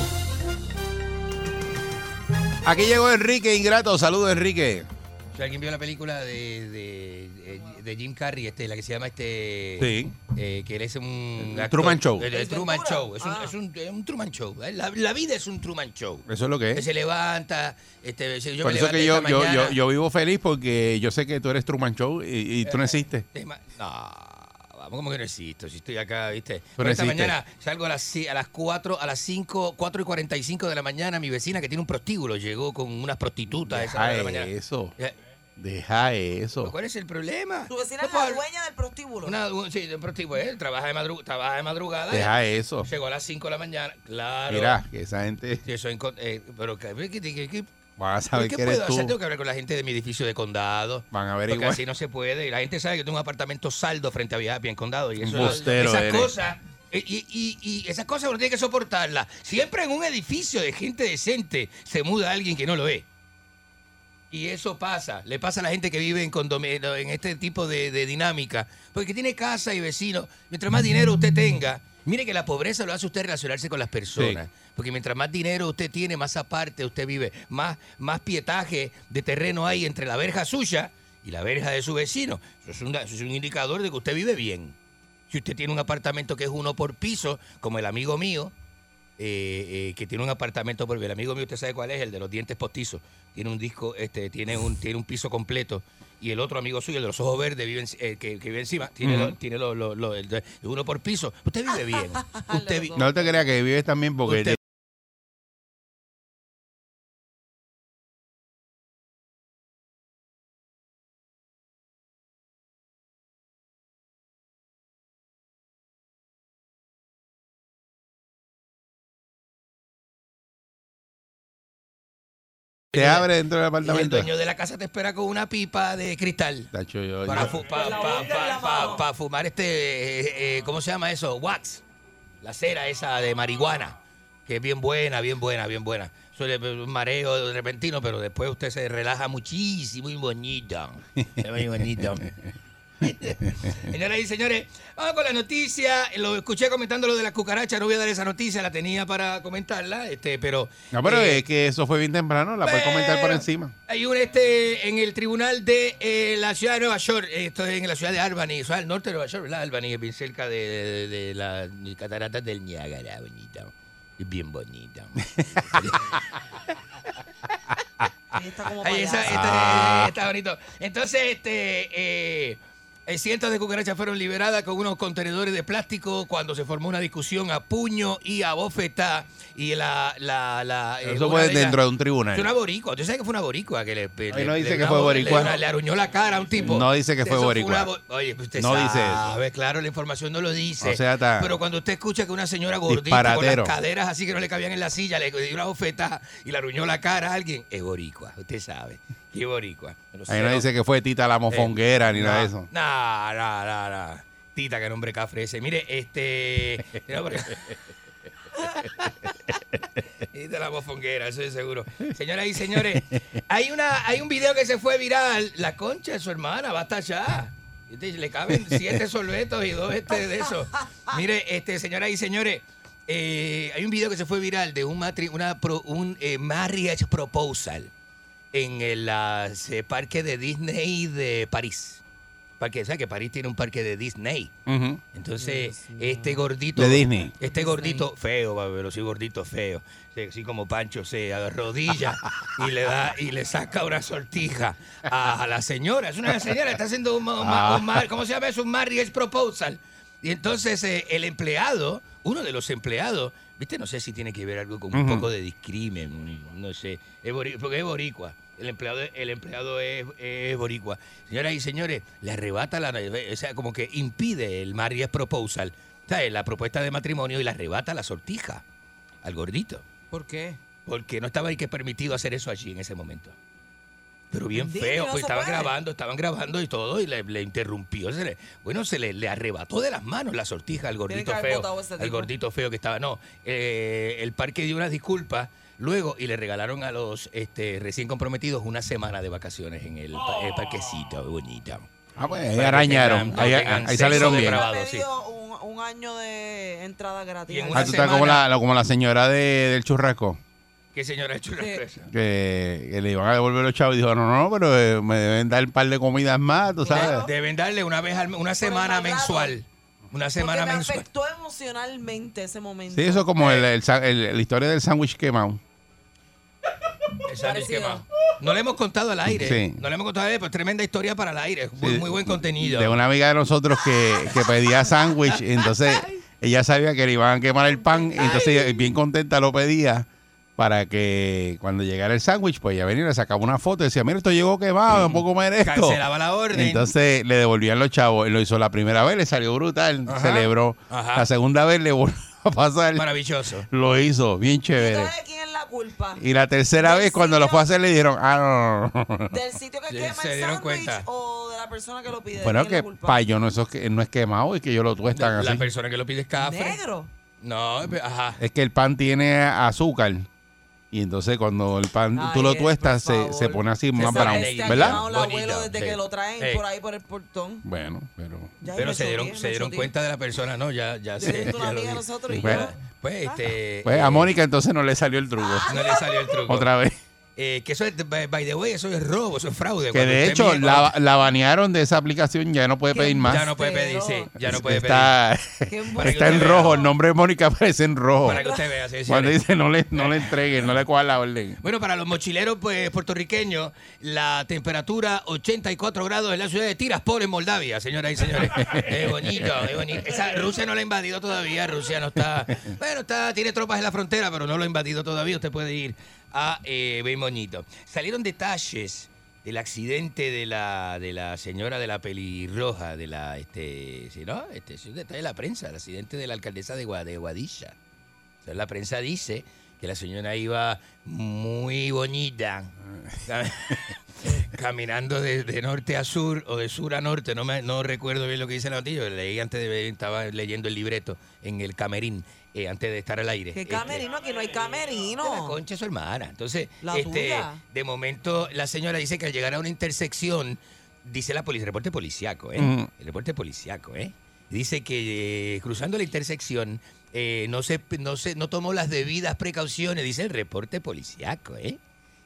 S10: Aquí llegó Enrique Ingrato. Saludos, Enrique.
S1: Si alguien vio la película de, de, de Jim Carrey, este, la que se llama este.
S10: Sí.
S1: eh, que él es un.
S10: El Truman Show.
S1: El, el Truman? Show. Es un,
S3: Ah.
S1: es un, es un Truman Show. ¿eh? La, la vida es un Truman Show.
S10: Eso es lo que
S1: Que
S10: es.
S1: se levanta. Este, yo
S10: Por
S1: me
S10: eso que yo, yo, yo, yo vivo feliz porque yo sé que tú eres Truman Show y, y tú no existes.
S1: Tema- No, vamos, como que no existo. Si estoy acá, ¿viste?
S10: Pero
S1: esta
S10: existe.
S1: mañana salgo a las, a las 4, a las 5, 4 y 45 de la mañana. Mi vecina que tiene un prostíbulo llegó con unas prostitutas a esa hora de la mañana.
S10: eso.
S1: Eh,
S10: Deja eso.
S1: ¿Cuál es el problema?
S3: Tu vecina es la dueña del prostíbulo.
S1: Una, un- sí, de un prostíbulo. Él trabaja de, madru- trabaja de madrugada.
S10: Deja eso.
S1: Llegó a las 5 de la mañana. Claro.
S10: Mira, que esa gente
S1: Sí, eso eh, pero que, que- que- que-
S10: van a saber
S1: ¿qué
S10: que
S1: puedo
S10: eres tú.
S1: hacer? Tengo que hablar con la gente de mi edificio de condado.
S10: Van a
S1: Porque
S10: averiguar.
S1: así no se puede. Y la gente sabe que tengo un apartamento saldo frente a Vieja en Condado. Y eso,
S10: bustero
S1: esas
S10: eres.
S1: cosas. eh, Y, y- y esas cosas uno tiene que soportarlas. Siempre en un edificio de gente decente se muda alguien que no lo es. Y eso pasa, le pasa a la gente que vive en condominio, en este tipo de, de dinámica, porque tiene casa y vecinos. Mientras más dinero usted tenga, mire que la pobreza lo hace usted relacionarse con las personas. Porque mientras más dinero usted tiene, más aparte usted vive, más, más pietaje de terreno hay entre la verja suya y la verja de su vecino. Eso es, un, eso es un indicador de que usted vive bien. Si usted tiene un apartamento que es uno por piso, como el amigo mío, eh, eh, que tiene un apartamento por el amigo mío, usted sabe cuál es, el de los dientes postizos. Tiene un disco, este, tiene un, tiene un piso completo. Y el otro amigo suyo, el de los ojos verdes, vive en- eh, que, que vive encima, tiene, lo- tiene lo- lo- lo- el de- uno por piso. Usted vive bien. Usted vi-
S10: No te creas que vives también porque te abre dentro del
S1: y el
S10: apartamento.
S1: dueño de la casa te espera con una pipa de cristal.
S10: Tacho, yo-
S1: Para,
S10: yo-
S1: fu- pa- pa- pa- pa- pa fumar este, eh, eh, ¿cómo se llama eso? Wax. La cera esa de marihuana, que es bien buena, bien buena, bien buena. Suele un mareo repentino, pero después usted se relaja muchísimo, muy bonito. Es muy bonito. Señoras y señores, vamos con la noticia. Lo escuché comentando lo de las cucarachas. No voy a dar esa noticia, la tenía para comentarla, este, pero.
S10: No, pero
S1: eh,
S10: es que eso fue bien temprano, la puedes comentar por encima.
S1: Hay un este en el tribunal de eh, la ciudad de Nueva York, esto es en la ciudad de Albany, o sea, al norte de Nueva York, ¿verdad? Albany es bien cerca de, de, de la catarata del Niágara, bonito. Es bien bonito.
S3: Ahí está como
S1: Ahí está,
S3: payaso.
S1: está- está bonito. Entonces, este, eh, cientos de cucarachas fueron liberadas con unos contenedores de plástico cuando se formó una discusión a puño y a bofetá. Y la. la, la eh,
S10: Eso fue
S1: de
S10: dentro de un tribunal.
S1: Es una boricua. ¿Usted sabe que fue una boricua? Que le,
S10: Ahí no dice que
S1: una
S10: fue
S1: bo-
S10: boricua.
S1: Le, le aruñó la cara a un tipo.
S10: No dice que fue
S1: Eso
S10: boricua.
S1: una Oye, usted
S10: No
S1: sabe,
S10: dice eso.
S1: claro, la información no lo dice.
S10: O sea, está-
S1: Pero cuando usted escucha que una señora gordita con las caderas así que no le cabían en la silla, le dio una bofetada y le aruñó la cara a alguien, es boricua. Usted sabe. Qué boricua.
S10: Ahí no dice que fue Tita la mofonguera ni
S1: Eh,
S10: nada de eso.
S1: No, no, no, no. Tita, que nombre cafre ese. Mire, este. Tita la mofonguera, eso es seguro. Señoras y señores, hay una, hay un video que se fue viral. La concha de su hermana, basta ya. Este, Le caben siete sorbetos y dos este de esos. Mire, este, señoras y señores, eh, hay un video que se fue viral de un, matri- una pro- un eh, marriage proposal en el ah, se- parque de Disney de París. Parque, ¿sabes que París tiene un parque de Disney? Entonces, este gordito.
S10: De Disney.
S1: Este gordito feo, pero sí gordito feo. Sí, Así como Pancho se arrodilla y le da y le saca una sortija a, a la señora. Es una señora, está haciendo un, un mar- ¿cómo se llama eso? Un marriage proposal. Y entonces eh, el empleado, uno de los empleados, viste, no sé si tiene que ver algo con un poco de discrimen, no sé, es porque es boricua. El empleado, el empleado es, es boricua. Señoras y señores, le arrebata la, o sea, como que impide el marriage proposal, ¿sabes? la propuesta de matrimonio y le arrebata la sortija al gordito.
S3: ¿Por qué?
S1: Porque no estaba ahí que permitido hacer eso allí en ese momento. Pero bien feo, pues estaban grabando, estaban grabando y todo, y le, le interrumpió. Se le- bueno, se le, le arrebató de las manos la sortija al gordito feo. Al gordito feo que estaba. No, eh, el parque dio unas disculpas luego y le regalaron a los este, recién comprometidos una semana de vacaciones en el, pa- el parquecito. Bonito.
S2: Ah, pues ahí arañaron.
S1: tengan-
S2: Ahí,
S1: tengan
S2: ahí
S1: sexo
S2: salieron bien.
S1: sí.
S3: un, un año de entrada gratis.
S1: En
S2: Ah, tú estás la- como la señora de- del churrasco.
S1: ¿Qué señora ha hecho una
S3: Sí.
S1: empresa?
S2: Que, que le iban a devolver los chavos y dijo, no, no, pero eh, me deben dar un par de comidas más, tú sabes.
S1: De- Deben darle una vez al, una semana mensual. Una semana
S3: Porque me
S1: mensual.
S3: afectó emocionalmente ese momento.
S2: Sí, eso es como el, el sa- el- la historia del sándwich quemado.
S1: El sándwich
S3: Parecido.
S1: quemado. No le hemos contado al aire.
S2: Sí.
S1: No le hemos contado al aire, pero tremenda historia para el aire. Muy,
S2: Sí,
S1: muy buen contenido.
S2: De una amiga de nosotros que, que pedía sándwich, y entonces ella sabía que le iban a quemar el pan, y entonces ella, bien contenta lo pedía para que cuando llegara el sándwich, pues ella venía y le sacaba una foto y decía, mira, esto llegó quemado, no puedo comer esto.
S1: Cancelaba la orden.
S2: Entonces le devolvían los chavos. Él lo hizo la primera vez, le salió brutal,
S1: Ajá.
S2: celebró.
S1: Ajá.
S2: La segunda vez le volvió a pasar.
S1: Maravilloso.
S2: Lo hizo, bien chévere.
S3: ¿Sabes de quién es la culpa?
S2: Y la tercera vez, cuando lo fue a hacer, le dijeron, ah, no, no, no.
S3: ¿Del sitio que
S1: Sí,
S3: quema
S1: se
S3: el
S1: dieron
S3: sándwich
S1: cuenta.
S3: o de la persona que lo pide? ¿De
S2: Bueno, que
S3: la culpa?
S2: payo no, eso es que- no es quemado, es que ellos lo tuestan
S1: La
S2: así.
S1: persona que lo pide es cafre.
S3: Negro.
S1: No, ajá.
S2: Es que el pan tiene azúcar. Y entonces cuando el pan
S3: Ay,
S2: tú lo
S3: eh,
S2: tuestas, se, se pone así más brown,
S1: este ha
S2: ¿verdad?
S3: el abuelo desde
S1: sí.
S3: que lo traen por ahí por el portón.
S2: Bueno, pero...
S3: Ya,
S1: Pero se dieron, se
S3: choqué.
S1: cuenta de la persona, ¿no? Ya, ya
S3: una
S1: ya lo
S3: nosotros y
S2: Bueno.
S3: yo...
S1: Pues, este.
S2: Pues
S1: eh,
S2: a Mónica entonces no le salió el truco.
S1: No le salió el truco.
S2: Otra vez.
S1: Eh, que eso es, by the way, eso es robo, eso es fraude.
S2: Que
S1: Cuando
S2: de hecho
S1: mide-
S2: la, la banearon de esa aplicación, ya no puede pedir más.
S1: Ya no puede pedir, sí. Ya no puede pedir.
S2: está, en
S1: vea.
S2: rojo, el nombre de Mónica aparece en rojo.
S1: Para que usted vea, sí,
S2: Cuando
S1: señores.
S2: dice no le, no le entreguen, no le cojan la orden.
S1: Bueno, para los mochileros pues, puertorriqueños, la temperatura 84 grados en la ciudad de Tiraspol, en Moldavia, señoras y señores. Es bonito, es bonito. Esa, Rusia no la ha invadido todavía, Rusia no está... Bueno, está tiene tropas en la frontera, pero no lo ha invadido todavía. Usted puede ir a eh, bien bonito. Salieron detalles del accidente de la de la señora de la pelirroja, de la... este ¿sí, no? Este, es un detalle de la prensa, el accidente de la alcaldesa de, Gua- de Guadilla. La prensa dice que la señora iba muy bonita, cam- caminando de, norte a sur o de sur a norte. No, me, no recuerdo bien lo que dice la noticia. Leí antes de estaba leyendo el libreto en el camerín eh, antes de estar al aire.
S3: ¿Qué
S1: Este,
S3: camerino? Aquí no hay
S1: de la
S3: camerino.
S1: concha de su hermana. Entonces,
S3: La
S1: este,
S3: tuya.
S1: de momento, la señora dice que al llegar a una intersección, dice la policía, reporte policiaco, ¿eh?
S2: Ujú.
S1: El reporte policiaco, ¿eh? Dice que eh, cruzando la intersección eh, no se, no se, no tomó las debidas precauciones, dice el reporte policiaco, ¿eh?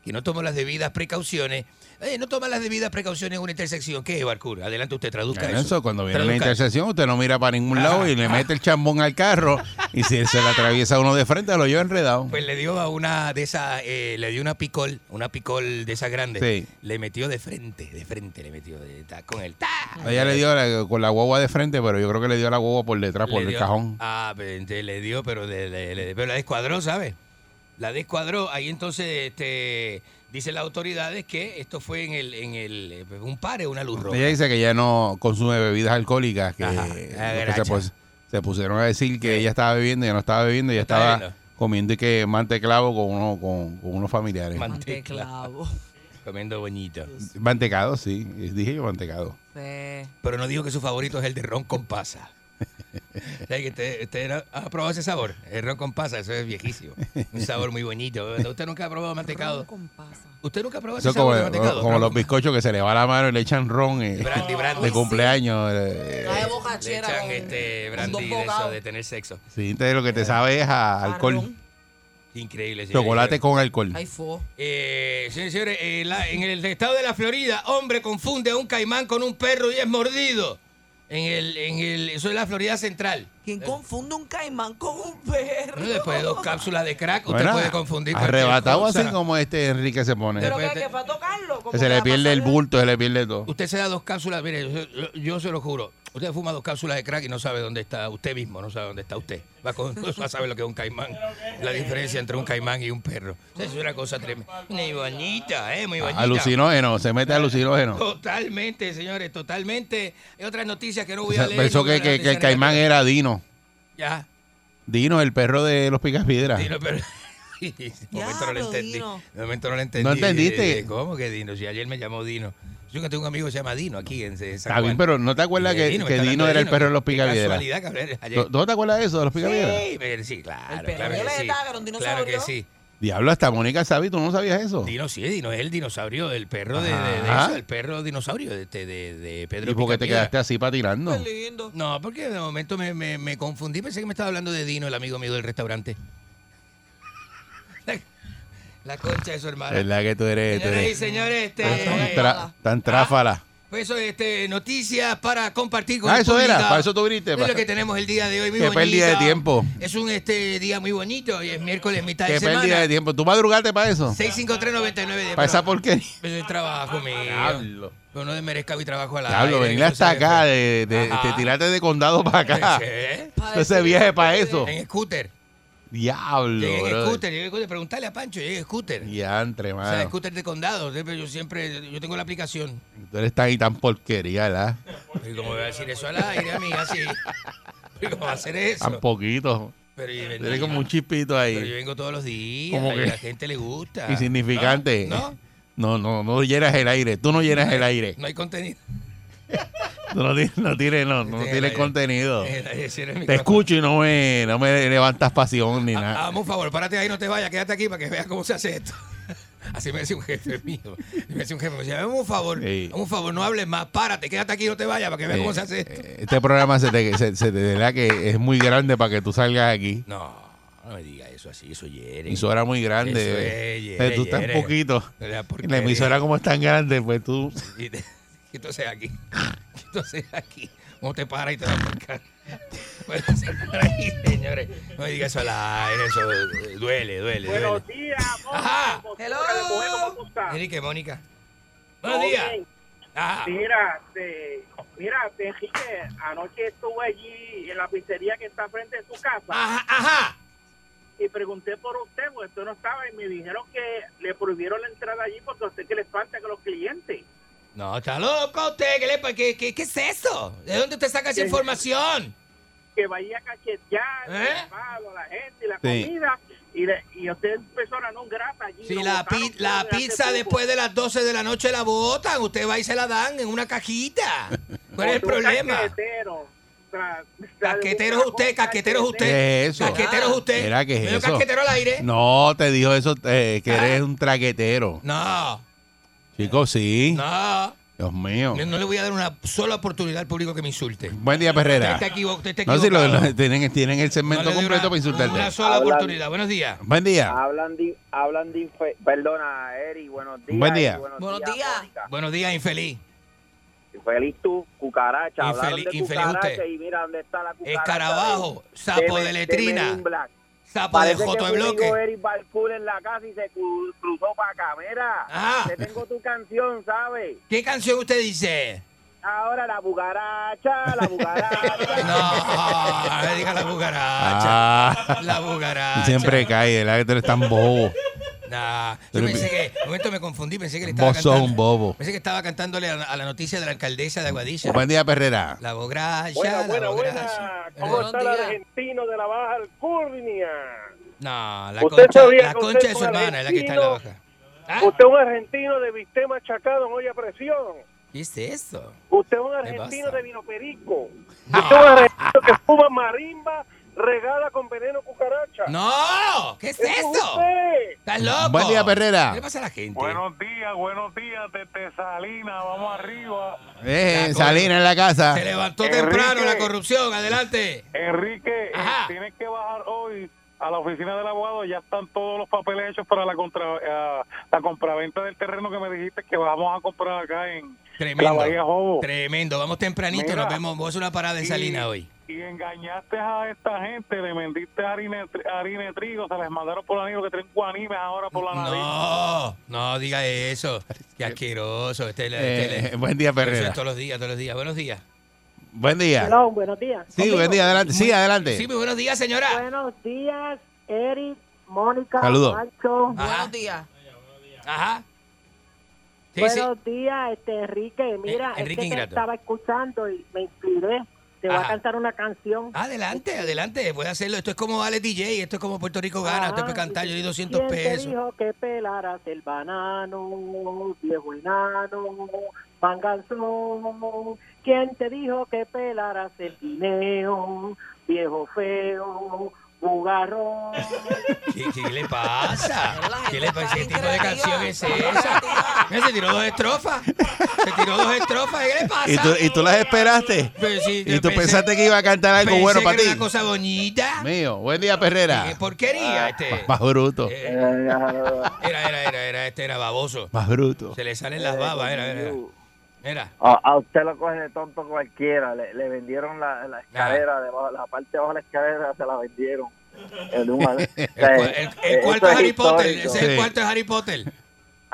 S1: Que no tomó las debidas precauciones. Eh, no toma las debidas precauciones en una intersección. ¿Qué es, Barcur? Adelante usted, traduzca eso.
S2: eso, cuando viene la intersección, usted no mira para ningún lado y le mete el chambón al carro y si se le atraviesa uno de frente, lo lleva enredado.
S1: Pues le dio a una de esas, eh, le dio una picol, una picol de esas grandes.
S2: Sí.
S1: Le metió de frente, de frente le metió, de- ta- con el ta.
S2: Ella le dio la- con la guagua de frente, pero yo creo que le dio la guagua por detrás, por el cajón.
S1: Ah, pero entonces le dio, pero, pero la descuadró, ¿sabes? La descuadró. Ahí entonces este, dicen las autoridades que esto fue en el, en el eh, un pare, una luz roja.
S2: Ella dice que ya no consume bebidas alcohólicas, que,
S1: Ajá,
S2: que
S1: gracha.
S2: se, se pusieron a decir que ella estaba bebiendo, ella no estaba bebiendo, ella
S1: está
S2: estaba comiendo y que manteclavo con, uno, con, con unos familiares.
S1: Man-
S3: Manteclavo.
S1: Comiendo bonito.
S2: Mantecado, sí, dije yo mantecado.
S3: Sí.
S1: Pero no dijo que su favorito es el de ron con pasa. ¿Sabe que usted, usted no- ha probado ese sabor? El ron con pasa, eso es viejísimo. Un sabor muy bonito. ¿Usted nunca ha probado mantecado?
S3: Con pasa.
S1: ¿Usted nunca ha probado
S2: Eso
S1: ese
S2: es como,
S1: sabor de mantecado?
S2: como
S1: Ron
S2: los bizcochos que se le va la mano y le echan ron eh,
S1: Brandy, brandy.
S2: de cumpleaños. eh,
S3: Trae
S1: Le
S3: bocachera
S1: echan
S3: con,
S1: este brandy de eso, de tener sexo.
S2: sí, entonces lo que te sabe es a alcohol.
S1: Increíble. señores.
S2: Chocolate con alcohol.
S3: Ay, fo.
S1: Eh, señores señores, eh, la- en el estado de la Florida, hombre confunde a un caimán con un perro y es mordido. En el, en el, eso es la Florida Central.
S3: ¿Quién confunde un caimán con un perro?
S1: Después de dos cápsulas de crack, usted
S2: Bueno,
S1: puede confundir.
S2: Arrebatado así como este Enrique se pone.
S3: ¿Pero ¿Que para tocarlo?
S2: Que se le pierde el bulto, se le pierde todo.
S1: Usted se da dos cápsulas, mire, yo, yo- yo se lo juro. Usted fuma dos cápsulas de crack y no sabe dónde está usted mismo, no sabe dónde está usted. Va, con, va a saber lo que es un caimán. La diferencia entre un caimán y un perro. Es una cosa tremenda. Muy bonita, ¿eh? Muy bonita.
S2: Alucinógeno, se mete alucinógeno.
S1: Totalmente, señores, totalmente. Hay otras noticias que no voy a leer.
S2: Pensó
S1: no
S2: que, que- que el caimán era Dino.
S1: Ya.
S2: Dino, el perro de los picapiedras.
S1: Dino, pero... De momento no lo entendí.
S3: Dino.
S1: De momento no lo entendí.
S2: ¿No entendiste?
S1: ¿Cómo que Dino? Si ayer me llamó Dino. Yo que tengo un amigo que se llama Dino aquí en, en San
S2: Está bien,
S1: Juan.
S2: pero ¿no te acuerdas que,
S1: Dino,
S2: que era el perro de los
S1: ayer.
S2: ¿No, no te acuerdas de eso, de los picapiedras?
S1: Sí, pero sí, claro.
S3: El perro
S1: claro
S3: de
S1: que sí.
S3: un
S1: Claro que
S3: dinosaurio.
S1: sí.
S2: Diablo, hasta Mónica Sabi, ¿tú no sabías eso?
S1: Dino sí, Dino es el dinosaurio, el perro de, de- de
S2: Ajá.
S1: eso, el perro dinosaurio de, de, de- de Pedro
S2: ¿Y por qué te quedaste así patinando?
S3: Qué lindo.
S1: No, porque de momento me, me, me confundí, pensé que me estaba hablando de Dino, el amigo mío del restaurante. La, la concha de su hermana.
S2: ¿Verdad que tú eres, tú
S1: Señoras y señores, este,
S2: tan, tra- tan tráfala?
S1: pues eso, este, noticias para compartir con
S2: Ah,
S1: el
S2: eso era, para eso tú viniste.
S1: Es lo que tenemos el día de hoy, muy
S2: Qué pérdida de tiempo.
S1: Es un este día muy bonito y es miércoles, mitad
S2: Qué
S1: de semana.
S2: pérdida de tiempo. ¿Tú madrugaste para eso?
S1: 65399
S2: Para esa porquería.
S1: Eso es trabajo mío.
S2: Diablo.
S1: Pero no desmerezca mi trabajo al
S2: Diablo,
S1: aire,
S2: venir hasta acá,
S1: feo.
S2: de, de, de tirarte de condado para acá.
S1: ¿Qué?
S2: Ese viaje para eso.
S1: En scooter.
S2: Diablo,
S1: Llegué en scooter, llegué en scooter. Preguntale a Pancho, llegué en scooter.
S2: Diantre,
S1: O sea,
S2: mano.
S1: scooter de condado. Yo siempre, yo tengo la aplicación.
S2: Tú eres tan y tan porquería, ¿verdad?
S1: Y como voy a decir eso al aire, amiga, sí. ¿Y cómo va a hacer eso?
S2: Tan poquito.
S1: Pero, yo-
S2: Tienes como un chispito
S1: pero yo
S2: ahí.
S1: vengo todos los días
S2: Como
S1: y
S2: que-
S1: a la gente le gusta.
S2: Insignificante.
S1: ¿No?
S2: No, no, no llenas el aire. Tú no llenas el aire.
S1: No hay contenido.
S2: No tienes, no tienes, no, no
S1: Tiene
S2: contenido.
S1: Eh,
S2: Te escucho y no me, no me levantas pasión ni nada.
S1: Hazme un favor, párate ahí, no te vayas, quédate aquí para que veas cómo se hace esto. Así me decía un jefe mío. Me decía un jefe, me decía, un favor,
S2: Sí.
S1: un favor, no hables más, párate, quédate aquí, no te vayas para que veas cómo se hace esto.
S2: Eh, Este programa se te, se, se te- verdad que es muy grande para que tú salgas aquí.
S1: No, no me digas eso así, eso hiere.
S2: Emisora muy grande.
S1: Eso
S2: eh.
S1: es,
S2: Eh,
S1: hiere,
S2: tú estás
S1: hiere.
S2: poquito.
S1: La
S2: emisora como es tan grande, pues tú...
S1: Entonces aquí, entonces aquí, ¿cómo te para y te va a marcar? Bueno, señores, no me digas eso al aire, eso duele, duele, duele.
S9: Buenos días,
S1: Ajá.
S3: Hello.
S9: ¿cómo estás?
S1: Enrique, Mónica. Buenos
S9: Todo
S1: días.
S9: bien.
S1: Ah,
S9: Mira, te, mira, te, Enrique, anoche estuve allí en la pizzería que está frente de su casa
S1: ajá, ajá.
S9: y pregunté por usted, porque usted no estaba y me dijeron que le prohibieron la entrada allí porque a usted que le falta con los clientes.
S1: No, está loco usted, ¿qué, le, pa- qué, qué, qué es eso? ¿De dónde usted saca esa información?
S9: Que vaya a cachetear
S1: ¿Eh?
S9: a la gente y la
S2: Sí.
S9: comida y, le- y usted es persona no grata allí.
S1: Si la, pi- pizza después de las 12 de la noche la botan, usted va y se la dan en una cajita. ¿Cuál es el problema?
S9: Casquetero, tra-
S1: Casquetero es usted, casquetero es usted.
S2: ¿Qué es eso?
S1: Casquetero es usted.
S2: Mira, ¿qué es eso?
S1: casquetero al aire.
S2: No, te dijo eso, eh, que
S1: Ah.
S2: eres un traquetero.
S1: No,
S2: Chicos, sí.
S1: no.
S2: Dios mío.
S1: No, no le voy a dar una sola oportunidad al público que me insulte.
S2: Buen día,
S1: Usted
S2: Perrera.
S1: está equivo- usted está
S2: No, si lo,
S1: equivocado.
S2: lo- tienen, tienen el
S1: No
S2: segmento
S1: le doy
S2: completo
S1: una-
S2: para insultarte.
S1: Una sola
S11: Hablan-
S1: oportunidad. Buenos días.
S2: Buen día.
S11: Hablan de, hablan de, infe- perdona, Eri, buenos días.
S2: Buen día.
S11: y Buenos,
S3: Buenos
S11: días. Mónica.
S1: Buenos días, infeliz.
S11: Feliz tú, cucaracha. Hablaron
S1: Infeliz-
S11: de
S1: infeliz
S11: cucaracha
S1: usted.
S11: y mira dónde está la cucaracha.
S1: Escarabajo, sapo de
S11: Men-
S1: letrina,
S11: Men in Black.
S1: Sapo de
S11: Parece que
S1: joto de
S11: conmigo
S1: bloque.
S11: Eric Balcour en la casa y se cru- cruzó para acá. Mira,
S1: Ajá.
S11: te tengo tu canción, ¿sabes?
S1: ¿Qué canción usted dice?
S11: Ahora la bucaracha, la bucaracha.
S1: No, diga la bucaracha.
S2: Ah,
S1: La bucaracha.
S2: siempre cae. Que tú eres tan bobo.
S1: Nah, yo pensé que, un momento me confundí, pensé que le estaba
S2: Vos sos
S1: cantando.
S2: un bobo.
S1: Pensé que estaba cantándole a, a la noticia de la alcaldesa de Aguadilla.
S2: Buen día, Perrera.
S1: La
S9: Buena,
S1: la
S9: buena, ¿Cómo está el argentino de la Baja Alcurnia?
S1: No, la
S9: Usted
S1: concha,
S9: sabía
S1: la
S9: que
S1: concha
S9: usted
S1: de su
S9: es un
S1: hermana es la que está en la baja. ¿Ah?
S9: Usted es un argentino de bistec machacado en olla a presión.
S1: ¿Qué es eso?
S9: Usted es un
S1: ¿Qué
S9: argentino de vino perico. Usted es un argentino que fuma marimba regada con veneno cucaracha.
S1: ¡No! ¿Qué es
S9: ¡Ese es
S1: eso?
S9: usted!
S1: ¿Estás loco?
S2: Buen día, Perrera.
S1: ¿Qué le pasa a la gente?
S12: Buenos días, buenos días desde Salinas, vamos arriba.
S2: Eh, en la casa.
S1: Se levantó
S12: Enrique.
S1: temprano la corrupción. Adelante.
S12: Enrique, eh,
S1: Ajá.
S12: tienes que bajar hoy a la oficina del abogado, ya están todos los papeles hechos para la contra, eh, la compraventa del terreno que me dijiste que vamos a comprar acá en
S1: Tremendo.
S12: la Bahía Jobo.
S1: Tremendo. Vamos tempranito.
S12: Mira.
S1: Nos vemos. Vamos a una parada en Salina hoy.
S12: Y engañaste a esta gente, le vendiste harina, harina de trigo, se les mandaron por la nariz, que traen guanimes ahora por la nariz.
S1: No, no diga eso. Qué asqueroso. Este, este-
S2: Eh, buen día,
S1: es
S2: Perrera.
S1: todos los días, todos los días. Buenos días.
S2: Buen día.
S13: Hello, buenos días.
S2: Sí, buen día, adelante. Sí, adelante.
S1: Sí, muy buenos días, señora.
S13: Buenos días, Eric, Mónica,
S2: Saludos.
S13: Pancho.
S3: Buenos días.
S1: Ajá. Sí, sí.
S13: Buenos días, este Enrique. Mira,
S1: Eh, Enrique
S13: es que te estaba escuchando y me inspiré. Te voy a cantar una canción.
S1: Adelante, adelante, puede hacerlo. Esto es como Ale DJ, esto es como Puerto Rico gana, esto es para cantar, yo di 200
S13: ¿Quién te dijo que pelaras el banano, viejo enano, panganzón? ¿Quién te dijo que pelaras el guineo, viejo feo, bugarrón?
S1: ¿Qué, qué le pasa? ¿Qué le pasa? ¿Qué tipo de canción es esa? Mira, Se tiró dos estrofas. Se tiró dos estrofas. ¿Qué le pasa?
S2: ¿Y tú, ¿Y tú las esperaste?
S1: Sí,
S2: ¿Y tú
S1: pensé-
S2: pensaste que iba a cantar algo
S1: pensé
S2: bueno para ti?
S1: una cosa bonita.
S2: Mío, buen día, Perrera.
S1: Qué porquería este.
S2: Más bruto.
S1: Era, era, era, era, este era baboso.
S2: Más bruto.
S1: Se le salen las babas, era, era. Era.
S14: A, a usted lo coge de tonto cualquiera. Le, le vendieron la, la escalera, debajo, la parte de abajo de la escalera se la vendieron. El,
S1: el cuarto de Harry Potter. Ese es el cuarto de Harry Potter.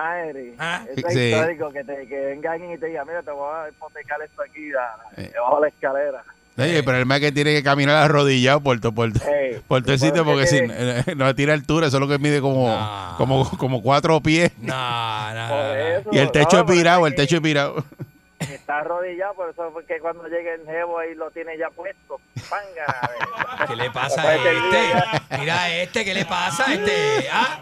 S14: Ah, Eri,
S1: Ah.
S14: eso es
S2: Sí.
S14: histórico, que, te, que venga alguien y te diga, mira, te voy a hipotecar esto aquí,
S2: Eh.
S14: debajo de la escalera.
S2: Oye, el problema es que tiene que caminar arrodillado por todo, por,
S14: Ey,
S2: por todo el sitio porque si
S14: tiene-
S2: eh, no tira altura, eso es lo que mide como,
S1: No.
S2: como, como cuatro pies.
S1: No, no,
S14: Por
S1: no, no.
S14: eso,
S2: Y el techo
S14: no,
S2: es virado, el
S14: pero
S2: techo es virado.
S14: Está arrodillado, por eso fue que cuando llegue el jevo ahí lo tiene ya puesto. Panga,
S1: ¿Qué le pasa a este? Mira a este, ¿qué le pasa a este? ¿Ah?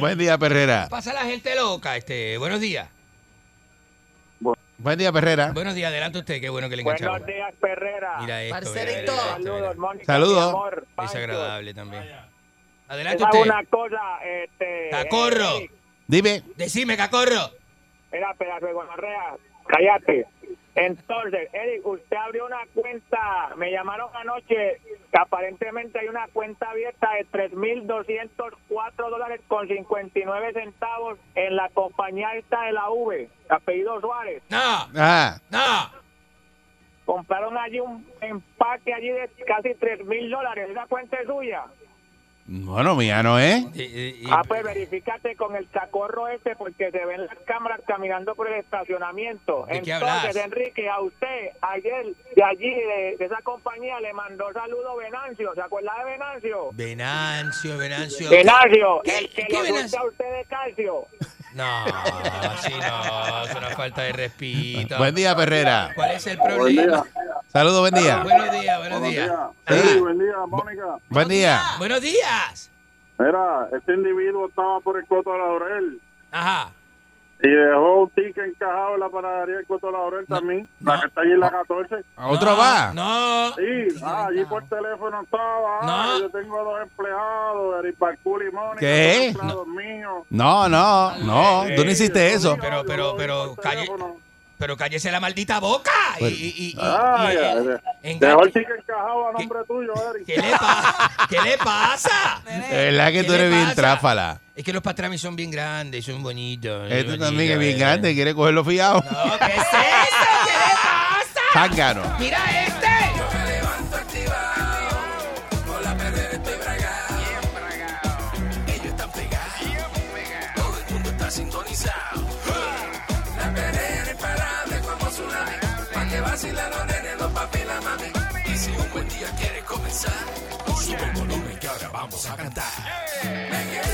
S2: Buen día, Perrera.
S1: Pasa la gente loca, este. Buenos días.
S2: Buen día, Perrera.
S1: Buenos días, adelante usted, qué bueno que le enganchamos.
S14: Buenos días, Perrera.
S1: Mira esto, mira,
S3: Parcerito.
S1: mira mira.
S14: Saludos, Mónica.
S2: Saludos.
S1: Es agradable también. Adelante
S14: Esa es
S1: usted.
S14: una cosa, este...
S1: Cacorro.
S2: Dime.
S1: Decime, cacorro.
S14: Era pedazo de gonorrea. Cállate. Entonces, Eric, usted abrió una cuenta, me llamaron anoche, que aparentemente hay una cuenta abierta de 3.204 dólares con 59 centavos en la compañía esta de la V, apellido Suárez.
S1: No,
S2: Ah,
S1: no.
S14: Compraron allí un empaque allí de casi 3.000 dólares, ¿esa cuenta es suya?
S2: Bueno, mía no es.
S1: Y-
S14: Ah, pues verifícate con el cacorro este porque se ven las cámaras caminando por el estacionamiento.
S1: ¿De qué
S14: Entonces,
S1: hablas?
S14: Enrique, a usted ayer de allí, de, de esa compañía, le mandó saludo Venancio. ¿Se acuerda de Venancio?
S1: Venancio, Venancio.
S14: Venancio,
S1: ¿Qué-
S14: el que
S1: qué Venancio?
S14: surte a usted de calcio.
S1: No, sí, no, es una falta de respeto.
S2: Buen día, Perrera.
S1: ¿Cuál es el problema?
S2: Saludos, buen día.
S1: Buenos días, buenos días.
S2: Sí.
S15: buen día, Mónica.
S2: Buen día.
S1: Buenos días.
S15: Mira, este individuo estaba por el Coto Laurel
S1: Ajá.
S15: Y dejó un ticket encajado en la panadería del Coto Laurel también, la que está allí en la 14.
S2: ¿Otro
S1: No,
S2: va?
S1: No.
S15: Sí, ah, allí por teléfono estaba. ah,
S1: No.
S15: Yo tengo dos empleados, Eric Barcul y Mónica.
S2: ¿Qué?
S15: dos empleados míos.
S2: No, no, no. Tú no hiciste eso.
S1: Pero, pero, pero, calle,
S15: teléfono.
S1: Pero cállese la maldita boca. Y,
S2: Pues-
S1: y, y, y-
S15: Ah,
S1: y- y-
S15: ya.
S1: engañe-
S15: Dejó el ticket encajado a nombre tuyo, Eric.
S1: ¿Qué le, pa- ¿Qué le pasa?
S2: De verdad que
S1: ¿Qué
S2: tú eres bien
S1: pasa?
S2: tráfala.
S1: Es que los patramis son bien grandes, son bonitos.
S2: Este
S1: son
S2: también es bien
S1: eh.
S2: grande, quiere cogerlo fiado.
S1: No, ¿qué es eso? ¿Qué le pasa?
S2: Zángano.
S1: Mira este.
S6: A cantar. Me